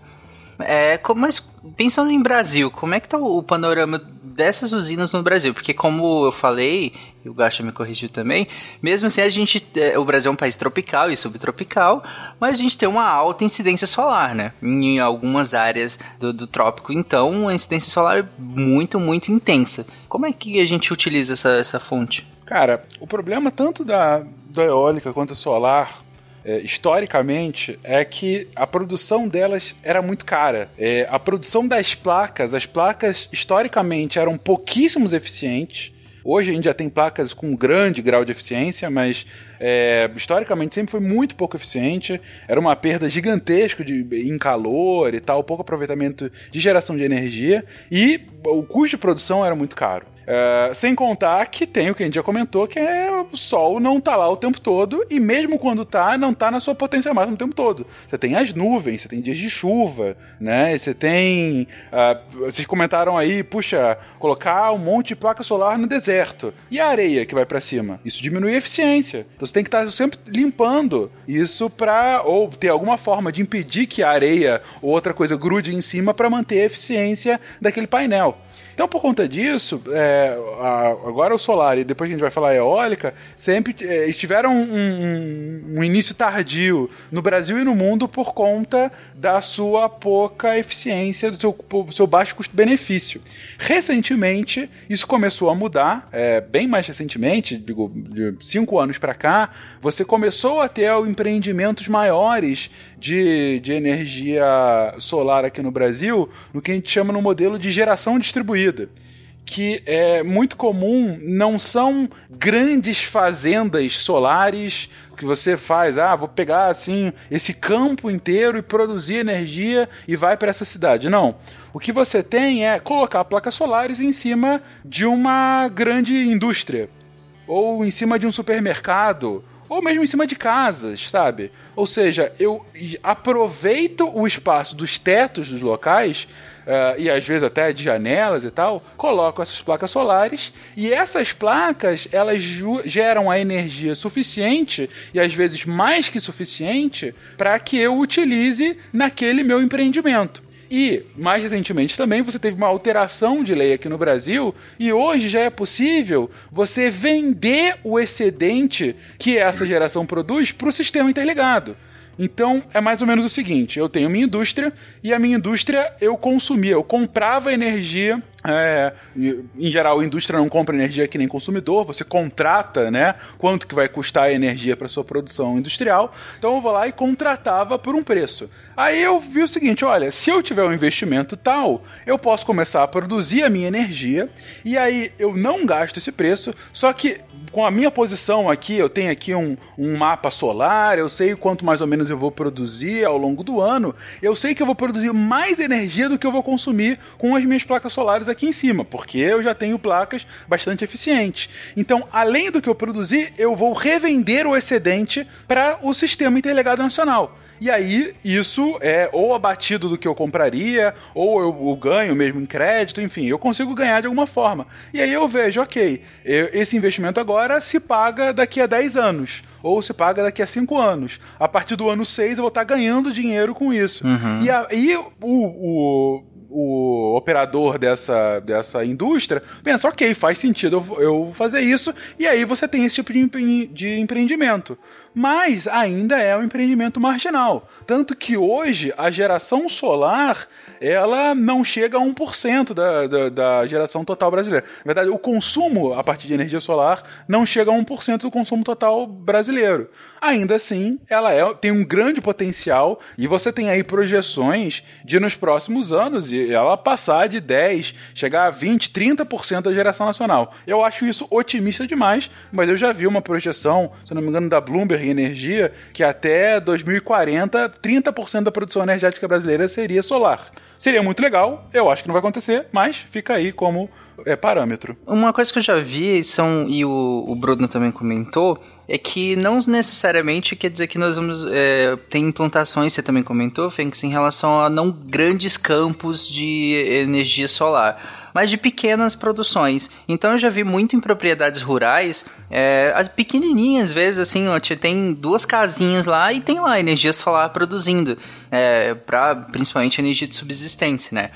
É, co- mas pensando em Brasil, como é que tá o, o panorama dessas usinas no Brasil? Porque como eu falei, e o Gacha me corrigiu também, mesmo assim a gente, é, o Brasil é um país tropical e subtropical, mas a gente tem uma alta incidência solar, né? Em algumas áreas do, do trópico, então a incidência solar é muito, muito intensa. Como é que a gente utiliza essa, essa fonte? Cara, o problema tanto da, da eólica quanto solar, é, historicamente, é que a produção delas era muito cara. É, a produção das placas, as placas historicamente eram pouquíssimos eficientes. Hoje a gente já tem placas com grande grau de eficiência, mas é, historicamente sempre foi muito pouco eficiente. Era uma perda gigantesca de, em calor e tal, pouco aproveitamento de geração de energia e o custo de produção era muito caro. É, sem contar que tem o que a gente já comentou, que é o sol não tá lá o tempo todo, e mesmo quando tá, não tá na sua potência máxima o tempo todo. Você tem as nuvens, você tem dias de chuva, né? Você tem. ah, vocês comentaram aí, puxa, colocar um monte de placa solar no deserto. E a areia que vai para cima? Isso diminui a eficiência. Então você tem que estar sempre limpando isso para ou ter alguma forma de impedir que a areia ou outra coisa grude em cima para manter a eficiência daquele painel. Então, por conta disso, é, a- agora o solar e depois a gente vai falar eólica, sempre é, tiveram um, um- um início tardio no Brasil e no mundo por conta da sua pouca eficiência, do seu, seu baixo custo-benefício. Recentemente, isso começou a mudar, é, bem mais recentemente, digo, de cinco anos para cá, você começou a ter empreendimentos maiores de, de energia solar aqui no Brasil, no que a gente chama no modelo de geração distribuída que é muito comum, não são grandes fazendas solares que você faz, ah, vou pegar assim esse campo inteiro e produzir energia e vai para essa cidade. Não. O que você tem é colocar placas solares em cima de uma grande indústria ou em cima de um supermercado, ou mesmo em cima de casas, sabe? Ou seja, eu aproveito o espaço dos tetos dos locais. eh, e às vezes até de janelas e tal, coloco essas placas solares e essas placas elas geram a energia suficiente e às vezes mais que suficiente para que eu utilize naquele meu empreendimento. E, mais recentemente também, você teve uma alteração de lei aqui no Brasil e hoje já é possível você vender o excedente que essa geração produz para o sistema interligado. Então, é mais ou menos o seguinte: eu tenho minha indústria e a minha indústria eu consumia, eu comprava energia. É, em geral, a indústria não compra energia que nem consumidor, você contrata, né? Quanto que vai custar a energia para sua produção industrial. Então eu vou lá e contratava por um preço. Aí eu vi o seguinte: olha, se eu tiver um investimento tal, eu posso começar a produzir a minha energia e aí eu não gasto esse preço, só que com a minha posição aqui, eu tenho aqui um, um mapa solar, eu sei quanto mais ou menos eu vou produzir ao longo do ano, eu sei que eu vou produzir mais energia do que eu vou consumir com as minhas placas solares em cima, porque eu já tenho placas bastante eficientes. Então, além do que eu produzir, eu vou revender o excedente para o sistema interligado nacional. E aí, isso é ou abatido do que eu compraria, ou eu, eu ganho mesmo em crédito, enfim, eu consigo ganhar de alguma forma. E aí eu vejo, ok, eu- esse investimento agora se paga daqui a 10 anos. Ou se paga daqui a 5 anos. A partir do ano 6 eu vou estar ganhando dinheiro com isso. Uhum. E aí o, o, o operador dessa, dessa indústria pensa, ok, faz sentido eu, fazer isso, e aí você tem esse tipo de, de empreendimento. Mas ainda é um empreendimento marginal. Tanto que hoje a geração solar ela não chega a 1% da, da, da geração total brasileira. Na verdade, o consumo a partir de energia solar não chega a 1% do consumo total brasileiro. Ainda assim, ela é- tem um grande potencial e você tem aí projeções de nos próximos anos ela passar de 10, chegar a 20, 30% da geração nacional. Eu acho isso otimista demais, mas eu já vi uma projeção, se não me engano, da Bloomberg Energia, que até 2040, 30% da produção energética brasileira seria solar. Seria muito legal, eu acho que não vai acontecer, mas fica aí como é, parâmetro. Uma coisa que eu já vi, são, e o, o Bruno também comentou, é que não necessariamente quer dizer que nós vamos. É, tem implantações, você também comentou, Fênix, em relação a não grandes campos de energia solar. Mas de pequenas produções. Então eu já vi muito em propriedades rurais, é, as pequenininhas, às vezes, assim, ó, tem duas casinhas lá e tem lá energia solar produzindo, é, para principalmente energia de subsistência, né?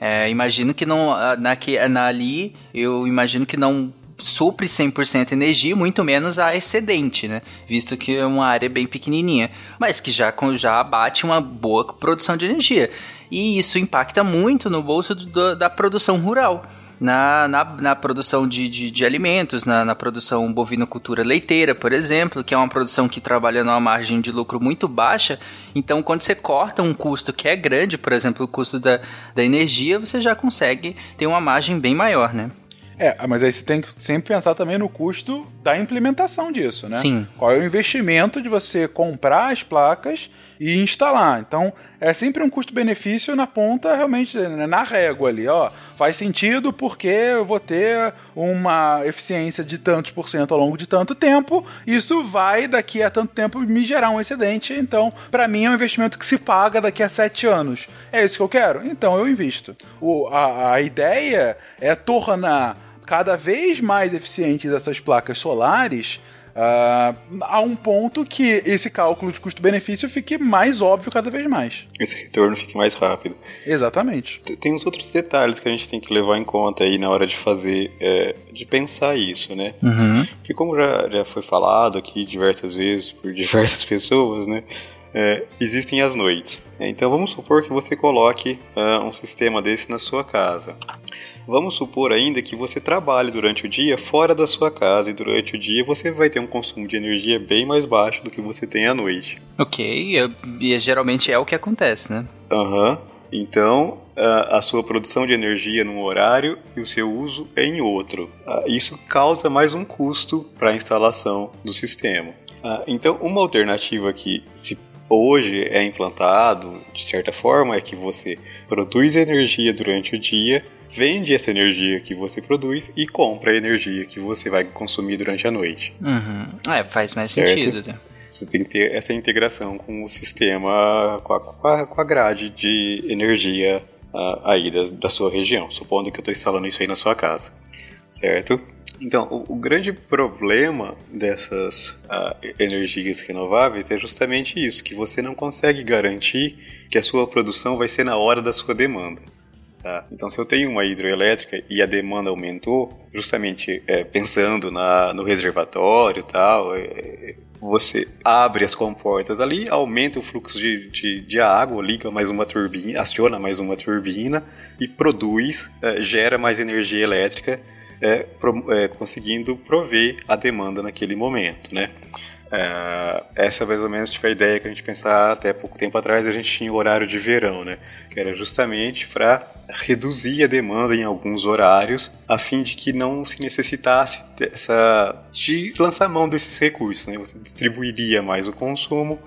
É, imagino que não. Na, na, ali, eu imagino que não supre 100% energia, muito menos a excedente, né? Visto que é uma área bem pequenininha, mas que já, já abate uma boa produção de energia. E isso impacta muito no bolso do- da produção rural. Na, na, na produção de, de, de alimentos, na, na produção bovinocultura leiteira, por exemplo, que é uma produção que trabalha numa margem de lucro muito baixa. Então, quando você corta um custo que é grande, por exemplo, o custo da, da energia, você já consegue ter uma margem bem maior, né? É, mas aí você tem que sempre pensar também no custo da implementação disso, né? Sim. Qual é o investimento de você comprar as placas e instalar? Então, é sempre um custo-benefício na ponta, realmente, né, na régua ali, ó. Faz sentido porque eu vou ter uma eficiência de tantos por cento ao longo de tanto tempo, isso vai daqui a tanto tempo me gerar um excedente, então, para mim é um investimento que se paga daqui a sete anos. É isso que eu quero? Então eu invisto. O, a, a ideia é tornar cada vez mais eficientes essas placas solares ah, a um ponto que esse cálculo de custo-benefício fique mais óbvio cada vez mais. Esse retorno fique mais rápido. Exatamente. Tem uns outros detalhes que a gente tem que levar em conta aí na hora de fazer, é, de pensar isso, né? Uhum. Porque como já, já foi falado aqui diversas vezes por diversas pessoas, né? é, existem as noites. Então vamos supor que você coloque ah, um sistema desse na sua casa. Vamos supor ainda que você trabalhe durante o dia fora da sua casa e durante o dia você vai ter um consumo de energia bem mais baixo do que você tem à noite. Ok, eu- e geralmente é o que acontece, né? Aham. Então, a, a sua produção de energia num horário e o seu uso é em outro. Isso causa mais um custo para a instalação do sistema. Então, uma alternativa que se hoje é implantado, de certa forma, é que você produz energia durante o dia, vende essa energia que você produz e compra a energia que você vai consumir durante a noite. Uhum. É, faz mais Certo. sentido. né? Você tem que ter essa integração com o sistema, com a, com a- grade de energia ah, aí da, da sua região, supondo que eu estou instalando isso aí na sua casa, certo? Então, o, o grande problema dessas ah, energias renováveis é justamente isso, que você não consegue garantir que a sua produção vai ser na hora da sua demanda. Tá? Então, se eu tenho uma hidroelétrica e a demanda aumentou, justamente é, pensando na, no reservatório e tal, é, você abre as comportas ali, aumenta o fluxo de, de, de água, liga mais uma turbina, aciona mais uma turbina e produz, é, gera mais energia elétrica, é, pro- é, conseguindo prover a demanda naquele momento, né? É, essa mais ou menos tipo, a ideia que a gente pensava até pouco tempo atrás, a gente tinha o horário de verão, né? Que era justamente para reduzir a demanda em alguns horários, a fim de que não se necessitasse dessa, de lançar mão desses recursos, né? Você distribuiria mais o consumo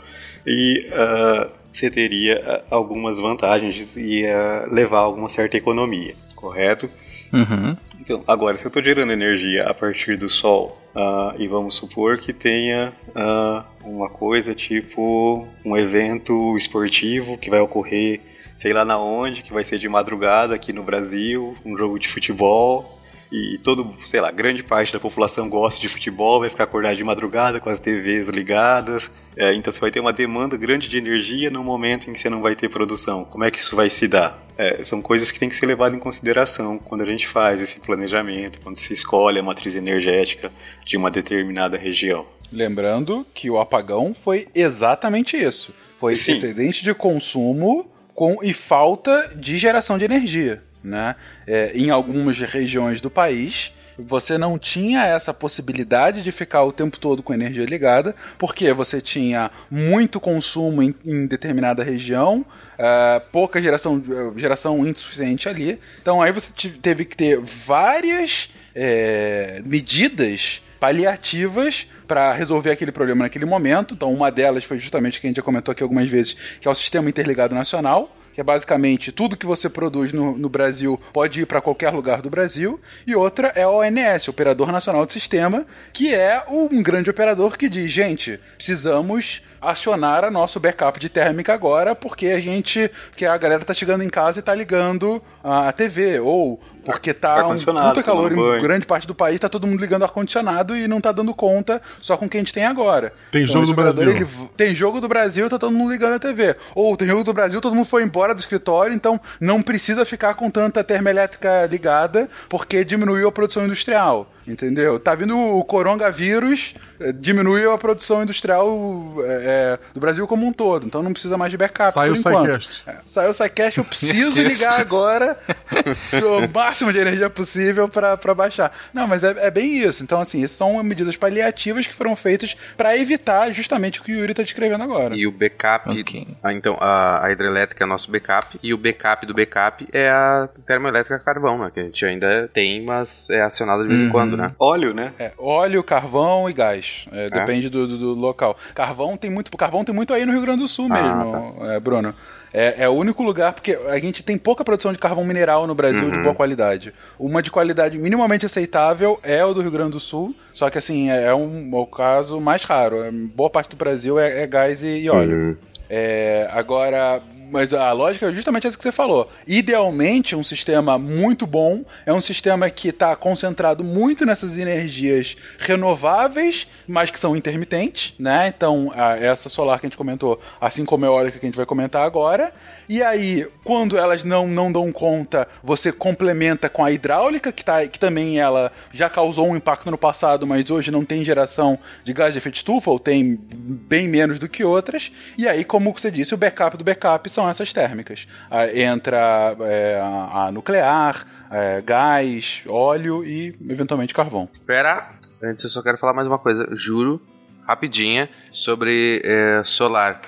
e ah, você teria ah, algumas vantagens e ia levar alguma certa economia, correto? Uhum. Então, agora, se eu estou gerando energia a partir do Sol, ah, e vamos supor que tenha ah, uma coisa tipo um evento esportivo que vai ocorrer, sei lá na onde, que vai ser de madrugada aqui no Brasil, um jogo de futebol, e todo, sei lá, grande parte da população gosta de futebol, vai ficar acordado de madrugada com as TVs ligadas, é, então você vai ter uma demanda grande de energia no momento em que você não vai ter produção. Como é que isso vai se dar? É, são coisas que têm que ser levadas em consideração quando a gente faz esse planejamento, quando se escolhe a matriz energética de uma determinada região. Lembrando que o apagão foi exatamente isso. Foi Sim. excedente de consumo com, e falta de geração de energia. Né? É, em algumas regiões do país, você não tinha essa possibilidade de ficar o tempo todo com energia ligada, porque você tinha muito consumo em, em determinada região, ah, pouca geração, geração insuficiente ali. Então aí você teve que ter várias é, medidas paliativas para resolver aquele problema naquele momento. Então, uma delas foi justamente que a gente já comentou aqui algumas vezes, que é o Sistema Interligado Nacional, que é basicamente tudo que você produz no, no Brasil pode ir para qualquer lugar do Brasil. E outra é a ONS, Operador Nacional de Sistema, que é um grande operador que diz, gente, precisamos acionar a nosso backup de térmica agora, porque a gente, porque a galera tá chegando em casa e tá ligando a TV, ou porque tá um puta calor em grande parte do país, tá todo mundo ligando ar-condicionado e não tá dando conta só com o que a gente tem agora. Tem jogo esse do Brasil. ele tem jogo do Brasil, tá todo mundo ligando a TV. Ou tem jogo do Brasil, todo mundo foi embora do escritório, então não precisa ficar com tanta termoelétrica ligada, porque diminuiu a produção industrial. Entendeu? Tá vindo o coronavírus, eh, diminuiu a produção industrial eh, do Brasil como um todo. Então não precisa mais de backup. Saiu por o enquanto. SciCast. É, Saiu o SciCast, eu preciso ligar agora o máximo de energia possível pra pra baixar. Não, mas é, é bem isso. Então, assim, isso são medidas paliativas que foram feitas pra evitar justamente o que o Yuri tá descrevendo agora. E o backup, Ok. ah, então a, a hidrelétrica é o nosso backup e o backup do backup é a termoelétrica a carvão, né? Que a gente ainda tem, mas é acionada de vez em quando, né? Óleo, né? É, óleo, carvão e gás. É, depende do, do- do local. Carvão tem muito, carvão tem muito aí no Rio Grande do Sul Ah, mesmo, é, Bruno. É, é o único lugar, porque a gente tem pouca produção de carvão mineral no Brasil Uhum. de boa qualidade. Uma de qualidade minimamente aceitável é o do Rio Grande do Sul, só que assim, é, é um, é o caso mais raro. É, boa parte do Brasil é, é gás e, e óleo. Uhum. É, agora, mas a lógica é justamente essa que você falou. Idealmente, um sistema muito bom é um sistema que está concentrado muito nessas energias renováveis, mas que são intermitentes, né? Então, essa solar que a gente comentou, assim como a eólica que a gente vai comentar agora. E aí, quando elas não, não dão conta, você complementa com a hidráulica, que, tá, que também ela já causou um impacto no passado, mas hoje não tem geração de gás de efeito estufa, ou tem bem menos do que outras. E aí, como você disse, o backup do backup são essas térmicas. Ah, entra é, a, a nuclear, é, gás, óleo e eventualmente carvão. Pera, antes eu só quero falar mais uma coisa, juro, rapidinha, sobre é, solar.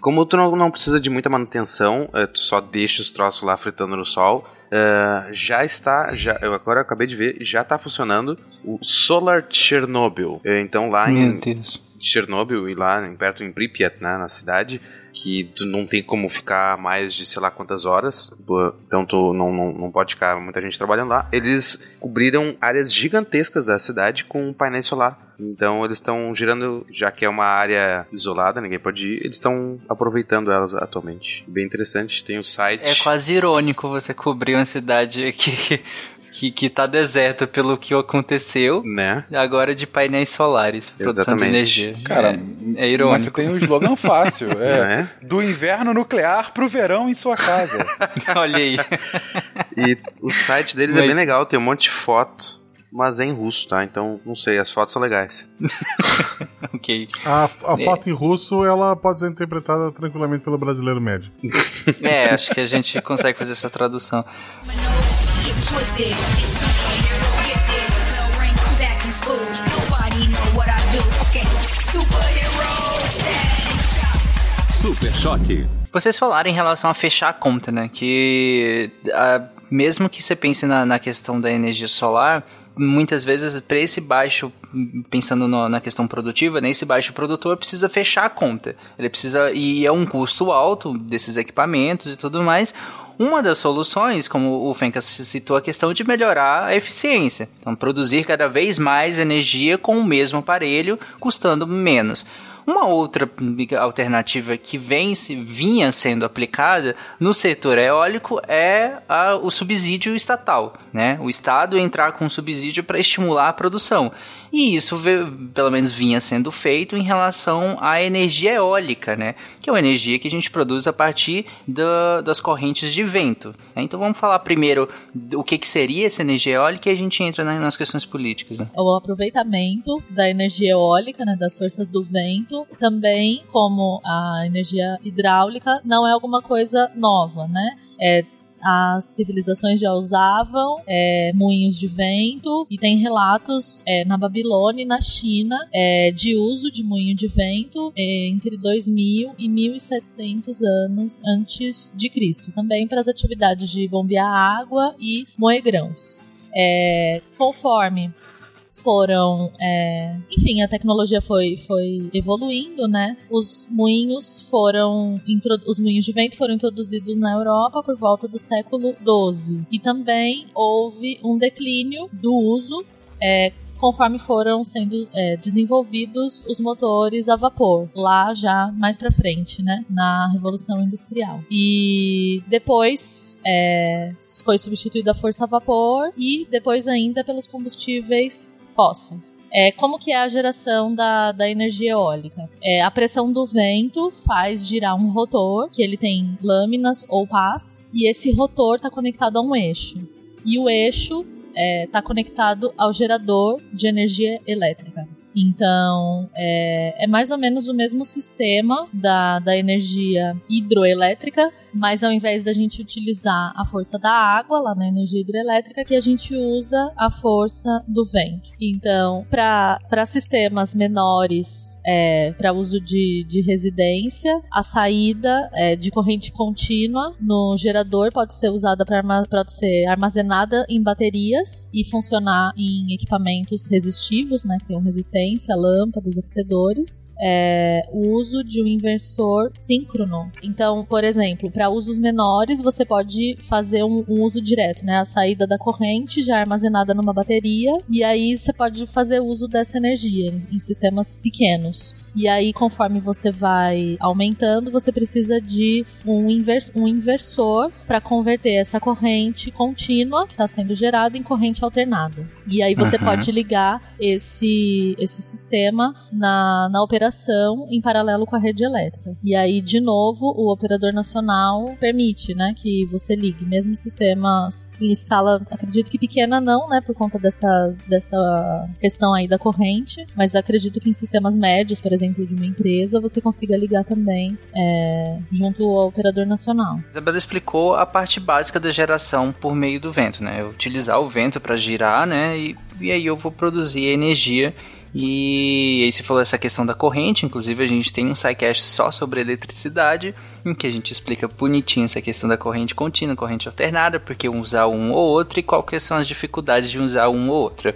Como tu não, não precisa de muita manutenção, é, tu só deixa os troços lá fritando no sol, é, já está, já, eu agora acabei de ver, já está funcionando o Solar Chernobyl. É, então lá em. Chernobyl e lá em- perto em Pripyat, né, na cidade, que tu não tem como ficar mais de sei lá quantas horas, então não, não, não pode ficar muita gente trabalhando lá. Eles cobriram áreas gigantescas da cidade com painéis solar. Então eles estão girando, já que é uma área isolada, ninguém pode ir, eles estão aproveitando elas atualmente. Bem interessante, tem o site. É quase irônico você cobrir uma cidade que, que, que tá deserta pelo que aconteceu. Né? Agora de painéis solares, produção de Exatamente. energia. Cara, é, é irônico. Mas você tem um slogan fácil, é. Né? Do inverno nuclear pro verão em sua casa. Olha aí. E o site deles é Mas- bem legal, tem um monte de foto, mas é em russo, tá? Então, não sei, as fotos são legais. ok. A, a É. foto em russo ela pode ser interpretada tranquilamente pelo brasileiro médio. É, acho que a gente consegue fazer essa tradução. Twisted. Superhero gifted. Bell ring, I'm back in school. Nobody know what I do. Okay. Superhero status. Super Choque. Vocês falaram em relação a fechar a conta, né? Que ah, mesmo que você pense na, na questão da energia solar, muitas vezes para esse baixo, pensando no- na questão produtiva, né? Esse baixo produtor precisa fechar a conta. Ele precisa e é um custo alto desses equipamentos e tudo mais. Uma das soluções, como o Fencas citou, a questão de melhorar a eficiência. Então, produzir cada vez mais energia com o mesmo aparelho, custando menos. Uma outra alternativa que vem, vinha sendo aplicada no setor eólico é a- o subsídio estatal. Né? O Estado entrar com subsídio para estimular a produção. E isso, pelo menos, vinha sendo feito em relação à energia eólica, né? que é uma energia que a gente produz a partir da- das correntes de vento. né? Então vamos falar primeiro do que, que seria essa energia eólica e a gente entra né, nas questões políticas. Né? o aproveitamento da energia eólica, né, das forças do vento, também como a energia hidráulica, não é alguma coisa nova, né? É, as civilizações já usavam é, moinhos de vento e tem relatos é, na Babilônia e na China é, de uso de moinho de vento é, entre 2000 e 1700 anos antes de Cristo, também para as atividades de bombear água e moer grãos. É, conforme foram. é, enfim, a tecnologia foi, foi evoluindo, né? Os moinhos foram. Os moinhos de vento foram introduzidos na Europa por volta do século XII. E também houve um declínio do uso. é, Conforme foram sendo é, desenvolvidos os motores a vapor, lá já mais pra frente, né, na Revolução Industrial. E depois é, foi substituída a força a vapor e depois ainda pelos combustíveis fósseis. É, como que é a geração da, da energia eólica? É, a pressão do vento faz girar um rotor, que ele tem lâminas ou pás, e esse rotor está conectado a um eixo. E o eixo está conectado ao gerador de energia elétrica. Então, é, é mais ou menos o mesmo sistema da, da energia hidroelétrica, mas ao invés da gente utilizar a força da água lá na energia hidrelétrica, que a gente usa a força do vento. Então, para sistemas menores, é, para uso de, de residência, a saída é, de corrente contínua no gerador pode ser usada para pode ser armazenada em baterias e funcionar em equipamentos resistivos, né, que tenham resistência lâmpadas, aquecedores, é, o uso de um inversor síncrono. Então, por exemplo, para usos menores, você pode fazer um, um uso direto, né? A saída da corrente já armazenada numa bateria, e aí você pode fazer uso dessa energia em sistemas pequenos. E aí, conforme você vai aumentando, você precisa de um, invers um inversor para converter essa corrente contínua que está sendo gerada em corrente alternada. E aí você Uhum. pode ligar esse, esse sistema na, na operação em paralelo com a rede elétrica. E aí, de novo, o operador nacional permite né, que você ligue, mesmo sistemas em escala, acredito que pequena não, né, por conta dessa, dessa questão aí da corrente, mas acredito que em sistemas médios, por exemplo, de uma empresa, você consiga ligar também é, junto ao operador nacional. Isabela explicou a parte básica da geração por meio do vento, né? Utilizar o vento para girar, né? E, e aí eu vou produzir energia. E aí você falou essa questão da corrente, inclusive a gente tem um sidecast só sobre eletricidade, em que a gente explica bonitinho essa questão da corrente contínua, corrente alternada, porque usar um ou outro e quais são as dificuldades de usar um ou outro.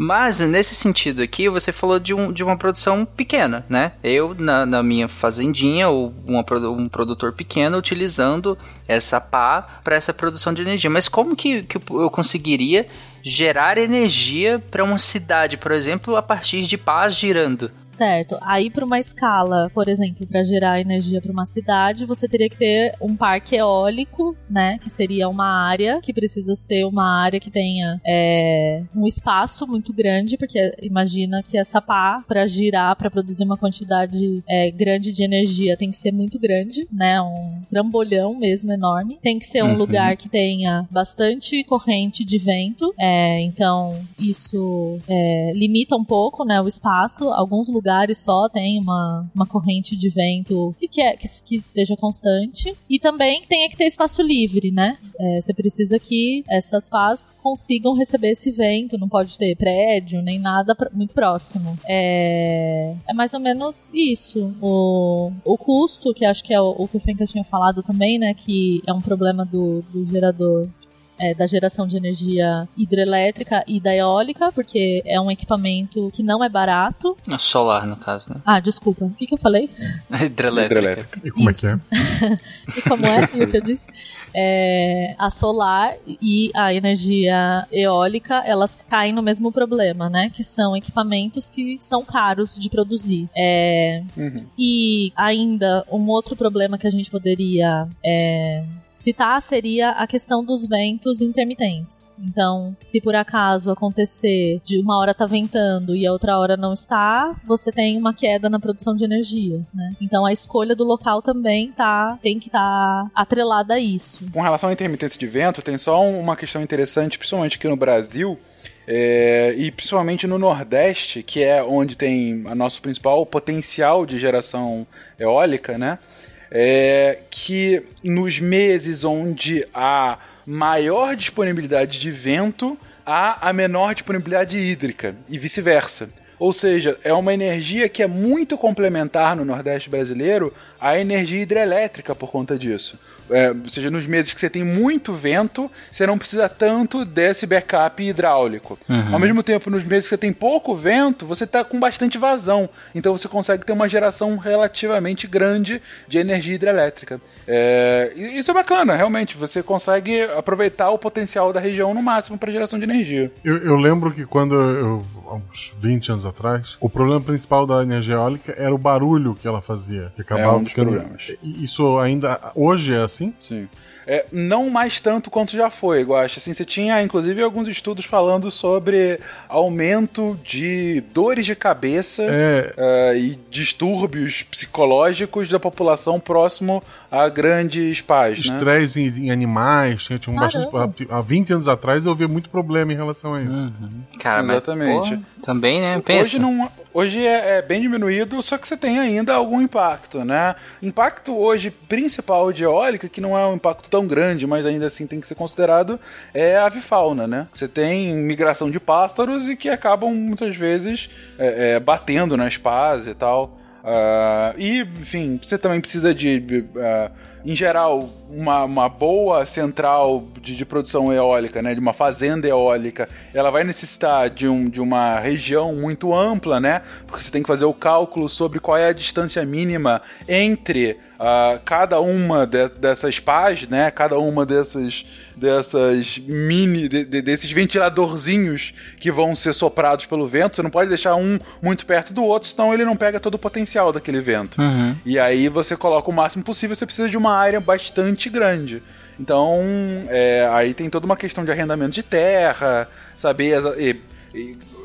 Mas nesse sentido aqui, você falou de, um, de uma produção pequena, né? Eu, na, na minha fazendinha, ou uma, um produtor pequeno, utilizando essa pá para essa produção de energia. Mas como que, que eu conseguiria gerar energia para uma cidade, por exemplo, a partir de pás girando? Certo. Aí, para uma escala, por exemplo, para gerar energia para uma cidade, você teria que ter um parque eólico, né? Que seria uma área que precisa ser uma área que tenha é, um espaço muito grande, porque imagina que essa pá, para girar, para produzir uma quantidade é, grande de energia, tem que ser muito grande, né? Um trambolhão mesmo enorme. Tem que ser um Uhum. lugar que tenha bastante corrente de vento. É, então, isso é, limita um pouco né, o espaço. Alguns lugares só tem uma, uma corrente de vento que, que, é- que, que seja constante. E também tem que ter espaço livre, né? É, você precisa que essas pás consigam receber esse vento. Não pode ter prédio nem nada pr- muito próximo. É, é mais ou menos isso. O, o custo, que acho que é o, o que o Fencas tinha falado também, né? Que é um problema do, do gerador é, da geração de energia hidrelétrica e da eólica, porque é um equipamento que não é barato. Solar, no caso, né? Ah, desculpa. O que, que eu falei? Hidrelétrica. E como é que é? E como é o que eu disse? É, a solar e a energia eólica, elas caem no mesmo problema, né? Que são equipamentos que são caros de produzir. É, e ainda, um outro problema que a gente poderia é, citar seria a questão dos ventos intermitentes. Então, se por acaso acontecer de uma hora tá ventando e a outra hora não está, você tem uma queda na produção de energia, né? Então, a escolha do local também tá, tem que estar tá atrelada a isso. Com relação à intermitência de vento, tem só um- uma questão interessante, principalmente aqui no Brasil, é, e principalmente no Nordeste, que é onde tem a nosso principal potencial de geração eólica, né? É, que nos meses onde há maior disponibilidade de vento, há a menor disponibilidade hídrica e vice-versa. Ou seja, é uma energia que é muito complementar no Nordeste brasileiro à energia hidrelétrica por conta disso. É, ou seja, nos meses que você tem muito vento, você não precisa tanto desse backup hidráulico. Uhum. Ao mesmo tempo, nos meses que você tem pouco vento, você está com bastante vazão. Então você consegue ter uma geração relativamente grande de energia hidrelétrica. É, e isso é bacana, realmente. Você consegue aproveitar o potencial da região no máximo para geração de energia. Eu, eu lembro que quando eu, há uns 20 anos atrás, o problema principal da energia eólica era o barulho que ela fazia. Que acabava É um dos. E Isso ainda hoje é assim? Sim. É, não mais tanto quanto já foi, eu acho. Assim, você tinha, inclusive, alguns estudos falando sobre aumento de dores de cabeça É. eh, e distúrbios psicológicos da população próximo a grandes pás, né? Estresse em, em animais, tinha, tinha um bastante. Há 20 anos atrás eu via muito problema em relação a isso. Cara, mas, Exatamente. pô, também, né? Pensa. Hoje, não, hoje é, é bem diminuído, só que você tem ainda algum impacto, né? Impacto hoje principal de eólica, que não é um impacto tão grande, mas ainda assim tem que ser considerado, é a avifauna, né? Você tem migração de pássaros e que acabam muitas vezes é, é, batendo nas pás e tal. Ah, e, enfim, você também precisa de, ah, em geral, uma, uma boa central de, de produção eólica, né, de uma fazenda eólica. Ela vai necessitar de, um, de uma região muito ampla, né, porque você tem que fazer o cálculo sobre qual é a distância mínima entre ah, cada uma de- dessas pás, né, cada uma dessas, dessas mini, de- desses ventiladorzinhos que vão ser soprados pelo vento. Você não pode deixar um muito perto do outro, senão ele não pega todo o potencial daquele vento. Uhum. E aí você coloca o máximo possível, você precisa de uma área bastante grande. Então, é, aí tem toda uma questão de arrendamento de terra, saber.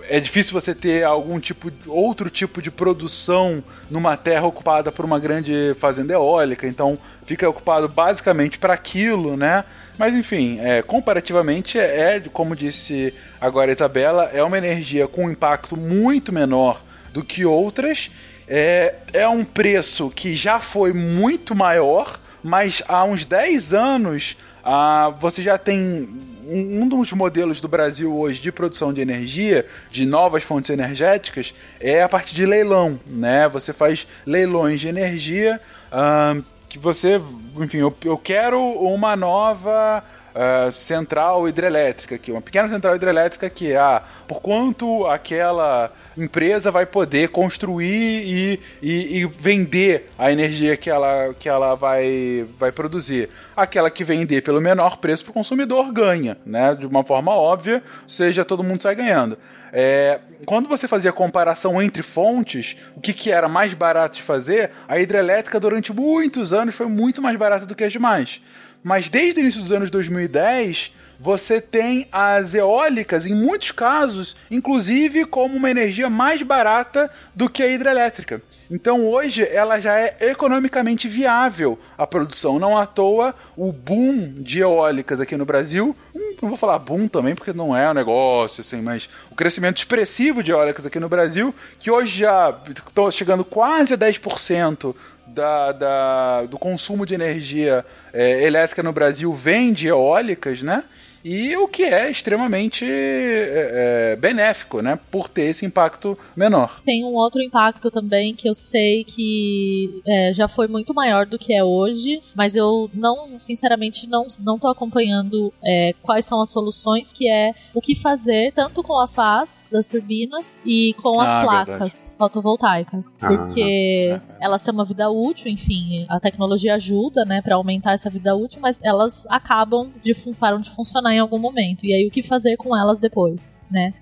é difícil você ter algum tipo, outro tipo de produção numa terra ocupada por uma grande fazenda eólica. Então, fica ocupado basicamente para aquilo, né? Mas enfim, é, comparativamente é, como disse agora a Isabela, é uma energia com um impacto muito menor do que outras. É, é um preço que já foi muito maior, mas há uns 10 anos ah, você já tem um, dos modelos do Brasil hoje de produção de energia, de novas fontes energéticas, é a partir de leilão, né? Você faz leilões de energia ah, que você, enfim, eu, eu quero uma nova ah, central hidrelétrica aqui, uma pequena central hidrelétrica que ah, por quanto aquela empresa vai poder construir e, e, e vender a energia que ela, que ela vai, vai produzir. Aquela que vender pelo menor preço para o consumidor ganha, né? De uma forma óbvia, seja, todo mundo sai ganhando. É, quando você fazia comparação entre fontes, o que, que era mais barato de fazer, a hidrelétrica durante muitos anos foi muito mais barata do que as demais. Mas desde o início dos anos 2010, você tem as eólicas, em muitos casos, inclusive como uma energia mais barata do que a hidrelétrica. Então hoje ela já é economicamente viável a produção. Não à toa o boom de eólicas aqui no Brasil, hum, não vou falar boom também porque não é um negócio assim, mas o crescimento expressivo de eólicas aqui no Brasil, que hoje já estão chegando quase a 10% da, da, do consumo de energia é, elétrica no Brasil vem de eólicas, né? E o que é extremamente é, é, benéfico, né? Por ter esse impacto menor. Tem um outro impacto também que eu sei que é, já foi muito maior do que é hoje, mas eu não, sinceramente, não, não tô acompanhando é, quais são as soluções, que é o que fazer tanto com as pás das turbinas e com as Ah, placas fotovoltaicas. Ah, porque elas têm uma vida útil, enfim, a tecnologia ajuda, né, para aumentar essa vida útil, mas elas acabam de param de funcionar em algum momento. E aí o que fazer com elas depois, né?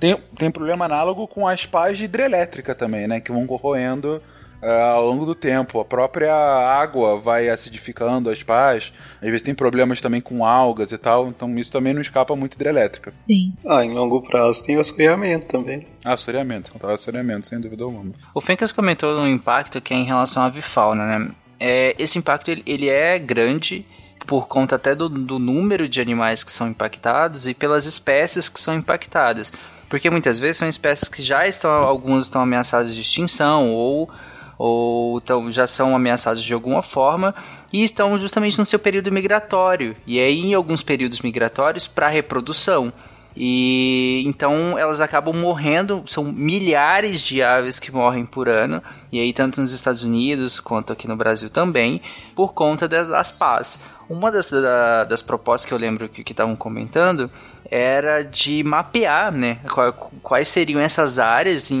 Tem, tem problema análogo com as pás de hidrelétrica também, né? Que vão corroendo é, ao longo do tempo. A própria água vai acidificando as pás. Às vezes tem problemas também com algas e tal. Então isso também não escapa muito hidrelétrica. Sim. Ah, em longo prazo tem o assoreamento também. Ah, assoreamento. Contava assoreamento, sem dúvida alguma. O Fencas comentou um impacto que é em relação à avifauna, né? É, esse impacto ele, ele é grande por conta até do, do número de animais que são impactados e pelas espécies que são impactadas. Porque muitas vezes são espécies que já estão, alguns estão ameaçadas de extinção ou, ou tão, já são ameaçados de alguma forma e estão justamente no seu período migratório. E aí, em alguns períodos migratórios, para reprodução. E então elas acabam morrendo, são milhares de aves que morrem por ano, e aí tanto nos Estados Unidos quanto aqui no Brasil também, por conta das, das pás. Uma das, da- das propostas que eu lembro que estavam comentando era de mapear, né, qua- quais seriam essas áreas em,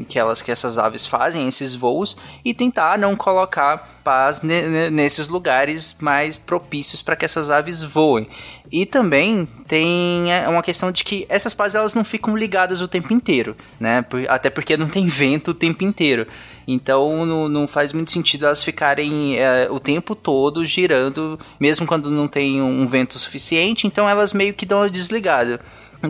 em que elas que essas aves fazem esses voos e tentar não colocar ne- nesses lugares mais propícios para que essas aves voem. E também tem é, uma questão de que essas pás elas não ficam ligadas o tempo inteiro, né? Até porque não tem vento o tempo inteiro. Então não, não faz muito sentido elas ficarem é, o tempo todo girando, mesmo quando não tem um vento suficiente. Então elas meio que dão uma desligada.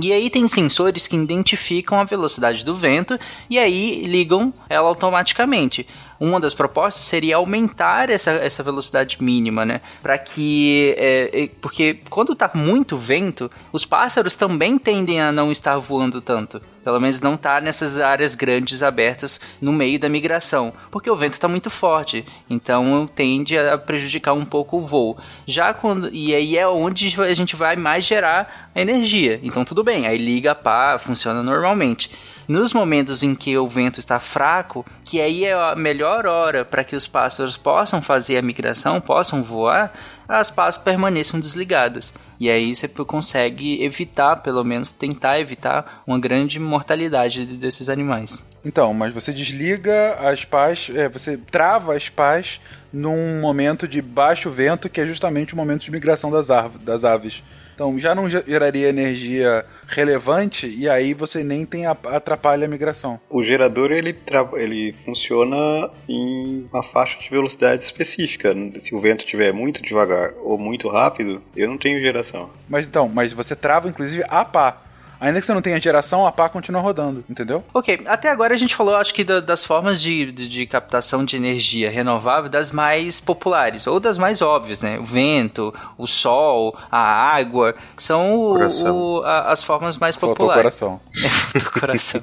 E aí tem sensores que identificam a velocidade do vento e aí ligam ela automaticamente. Uma das propostas seria aumentar essa, essa velocidade mínima, né? Para que. é, é, porque quando tá muito vento, os pássaros também tendem a não estar voando tanto. Pelo menos não tá nessas áreas grandes abertas no meio da migração. Porque o vento está muito forte. Então tende a prejudicar um pouco o voo. Já quando. E aí é onde a gente vai mais gerar a energia. Então tudo bem, aí liga, pá, funciona normalmente. nos momentos em que o vento está fraco, que aí é a melhor hora para que os pássaros possam fazer a migração, possam voar, as pás permaneçam desligadas. E aí você consegue evitar, pelo menos tentar evitar, uma grande mortalidade desses animais. Então, mas você desliga as pás, é, você trava as pás num momento de baixo vento, que é justamente o momento de migração das, das aves. Então já não geraria energia relevante e aí você nem tem a, atrapalha a migração. O gerador ele, ele funciona em uma faixa de velocidade específica. Se o vento estiver muito devagar ou muito rápido, eu não tenho geração. Mas então, mas você trava inclusive a pá. Ainda que você não tenha geração, a pá continua rodando, entendeu? Ok, até agora a gente falou, acho que da, das formas de, de, de, captação de energia renovável das mais populares, ou das mais óbvias, né? O vento, o sol, a água, que são o, o, a, as formas mais populares. Faltou coração. É, faltou coração.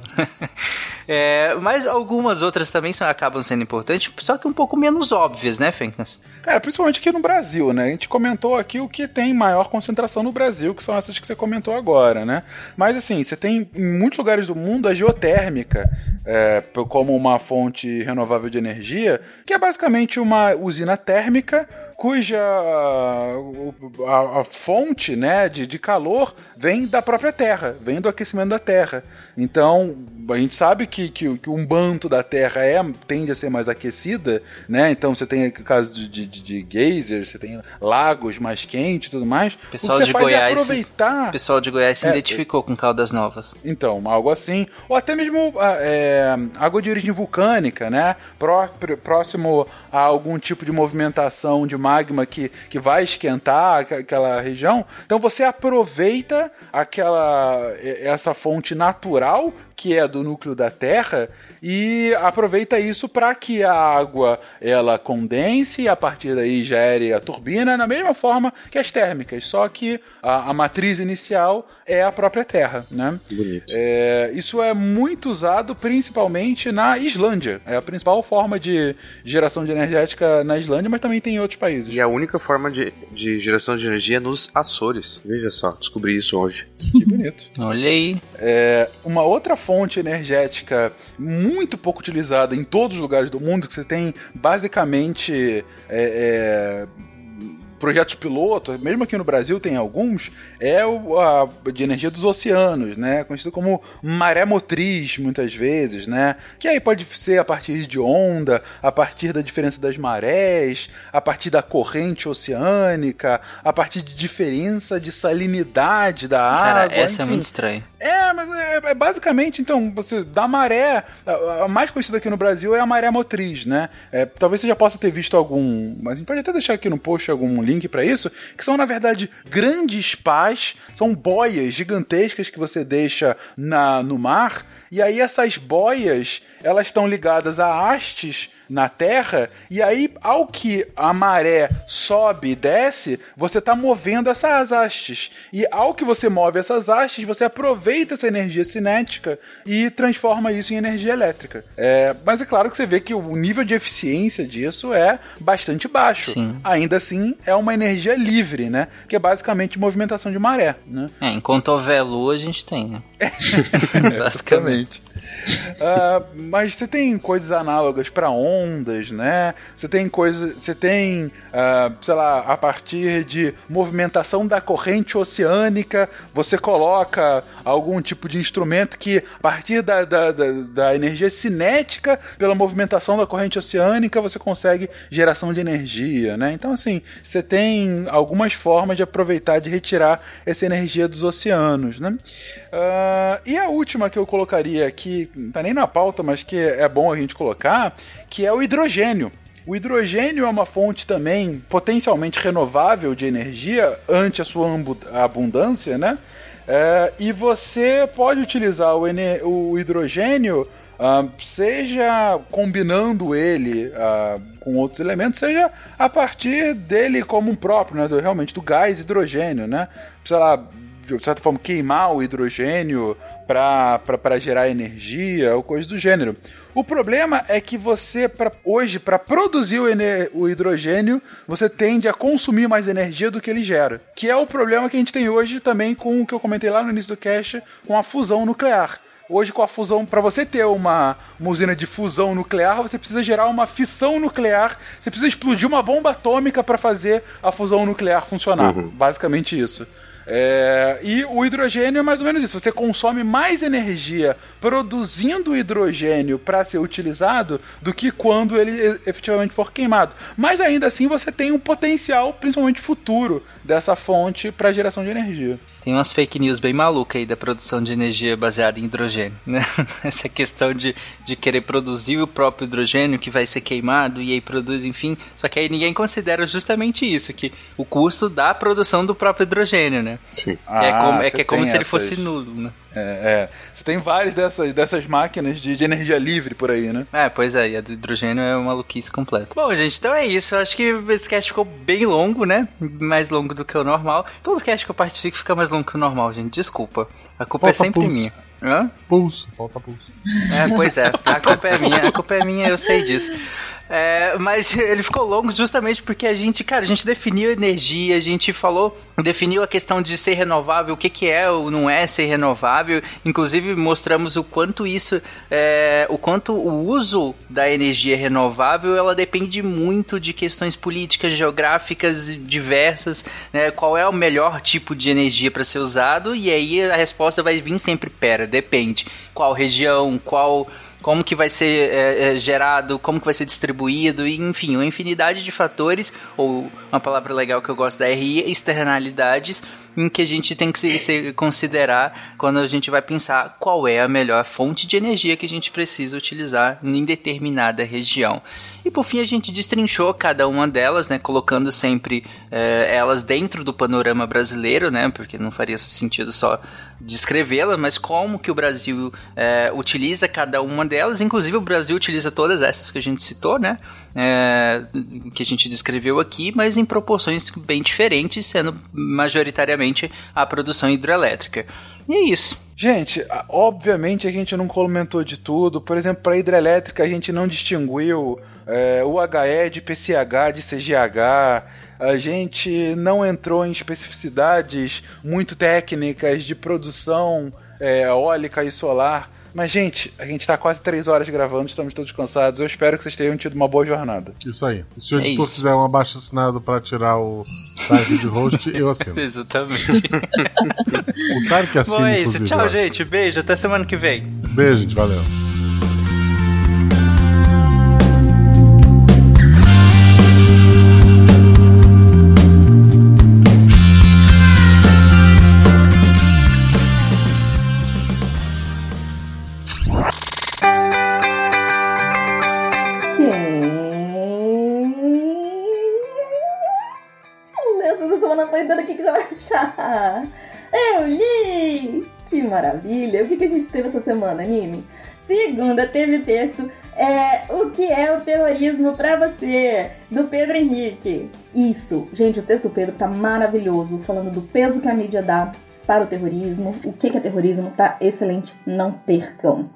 É, mas algumas outras também são, acabam sendo importantes, só que um pouco menos óbvias, né, Fencas? É, principalmente aqui no Brasil, né? A gente comentou aqui o que tem maior concentração no Brasil, que são essas que você comentou agora, né? Mas assim, você tem em muitos lugares do mundo a geotérmica é, como uma fonte renovável de energia, que é basicamente uma usina térmica cuja a, a, fonte né, de, de calor vem da própria Terra, vem do aquecimento da Terra. Então, a gente sabe que, que, que um banto da Terra é, tende a ser mais aquecida, né? Então você tem o caso de, de, de geysers, você tem lagos mais quentes e tudo mais. O pessoal de é Goiás, aproveitar... O pessoal de Goiás se É, identificou com Caldas Novas. Então, algo assim. Ou até mesmo ah, é, água de origem vulcânica, né? Pró- pr- próximo a algum tipo de movimentação de magma que, que vai esquentar aquela região. Então você aproveita aquela essa fonte natural que é do núcleo da Terra e aproveita isso para que a água ela condense e a partir daí gere a turbina na mesma forma que as térmicas, só que a, a matriz inicial é a própria Terra, né? Bonito. É, isso é muito usado principalmente na Islândia. É a principal forma de geração de energética na Islândia, mas também tem em outros países. E a única forma de, de geração de energia é nos Açores. Veja só, descobri isso hoje. Que bonito. Olha aí. É, uma outra fonte energética muito pouco utilizada em todos os lugares do mundo, que você tem basicamente é, é, projetos piloto, mesmo aqui no Brasil tem alguns, é o a, de energia dos oceanos, né? Conhecido como maré motriz, muitas vezes, né? Que aí pode ser a partir de onda, a partir da diferença das marés, a partir da corrente oceânica, a partir de diferença de salinidade da Cara, água. essa é enfim. muito estranha. É, mas é, é basicamente, então, você da maré, a, a mais conhecida aqui no Brasil é a maré motriz, né? É, talvez você já possa ter visto algum, mas a gente pode até deixar aqui no post algum link pra isso, que são na verdade grandes pás, são boias gigantescas que você deixa na, no mar, e aí essas boias, elas estão ligadas a hastes na Terra, e aí, ao que a maré sobe e desce, você está movendo essas hastes. E ao que você move essas hastes, você aproveita essa energia cinética e transforma isso em energia elétrica. É, mas é claro que você vê que o nível de eficiência disso é bastante baixo. Sim. Ainda assim, é uma energia livre, né? Que é basicamente movimentação de maré, né? É, enquanto houver lua, a gente tem, né? Basicamente. Exatamente. Ah, mas você tem coisas análogas para ondas, né? Você tem coisas. Você tem, ah, sei lá, a partir de movimentação da corrente oceânica, você coloca algum tipo de instrumento que, a partir da, da, da, da energia cinética, pela movimentação da corrente oceânica, você consegue geração de energia, né? Então, assim, você tem algumas formas de aproveitar, de retirar essa energia dos oceanos, né? Ah, e a última que eu colocaria aqui, não tá nem na pauta, mas que é bom a gente colocar, que é o hidrogênio. O hidrogênio é uma fonte também potencialmente renovável de energia ante a sua abundância, né? É, e você pode utilizar o, o hidrogênio, ah, seja combinando ele ah, com outros elementos, seja a partir dele como um próprio, né? do- realmente do gás hidrogênio, né? Sei lá, de certa forma, queimar o hidrogênio para gerar energia ou coisa do gênero. O problema é que você, pra, hoje, para produzir o, o hidrogênio, você tende a consumir mais energia do que ele gera. Que é o problema que a gente tem hoje também com o que eu comentei lá no início do cast, com a fusão nuclear. Hoje, com a fusão, para você ter uma, uma usina de fusão nuclear, você precisa gerar uma fissão nuclear. Você precisa explodir uma bomba atômica para fazer a fusão nuclear funcionar. Basicamente isso. É, e o hidrogênio é mais ou menos isso. Você consome mais energia produzindo hidrogênio para ser utilizado do que quando ele efetivamente for queimado. Mas ainda assim você tem um potencial, principalmente futuro, dessa fonte para geração de energia. Tem umas fake news bem malucas aí da produção de energia baseada em hidrogênio, né? Essa questão de, de querer produzir o próprio hidrogênio que vai ser queimado e aí produz, enfim. Só que aí ninguém considera justamente isso, que o custo da produção do próprio hidrogênio, né? Sim. É como, é, que é como tem se ele essas- fosse nulo, né? É, é. Você tem várias dessas, dessas máquinas de, de energia livre por aí, né? É, pois é, e a do hidrogênio é uma maluquice completa. Bom, gente, então é isso. Eu acho que esse cast ficou bem longo, né? Mais longo do que o normal. Todo cast que eu participo fica mais longo que o normal, gente. Desculpa. A culpa é Falta sempre pulso. minha. Hã? Pulso, falta pulso. É, pois é, a culpa é minha, a culpa é minha, eu sei disso. É, mas ele ficou longo justamente porque a gente, cara, a gente definiu energia, a gente falou, definiu a questão de ser renovável, o que, que é ou não é ser renovável. Inclusive mostramos o quanto isso, é, o quanto o uso da energia renovável, ela depende muito de questões políticas, geográficas diversas, né? Qual é o melhor tipo de energia para ser usado? E aí a resposta vai vir sempre pera, depende. Qual região, qual como que vai ser é, é, gerado, como que vai ser distribuído, e, enfim, uma infinidade de fatores, ou uma palavra legal que eu gosto da RI, externalidades, em que a gente tem que se, se considerar quando a gente vai pensar qual é a melhor fonte de energia que a gente precisa utilizar em determinada região. E por fim a gente destrinchou cada uma delas, né, colocando sempre é, elas dentro do panorama brasileiro, né, porque não faria sentido só descrevê-la, mas como que o Brasil é, utiliza cada uma delas, inclusive o Brasil utiliza todas essas que a gente citou, né, é, que a gente descreveu aqui, mas em proporções bem diferentes, sendo majoritariamente a produção hidrelétrica. E é isso. Gente, obviamente a gente não comentou de tudo. Por exemplo, para hidrelétrica a gente não distinguiu é, o HE de PCH, de CGH. A gente não entrou em especificidades muito técnicas de produção é, eólica e solar. Mas, gente, a gente tá quase três horas gravando, estamos todos cansados. Eu espero que vocês tenham tido uma boa jornada. Isso aí. Se o É editor isso. fizer um abaixo assinado pra tirar o Tarek de host, eu assino. Exatamente. O Tarek assina, Bom, é isso. Tchau, gente. Beijo. Até semana que vem. Beijo, gente. Valeu. Eu li! Que maravilha! O que, que a gente teve essa semana, anime? Segunda teve texto é O que é o terrorismo pra você? Do Pedro Henrique. Isso, gente, o texto do Pedro tá maravilhoso, falando do peso que a mídia dá para o terrorismo, o que que é terrorismo, tá excelente, não percam.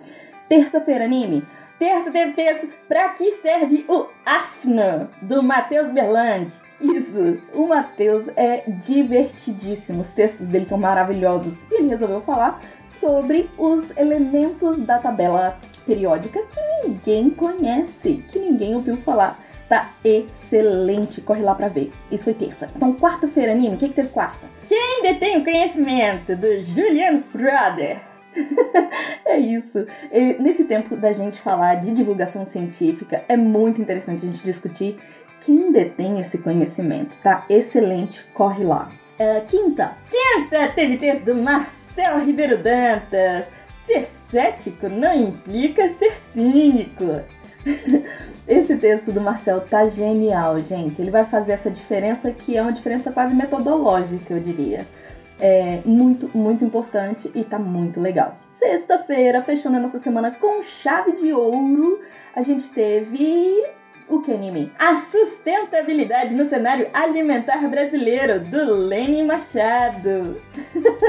Terça-feira, anime. Terça teve texto Pra que serve o AFNA? Do Matheus Berlandi. Isso, o Matheus é divertidíssimo, os textos dele são maravilhosos. E ele resolveu falar sobre os elementos da tabela periódica que ninguém conhece, que ninguém ouviu falar. Tá excelente, corre lá pra ver. Isso foi terça. Então, quarta-feira, anime, o que, que teve quarta? Quem detém o conhecimento do Julian Schroeder? é isso. E nesse tempo da gente falar de divulgação científica, é muito interessante a gente discutir quem detém esse conhecimento, tá? Excelente, corre lá. É, quinta. Quinta teve texto do Marcel Ribeiro Dantas. Ser cético não implica ser cínico. Esse texto do Marcel tá genial, gente. Ele vai fazer essa diferença que é uma diferença quase metodológica, eu diria. É muito, muito importante e tá muito legal. Sexta-feira, fechando a nossa semana com chave de ouro, a gente teve. O que, anime? A sustentabilidade no cenário alimentar brasileiro, do Lene Machado.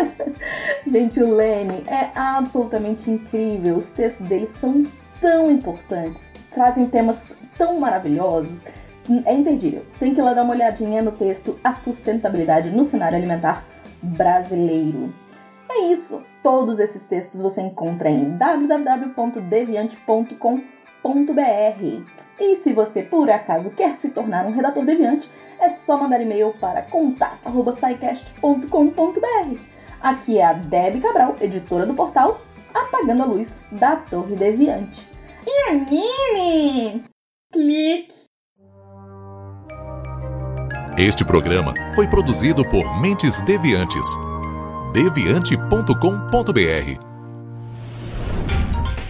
gente, o Lene é absolutamente incrível. Os textos dele são tão importantes, trazem temas tão maravilhosos. É imperdível. Tem que ir lá dar uma olhadinha no texto A Sustentabilidade no Cenário Alimentar Brasileiro. É isso. Todos esses textos você encontra em www.deviante.com.br. E se você por acaso quer se tornar um redator deviante, é só mandar e-mail para contato@saicast.com.br. Aqui é a Debbie Cabral, editora do portal Apagando a Luz da Torre Deviante. E anime! Clique! Este programa foi produzido por Mentes Deviantes. deviante.com.br